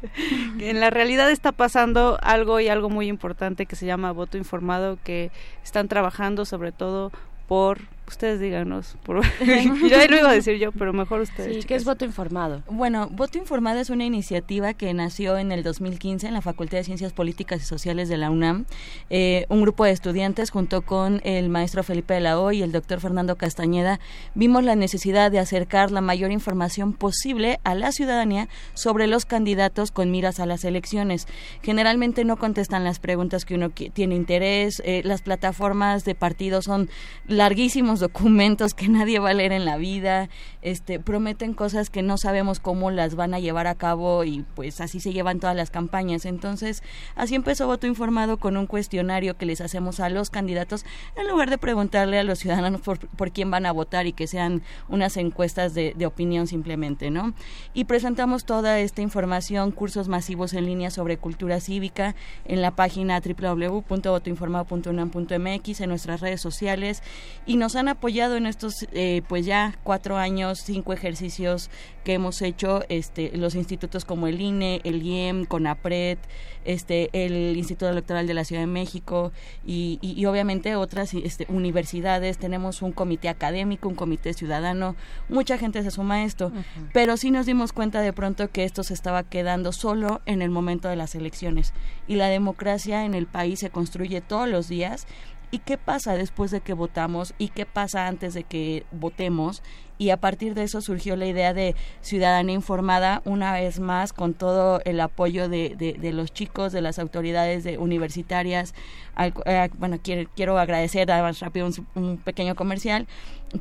Que en la realidad está pasando algo y algo muy importante que se llama voto informado, que están trabajando sobre todo por ustedes díganos. Por, ya lo iba a decir yo, pero mejor ustedes. Sí, ¿qué es voto informado? Bueno, Voto Informado es una iniciativa que nació en el 2015 en la Facultad de Ciencias Políticas y Sociales de la UNAM. Eh, un grupo de estudiantes junto con el maestro Felipe de la O y el doctor Fernando Castañeda vimos la necesidad de acercar la mayor información posible a la ciudadanía sobre los candidatos con miras a las elecciones. Generalmente no contestan las preguntas que uno qui- tiene interés, eh, las plataformas de partidos son larguísimos documentos que nadie va a leer en la vida, este, prometen cosas que no sabemos cómo las van a llevar a cabo y pues así se llevan todas las campañas. Entonces, así empezó Voto Informado con un cuestionario que les hacemos a los candidatos en lugar de preguntarle a los ciudadanos por, quién van a votar y que sean unas encuestas de, de opinión simplemente, ¿no? Y presentamos toda esta información, cursos masivos en línea sobre cultura cívica en la página www.votoinformado.unam.mx, en nuestras redes sociales y nos han han apoyado en estos, eh, pues ya cuatro años, cinco ejercicios que hemos hecho, este, los institutos como el INE, el IEM, CONAPRED, este, el Instituto Electoral de la Ciudad de México y, y, y obviamente otras este, universidades. Tenemos un comité académico, un comité ciudadano. Mucha gente se suma a esto, pero sí nos dimos cuenta de pronto que esto se estaba quedando solo en el momento de las elecciones y la democracia en el país se construye todos los días ¿Y qué pasa después de que votamos? ¿Y qué pasa antes de que votemos? Y a partir de eso surgió la idea de ciudadanía informada, una vez más, con todo el apoyo de, los chicos, de las autoridades de, universitarias. Al, eh, bueno, quiero, quiero agradecer, rápido un, un, pequeño comercial,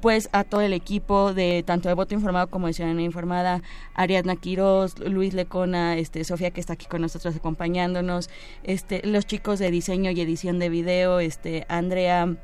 pues a todo el equipo de tanto de Voto Informado como de Ciudadanía Informada, Ariadna Quiroz, Luis Lecona, este, Sofía que está aquí con nosotros acompañándonos, este, los chicos de diseño y edición de video, este, Andrea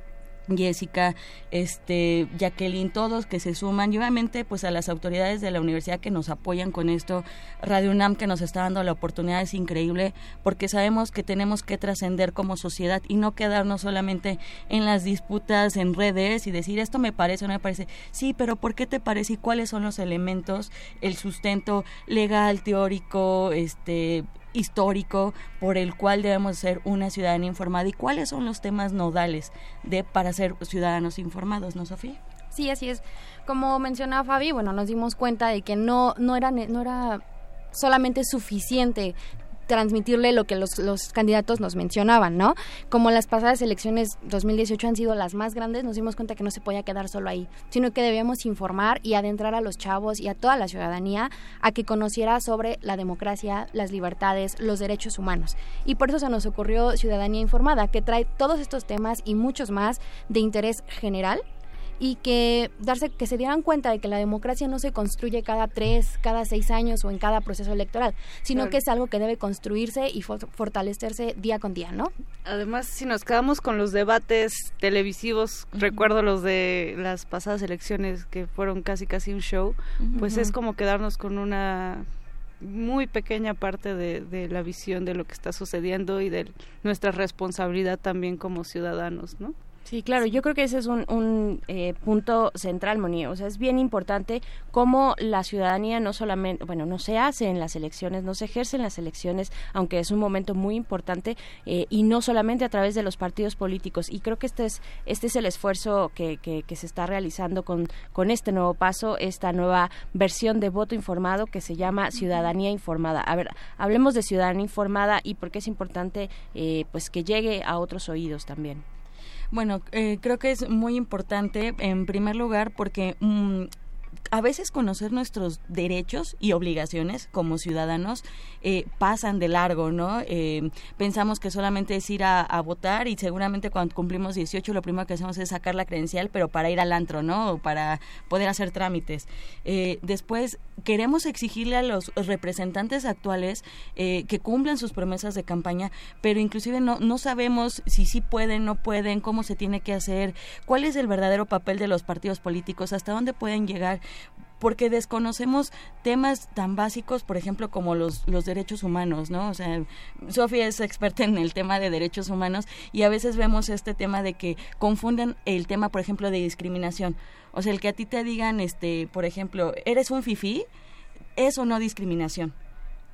Jessica, este, Jacqueline, todos que se suman. Y obviamente pues a las autoridades de la universidad que nos apoyan con esto, Radio UNAM que nos está dando la oportunidad es increíble porque sabemos que tenemos que trascender como sociedad y no quedarnos solamente en las disputas en redes y decir esto me parece o no me parece. Sí, pero ¿por qué te parece y cuáles son los elementos, el sustento legal, teórico, este histórico por el cual debemos ser una ciudadanía informada y cuáles son los temas nodales de para ser ciudadanos informados, ¿no, Sofía? Sí, así es. Como mencionaba Fabi, bueno, nos dimos cuenta de que no no era no era solamente suficiente transmitirle lo que los, los, candidatos nos mencionaban, ¿no? Como las pasadas elecciones 2018 han sido las más grandes, nos dimos cuenta que no se podía quedar solo ahí, sino que debíamos informar y adentrar a los chavos y a toda la ciudadanía a que conociera sobre la democracia, las libertades, los derechos humanos. Y por eso se nos ocurrió Ciudadanía Informada, que trae todos estos temas y muchos más de interés general y que darse que se dieran cuenta de que la democracia no se construye cada tres, cada seis años o en cada proceso electoral, sino claro. que es algo que debe construirse y fortalecerse día con día, ¿no? Además, si nos quedamos con los debates televisivos, uh -huh. recuerdo los de las pasadas elecciones que fueron casi casi un show, uh -huh. pues es como quedarnos con una muy pequeña parte de, de, la visión de lo que está sucediendo y de nuestra responsabilidad también como ciudadanos, ¿no? Sí, claro, yo creo que ese es un, un eh, punto central, Moni. O sea, es bien importante cómo la ciudadanía no solamente, bueno, no se hace en las elecciones, no se ejerce en las elecciones, aunque es un momento muy importante, eh, y no solamente a través de los partidos políticos. Y creo que este es, este es el esfuerzo que, que, que se está realizando con, con este nuevo paso, esta nueva versión de voto informado que se llama Ciudadanía Informada. A ver, hablemos de ciudadanía informada y por qué es importante eh, pues que llegue a otros oídos también. Bueno, eh, creo que es muy importante, en primer lugar, porque mmm, a veces conocer nuestros derechos y obligaciones como ciudadanos eh, pasan de largo, ¿no? Eh, pensamos que solamente es ir a, votar y seguramente cuando cumplimos 18 lo primero que hacemos es sacar la credencial, pero para ir al antro, ¿no? O para poder hacer trámites. Eh, después queremos exigirle a los representantes actuales eh, que cumplan sus promesas de campaña, pero inclusive no, no sabemos si sí pueden, no pueden, cómo se tiene que hacer, cuál es el verdadero papel de los partidos políticos, hasta dónde pueden llegar porque desconocemos temas tan básicos, por ejemplo, como los, los derechos humanos, ¿no? O sea, Sofía es experta en el tema de derechos humanos y a veces vemos este tema de que confunden el tema, por ejemplo, de discriminación. O sea, el que a ti te digan, este, por ejemplo, eres un fifí, es o no discriminación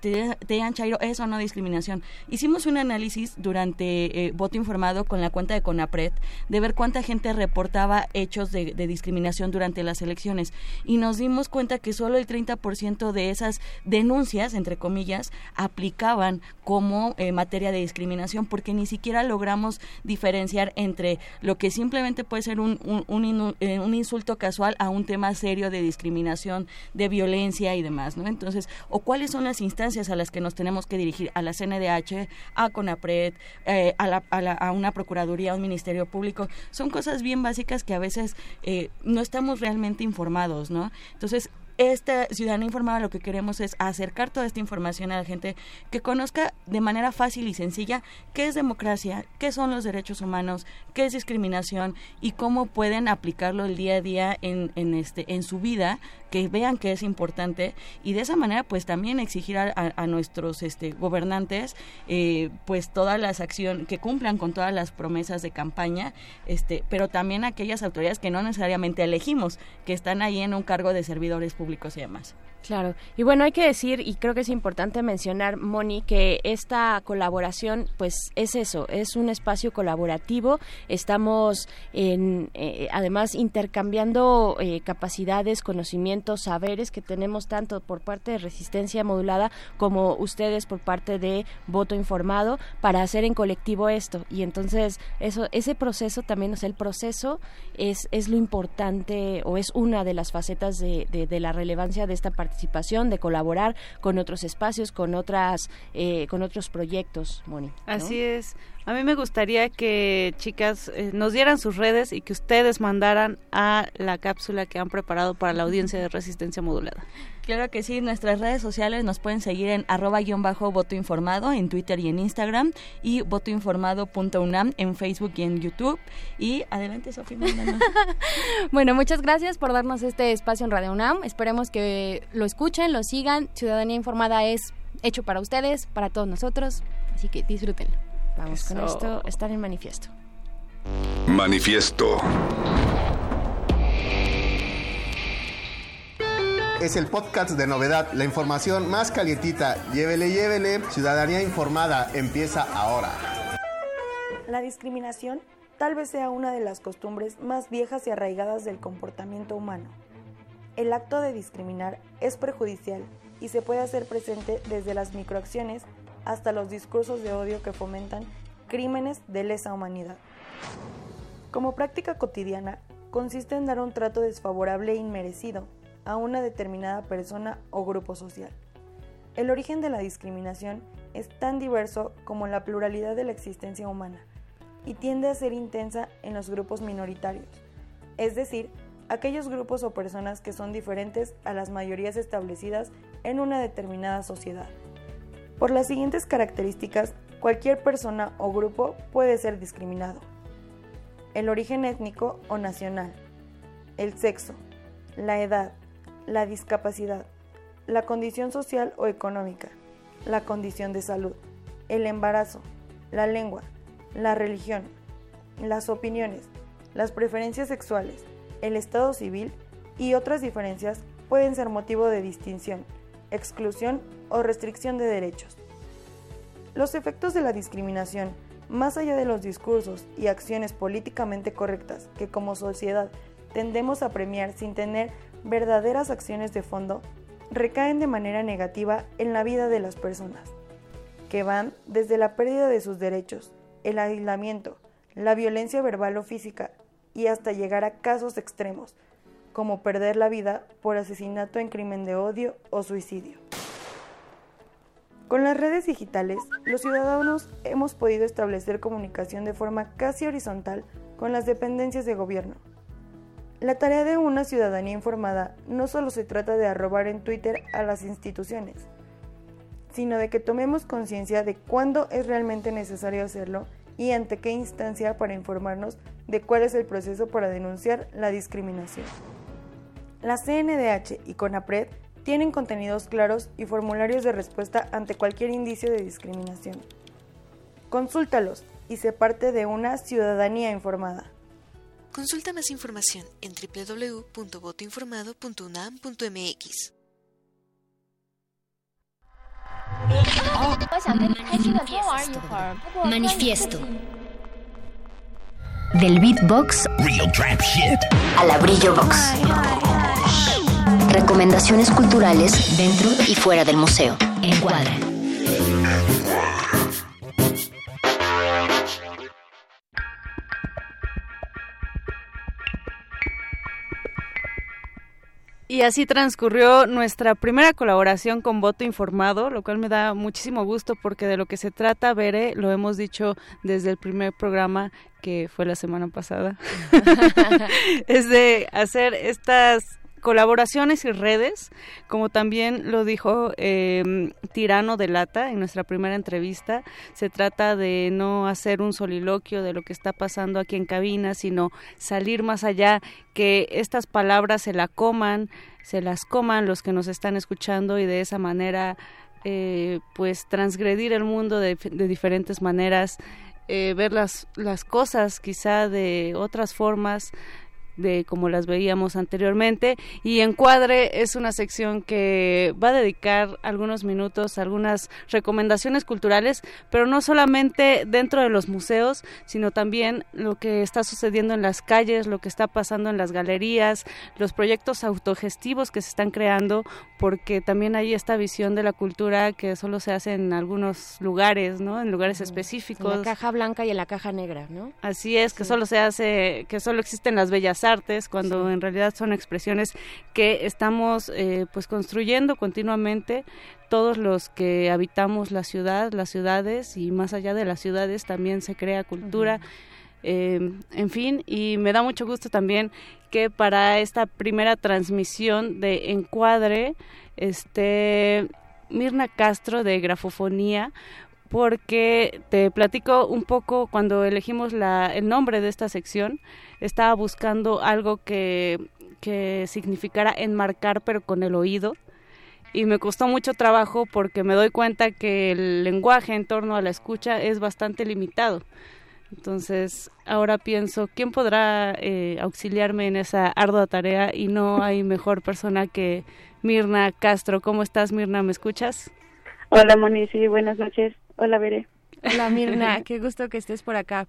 te, te digan Chairo, eso no discriminación. Hicimos un análisis durante eh, voto informado con la cuenta de CONAPRED de ver cuánta gente reportaba hechos de, discriminación durante las elecciones y nos dimos cuenta que solo el 30% de esas denuncias, entre comillas, aplicaban como eh, materia de discriminación porque ni siquiera logramos diferenciar entre lo que simplemente puede ser un, un, un, eh, un insulto casual a un tema serio de discriminación, de violencia y demás, ¿no? Entonces, o cuáles son las instancias a las que nos tenemos que dirigir, a la CNDH, a CONAPRED, eh, a, la, a, la, a, una Procuraduría, a un Ministerio Público. Son cosas bien básicas que a veces eh, no estamos realmente informados, ¿no? Entonces, esta ciudadanía informada lo que queremos es acercar toda esta información a la gente que conozca de manera fácil y sencilla qué es democracia, qué son los derechos humanos, qué es discriminación y cómo pueden aplicarlo el día a día en, este en su vida que vean que es importante y de esa manera pues también exigir a, a- a nuestros este gobernantes eh, pues todas las acciones que cumplan con todas las promesas de campaña este pero también aquellas autoridades que no necesariamente elegimos que están ahí en un cargo de servidores públicos y demás Claro. Y bueno, hay que decir, y creo que es importante mencionar, Moni, que esta colaboración, pues es eso, es un espacio colaborativo. Estamos, en, eh, además, intercambiando eh, capacidades, conocimientos, saberes que tenemos tanto por parte de Resistencia Modulada como ustedes por parte de Voto Informado para hacer en colectivo esto. Y entonces, eso, ese proceso también, o sea, el proceso es, es lo importante o es una de las facetas de la relevancia de esta participación, de colaborar con otros espacios, con otras, eh, con otros proyectos, Moni. Así es. A mí me gustaría que, chicas, eh, nos dieran sus redes y que ustedes mandaran a la cápsula que han preparado para la audiencia de resistencia modulada. Claro que sí, nuestras redes sociales nos pueden seguir en arroba guion bajo voto informado en Twitter y en Instagram y votoinformado.unam en Facebook y en YouTube. Y adelante, Sofía. Bueno, muchas gracias por darnos este espacio en Radio UNAM. Esperemos que lo escuchen, lo sigan. Ciudadanía Informada es hecho para ustedes, para todos nosotros. Así que disfrútenlo. Vamos con esto, estar en manifiesto. Manifiesto. Es el podcast de novedad, la información más calientita. Llévele, llévele. Ciudadanía informada empieza ahora. La discriminación tal vez sea una de las costumbres más viejas y arraigadas del comportamiento humano. El acto de discriminar es perjudicial y se puede hacer presente desde las microacciones hasta los discursos de odio que fomentan crímenes de lesa humanidad. Como práctica cotidiana, consiste en dar un trato desfavorable e inmerecido a una determinada persona o grupo social. El origen de la discriminación es tan diverso como la pluralidad de la existencia humana y tiende a ser intensa en los grupos minoritarios, es decir, aquellos grupos o personas que son diferentes a las mayorías establecidas en una determinada sociedad. Por las siguientes características, cualquier persona o grupo puede ser discriminado. El origen étnico o nacional, el sexo, la edad, la discapacidad, la condición social o económica, la condición de salud, el embarazo, la lengua, la religión, las opiniones, las preferencias sexuales, el estado civil y otras diferencias pueden ser motivo de distinción, exclusión o restricción de derechos. Los efectos de la discriminación, más allá de los discursos y acciones políticamente correctas que como sociedad tendemos a premiar sin tener verdaderas acciones de fondo, recaen de manera negativa en la vida de las personas, que van desde la pérdida de sus derechos, el aislamiento, la violencia verbal o física y hasta llegar a casos extremos, como perder la vida por asesinato en crimen de odio o suicidio. Con las redes digitales, los ciudadanos hemos podido establecer comunicación de forma casi horizontal con las dependencias de gobierno. La tarea de una ciudadanía informada no solo se trata de arrobar en Twitter a las instituciones, sino de que tomemos conciencia de cuándo es realmente necesario hacerlo y ante qué instancia para informarnos de cuál es el proceso para denunciar la discriminación. La CNDH y CONAPRED tienen contenidos claros y formularios de respuesta ante cualquier indicio de discriminación. Consúltalos y sé parte de una ciudadanía informada. Consulta más información en www.votoinformado.unam.mx. Manifiesto. Del beatbox a la brillo box. Recomendaciones culturales dentro y fuera del museo. Encuadra. Y así transcurrió nuestra primera colaboración con Voto Informado, lo cual me da muchísimo gusto porque de lo que se trata, Bere, lo hemos dicho desde el primer programa que fue la semana pasada, es de hacer estas colaboraciones y redes, como también lo dijo eh, Tirano de Lata en nuestra primera entrevista, se trata de no hacer un soliloquio de lo que está pasando aquí en cabina, sino salir más allá, que estas palabras se la coman, se las coman los que nos están escuchando y de esa manera eh, pues transgredir el mundo de, de diferentes maneras, eh, ver las, las cosas quizá de otras formas, de como las veíamos anteriormente y Encuadre es una sección que va a dedicar algunos minutos a algunas recomendaciones culturales, pero no solamente dentro de los museos, sino también lo que está sucediendo en las calles, lo que está pasando en las galerías, los proyectos autogestivos que se están creando, porque también hay esta visión de la cultura que solo se hace en algunos lugares, ¿no? En lugares específicos. En la caja blanca y en la caja negra, ¿no? Así es, que solo se hace, que solo existen las bellas artes, cuando en realidad son expresiones que estamos eh, pues construyendo continuamente todos los que habitamos la ciudad, las ciudades y más allá de las ciudades también se crea cultura. Eh, en fin, y me da mucho gusto también que para esta primera transmisión de Encuadre, este Mirna Castro de Grafofonía, porque te platico un poco cuando elegimos la, el nombre de esta sección, estaba buscando algo que, que significara enmarcar pero con el oído y me costó mucho trabajo porque me doy cuenta que el lenguaje en torno a la escucha es bastante limitado. Entonces, ahora pienso, ¿quién podrá eh, auxiliarme en esa ardua tarea? Y no hay mejor persona que Mirna Castro. ¿Cómo estás, Mirna? ¿Me escuchas? Hola, Moni, sí, buenas noches. Hola, Veré. Hola, Mirna, qué gusto que estés por acá.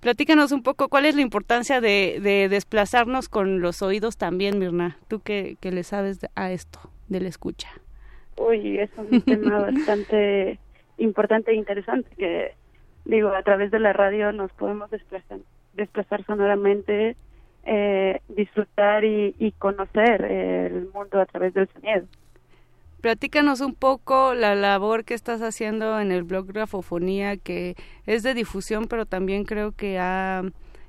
Platícanos un poco cuál es la importancia de, de desplazarnos con los oídos también, Mirna. Tú que, que le sabes a esto, de la escucha. Uy, es un tema bastante importante e interesante que, digo, a través de la radio nos podemos desplazar, desplazar sonoramente, eh, disfrutar y, y conocer el mundo a través del sonido. Platícanos un poco la labor que estás haciendo en el blog Grafofonía, que es de difusión, pero también creo que ha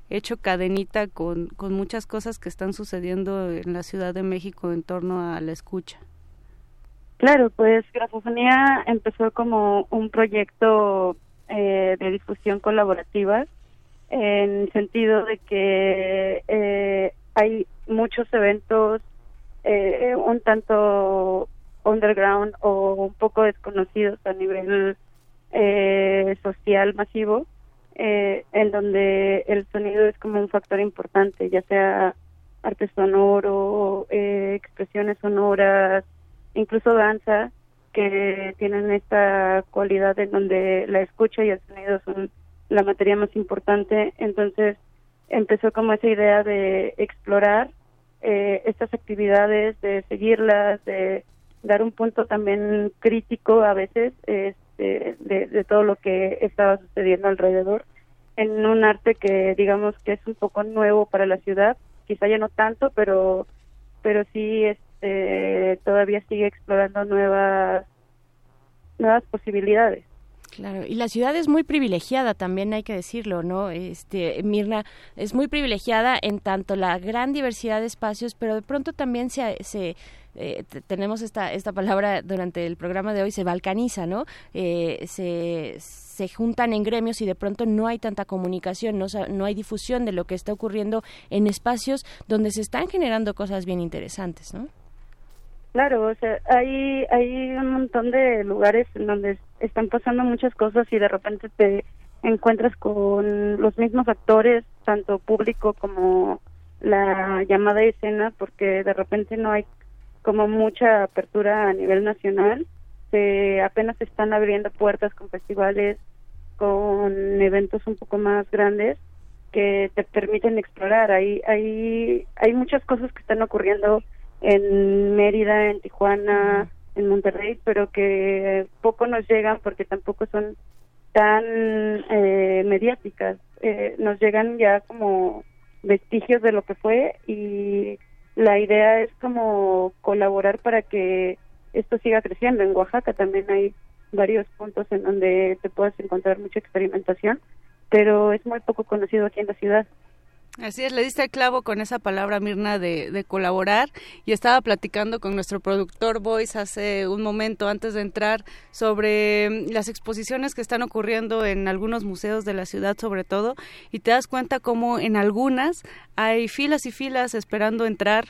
hecho cadenita con, con muchas cosas que están sucediendo en la Ciudad de México en torno a la escucha. Claro, pues Grafofonía empezó como un proyecto eh, de difusión colaborativa en sentido de que eh, hay muchos eventos eh, un tanto underground o un poco desconocidos a nivel eh, social masivo, eh, en donde el sonido es como un factor importante, ya sea arte sonoro, eh, expresiones sonoras, incluso danza, que tienen esta cualidad en donde la escucha y el sonido son la materia más importante. Entonces empezó como esa idea de explorar eh, estas actividades, de seguirlas, de dar un punto también crítico a veces este, de, todo lo que estaba sucediendo alrededor. En un arte que digamos que es un poco nuevo para la ciudad quizá ya no tanto pero pero sí este todavía sigue explorando nuevas nuevas posibilidades Claro, y la ciudad es muy privilegiada, también hay que decirlo, ¿no? Este, Mirna es muy privilegiada en tanto la gran diversidad de espacios, pero de pronto también se, se eh, tenemos esta, esta palabra durante el programa de hoy, se balcaniza, ¿no? Eh, se, se juntan en gremios y de pronto no hay tanta comunicación, no, no hay difusión de lo que está ocurriendo en espacios donde se están generando cosas bien interesantes, ¿no? Claro, o sea, hay, hay un montón de lugares en donde están pasando muchas cosas y de repente te encuentras con los mismos actores, tanto público como la llamada escena, porque de repente no hay como mucha apertura a nivel nacional. Se apenas están abriendo puertas con festivales, con eventos un poco más grandes que te permiten explorar. Hay, hay, hay muchas cosas que están ocurriendo en Mérida, en Tijuana, en Monterrey, pero que poco nos llegan porque tampoco son tan eh, mediáticas. Eh, nos llegan ya como vestigios de lo que fue y la idea es como colaborar para que esto siga creciendo. En Oaxaca también hay varios puntos en donde te puedas encontrar mucha experimentación, pero es muy poco conocido aquí en la ciudad. Así es, le diste el clavo con esa palabra, Mirna, de, de, colaborar. Y estaba platicando con nuestro productor Voice hace un momento antes de entrar sobre mm, las exposiciones que están ocurriendo en algunos museos de la ciudad, sobre todo. Y te das cuenta cómo en algunas hay filas y filas esperando entrar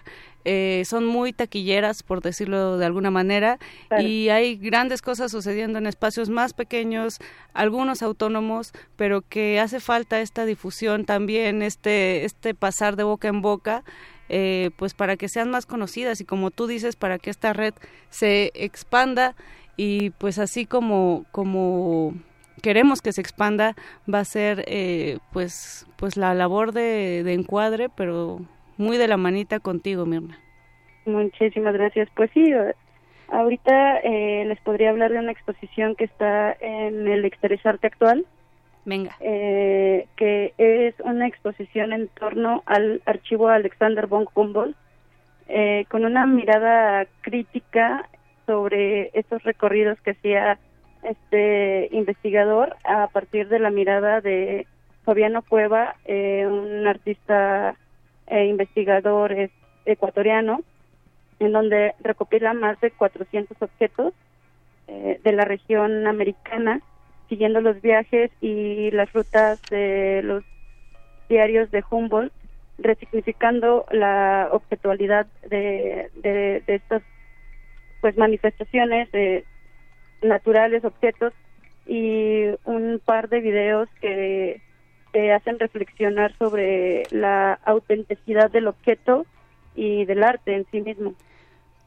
eh, son muy taquilleras, por decirlo de alguna manera, y hay grandes cosas sucediendo en espacios más pequeños, algunos autónomos, pero que hace falta esta difusión también, este, este pasar de boca en boca. Eh, pues para que sean más conocidas y como tú dices para que esta red se expanda y pues así como como queremos que se expanda va a ser eh, pues pues la labor de, de encuadre pero muy de la manita contigo, Mirna. Muchísimas gracias. Pues sí, ahorita eh, les podría hablar de una exposición que está en el Exterior actual. Venga. Eh, que es una exposición en torno al archivo Alexander von Humboldt, eh, con una mirada crítica sobre estos recorridos que hacía este investigador a partir de la mirada de Fabiano Cueva, un artista e investigador ecuatoriano, en donde recopila más de 400 objetos eh, de la región americana, siguiendo los viajes y las rutas de los diarios de Humboldt, resignificando la objetualidad de, de, estas pues manifestaciones de naturales, objetos y un par de videos que te hacen reflexionar sobre la autenticidad del objeto y del arte en sí mismo.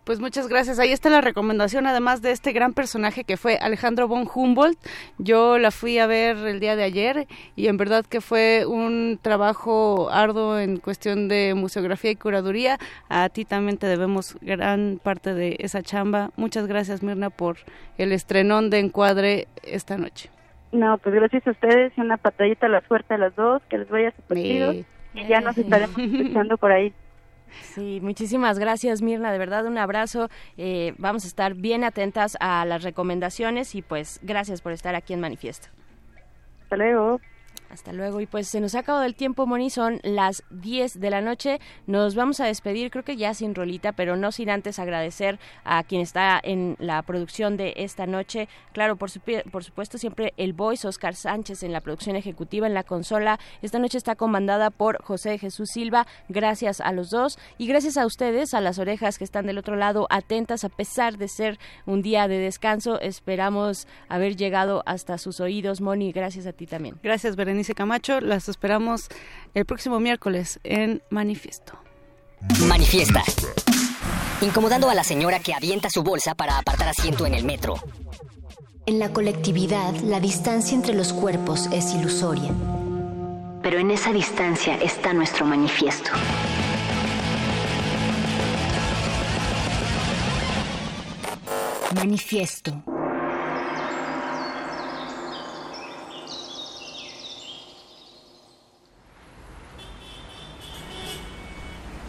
Pues muchas gracias. Ahí está la recomendación, además de este gran personaje que fue Alejandro von Humboldt. Yo la fui a ver el día de ayer y en verdad que fue un trabajo arduo en cuestión de museografía y curaduría. A ti también te debemos gran parte de esa chamba. Muchas gracias, Mirna, por el estrenón de encuadre esta noche. No, pues gracias a ustedes y una patadita a la suerte a las dos, que les vaya súper Y ya nos estaremos escuchando por ahí. Sí, muchísimas gracias Mirna, de verdad un abrazo. Eh, vamos a estar bien atentas a las recomendaciones y pues gracias por estar aquí en Manifiesto. Hasta luego. Hasta luego. Y pues se nos ha acabado el tiempo, Moni. Son las 10 de la noche. Nos vamos a despedir, creo que ya sin rolita, pero no sin antes agradecer a quien está en la producción de esta noche. Claro, por, por supuesto, siempre el voice Oscar Sánchez en la producción ejecutiva, en la consola. Esta noche está comandada por José Jesús Silva. Gracias a los dos. Y gracias a ustedes, a las orejas que están del otro lado, atentas a pesar de ser un día de descanso. Esperamos haber llegado hasta sus oídos, Moni. Gracias a ti también. Gracias, Berenice. Berenice Camacho. Las esperamos el próximo miércoles en Manifiesto. Manifiesta. Incomodando a la señora que avienta su bolsa para apartar asiento en el metro. En la colectividad, la distancia entre los cuerpos es ilusoria. Pero en esa distancia está nuestro manifiesto. Manifiesto.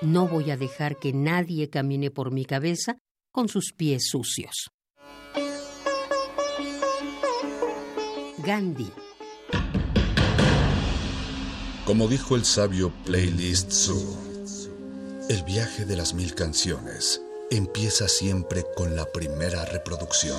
No voy a dejar que nadie camine por mi cabeza con sus pies sucios. Gandhi. Como dijo el sabio Playlist Zoo, el viaje de las mil canciones empieza siempre con la primera reproducción.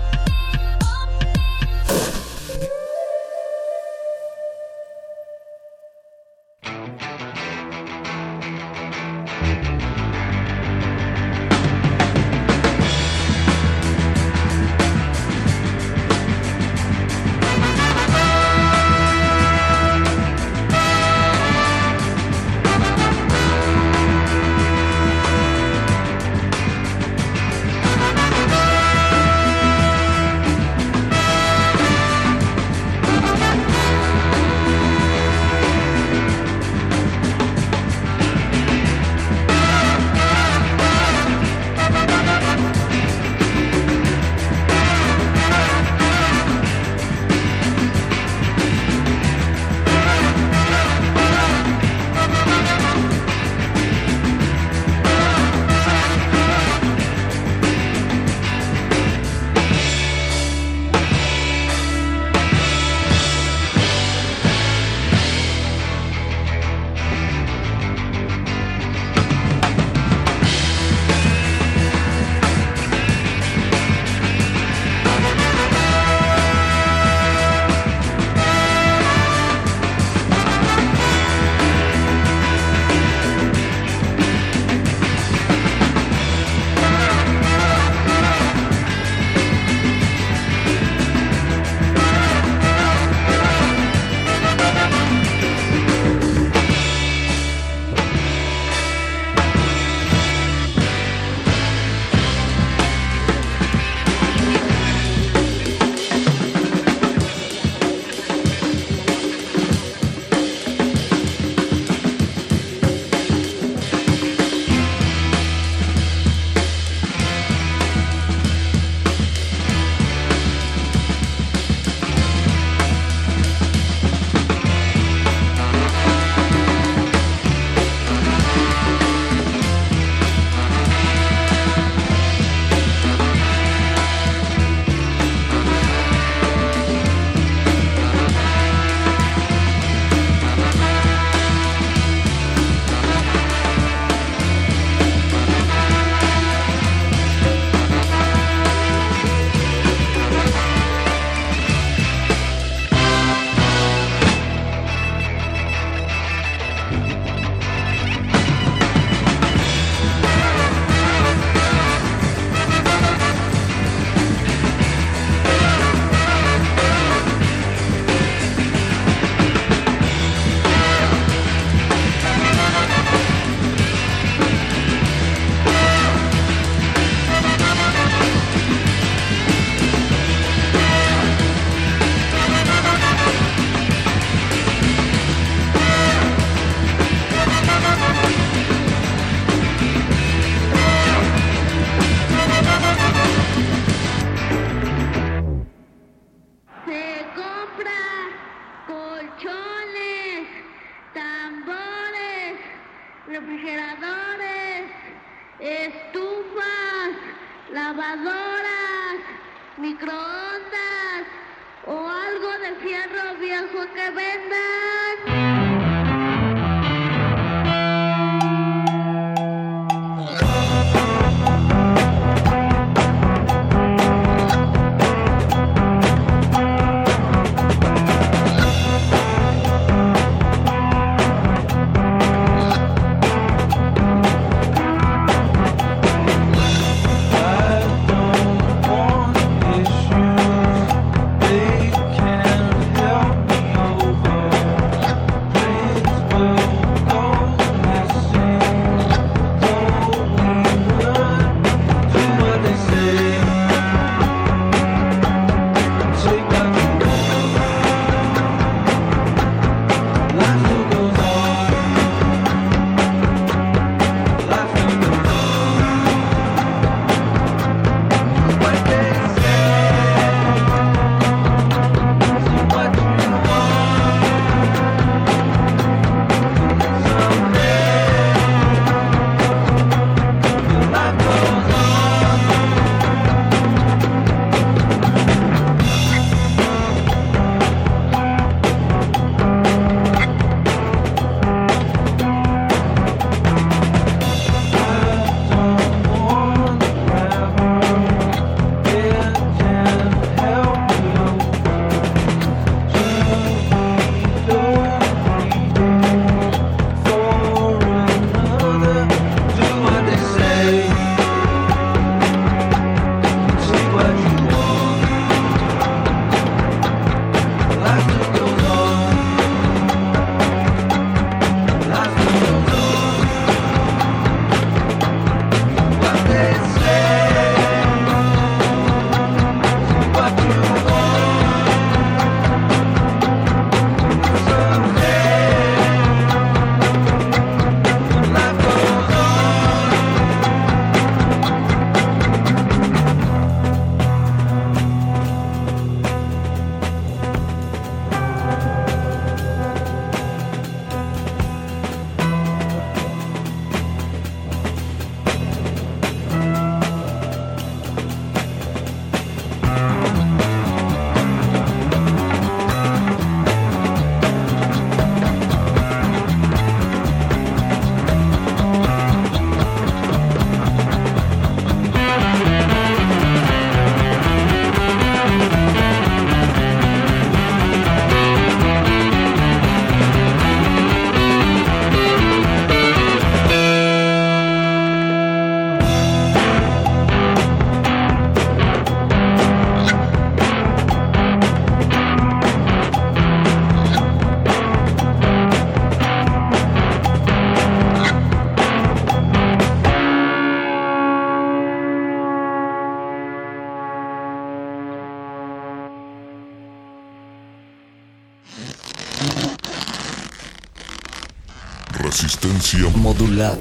modulada.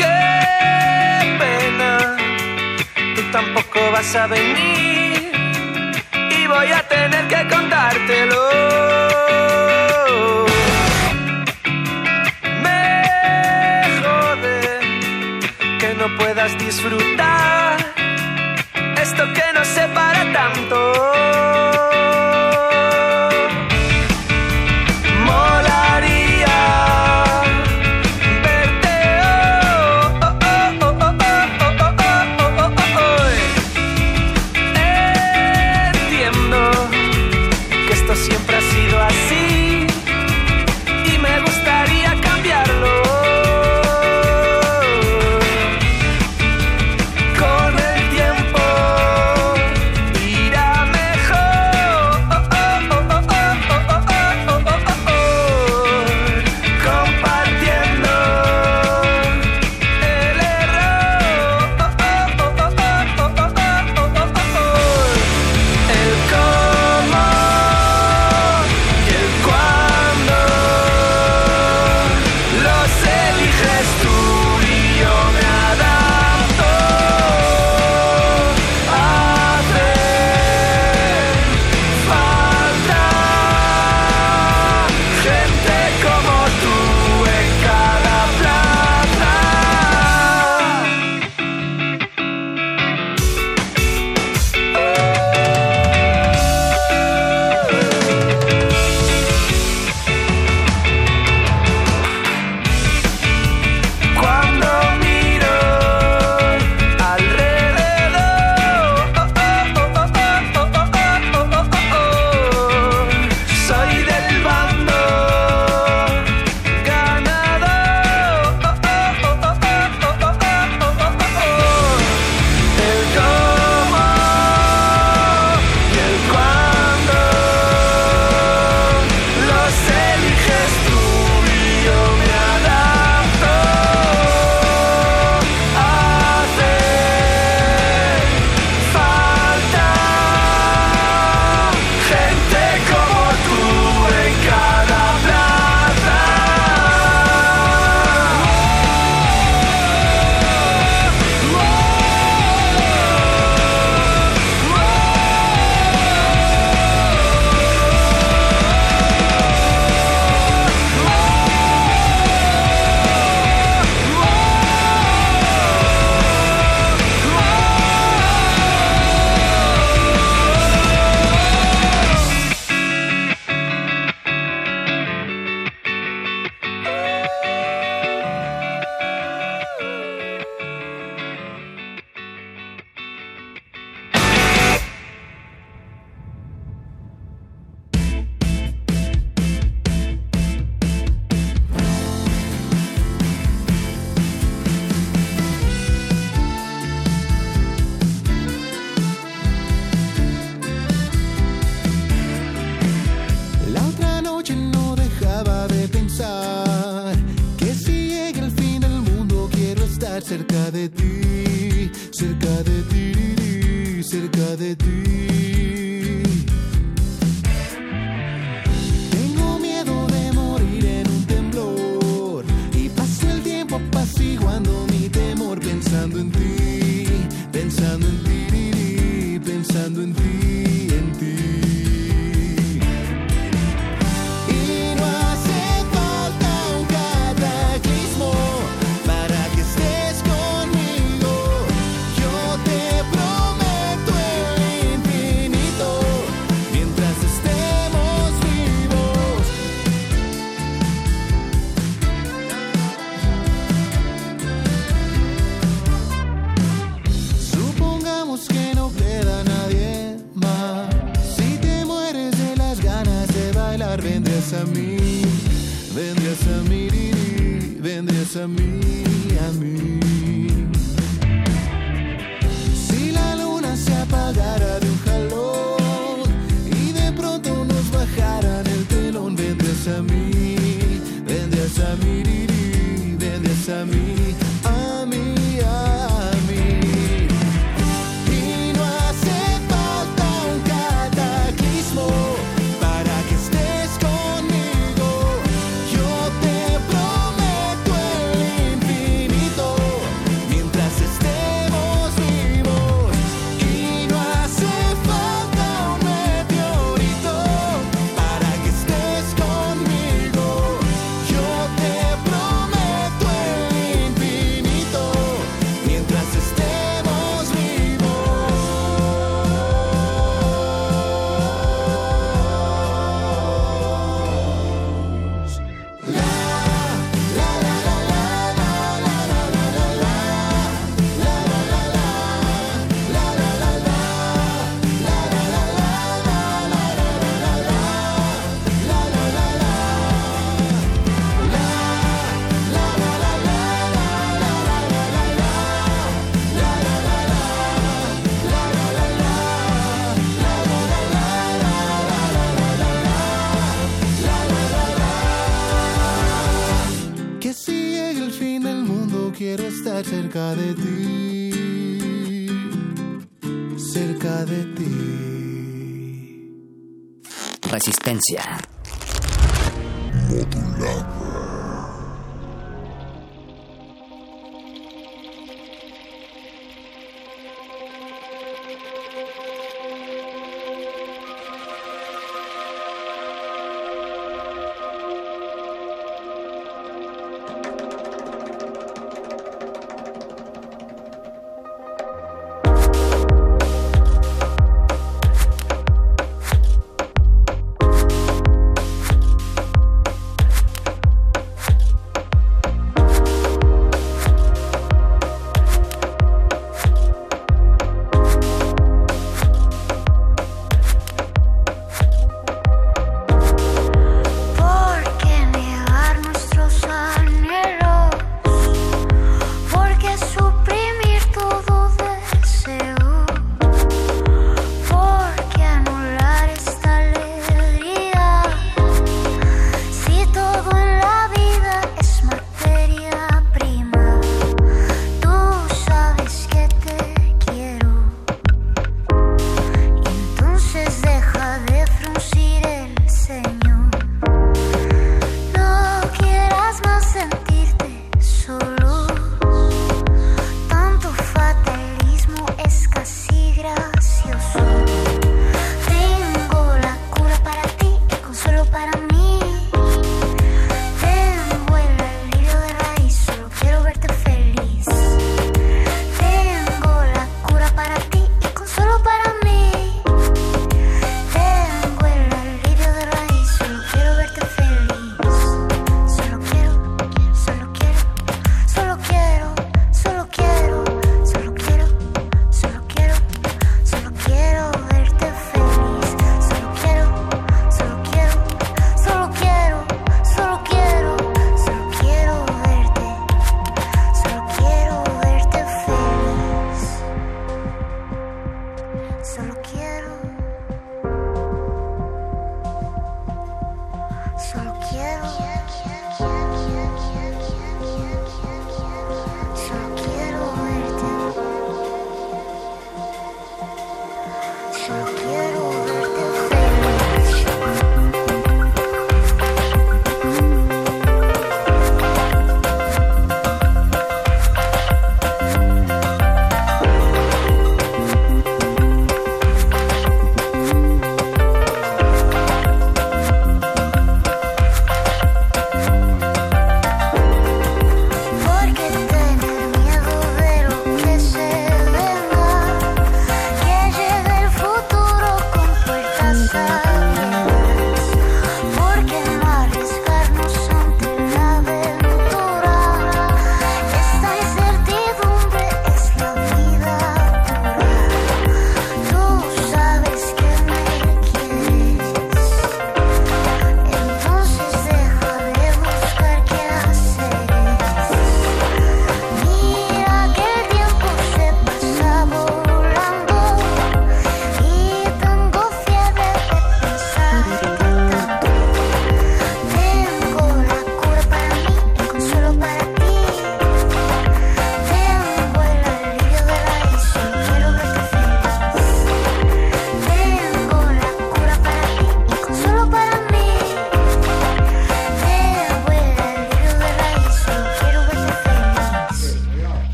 Qué pena, tú tampoco vas a venir y voy a tener que contártelo. Me jode que no puedas disfrutar 안.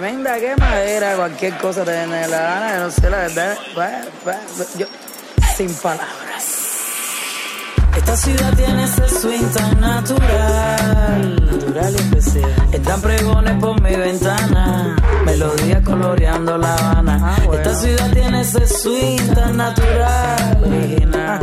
tremenda quemadera, cualquier cosa te viene la gana, yo no sé la verdad. Pues, pues, pues, yo, sin palabras. Esta ciudad tiene ese swing tan natural, natural y especial. Están pregones por mi ventana, melodías coloreando La Habana. Ah, Esta ciudad tiene ese swing tan natural, original.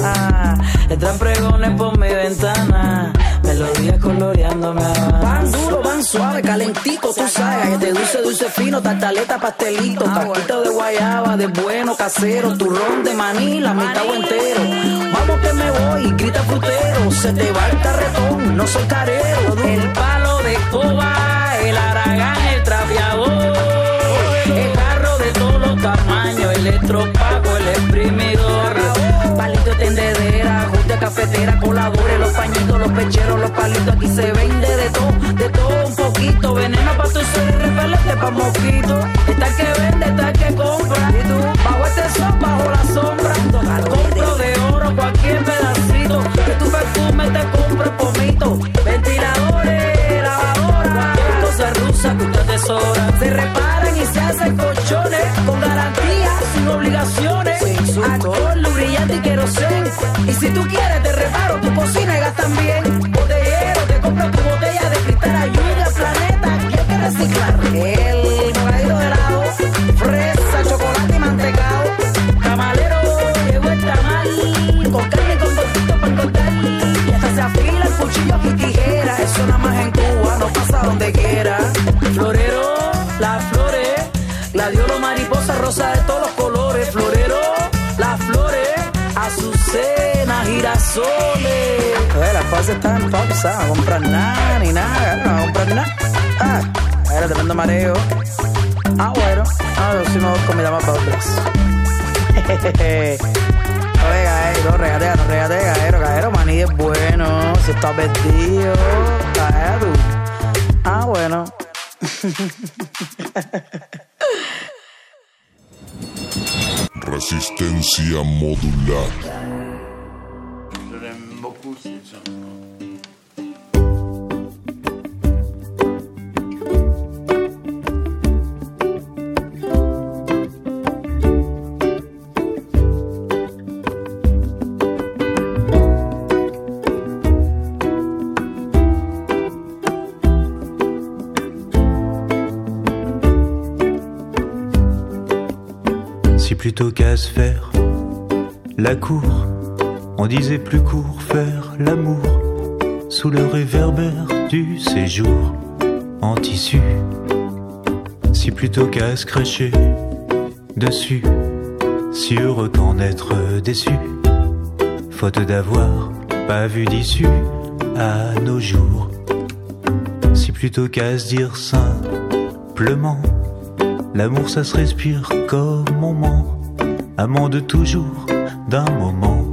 Están pregones por mi ventana melodías coloreándome. Pan duro, pan suave, calentito, tú sabes. De dulce, dulce fino, tartaleta, pastelito. Ah, Taquito de guayaba, de bueno, casero. Turrón de maní, la mitad o entero. Vamos que me voy, grita frutero. Se te va el carretón, no soy carero. El palo de coba, el aragán, el trapeador. El carro de todos los tamaños, el estropajo, el exprimidor. Palito tendedor coladores, los pañitos, los pecheros, los palitos. Aquí se vende de todo, de todo un poquito. Veneno para tu ser y repelente pa' mosquito. Está el que vende, está el que compra. Y tú, bajo este sol, bajo la sombra. Compro de oro cualquier pedacito. Que tu perfume te compre pomito. Ventiladores, Cosas están en pausa. No comprar nada ni nada. No comprar nada. Ah, era tremendo mareo. Ah, bueno. Ah, yo sí me voy con mi dama para otras. Oye, gaero, regatea, no regatea, gaero, gaero, maní es bueno. Si está vestido, gaero. Ah, bueno. Resistencia modular. La cour, on disait plus court faire l'amour sous le réverbère du séjour en tissu. Si plutôt qu'à se cracher dessus, si heureux qu'en être déçu, faute d'avoir pas vu d'issue à nos jours. Si plutôt qu'à se dire simplement L'amour ça se respire comme moment, amant de toujours, d'un moment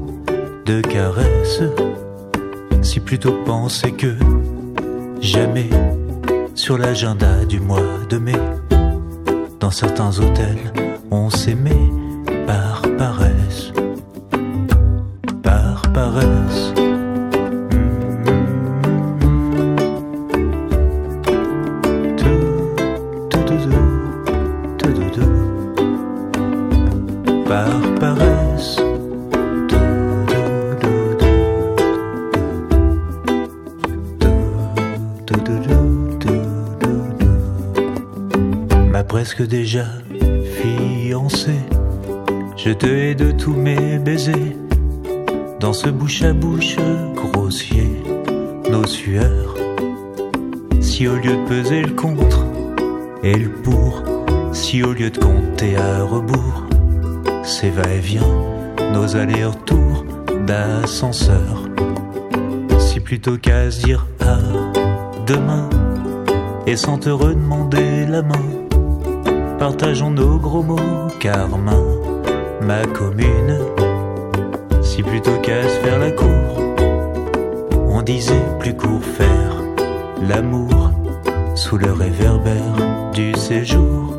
de caresse. Si plutôt penser que jamais sur l'agenda du mois de mai, dans certains hôtels, on s'aimait par paresse, par paresse. Bouche à bouche grossier, nos sueurs. Si au lieu de peser le contre et le pour, si au lieu de compter à rebours, c'est va-et-vient, nos allers-retours d'ascenseur. Si plutôt qu'à se dire à demain, et sans te redemander la main, partageons nos gros mots, car ma commune. Si plutôt qu'à se faire la cour, on disait plus court faire l'amour sous le réverbère du séjour,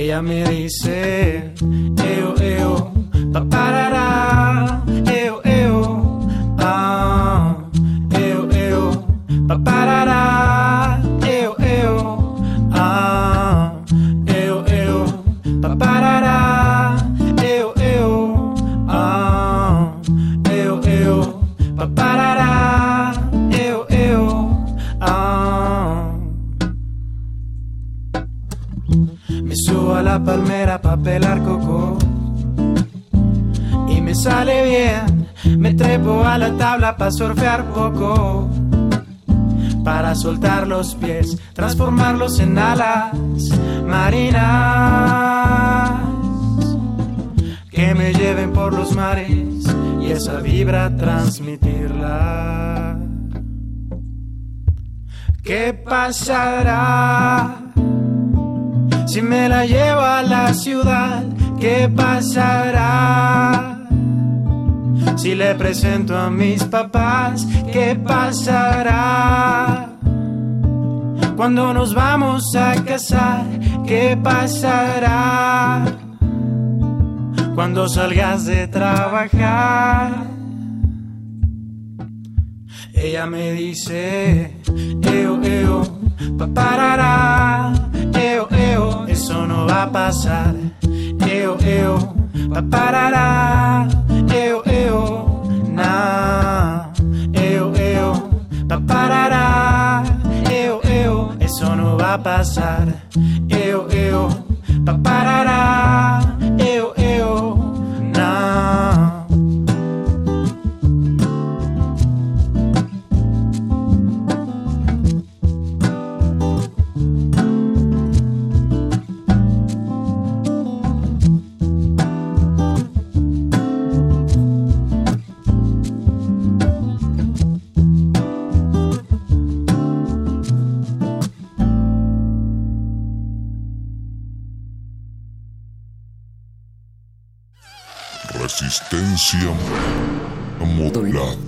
Ella me dice, eo, eo, paparara, eo, eo, ah, eo, eo, paparara, la tabla pa' surfear poco. Para soltar los pies, transformarlos en alas marinas. Que me lleven por los mares y esa vibra transmitirla. ¿Qué pasará? Si me la llevo a la ciudad, ¿qué pasará? Si le presento a mis papás, ¿qué pasará? Cuando nos vamos a casar, ¿qué pasará? Cuando salgas de trabajar, ella me dice, eo, eo, paparara, eo, eo, eso no va a pasar, eo, eo, paparara, eo, eo, na, eo, eo, paparara, eo, eo, eso no va a pasar, eo, eo, paparara, Resistencia modulada.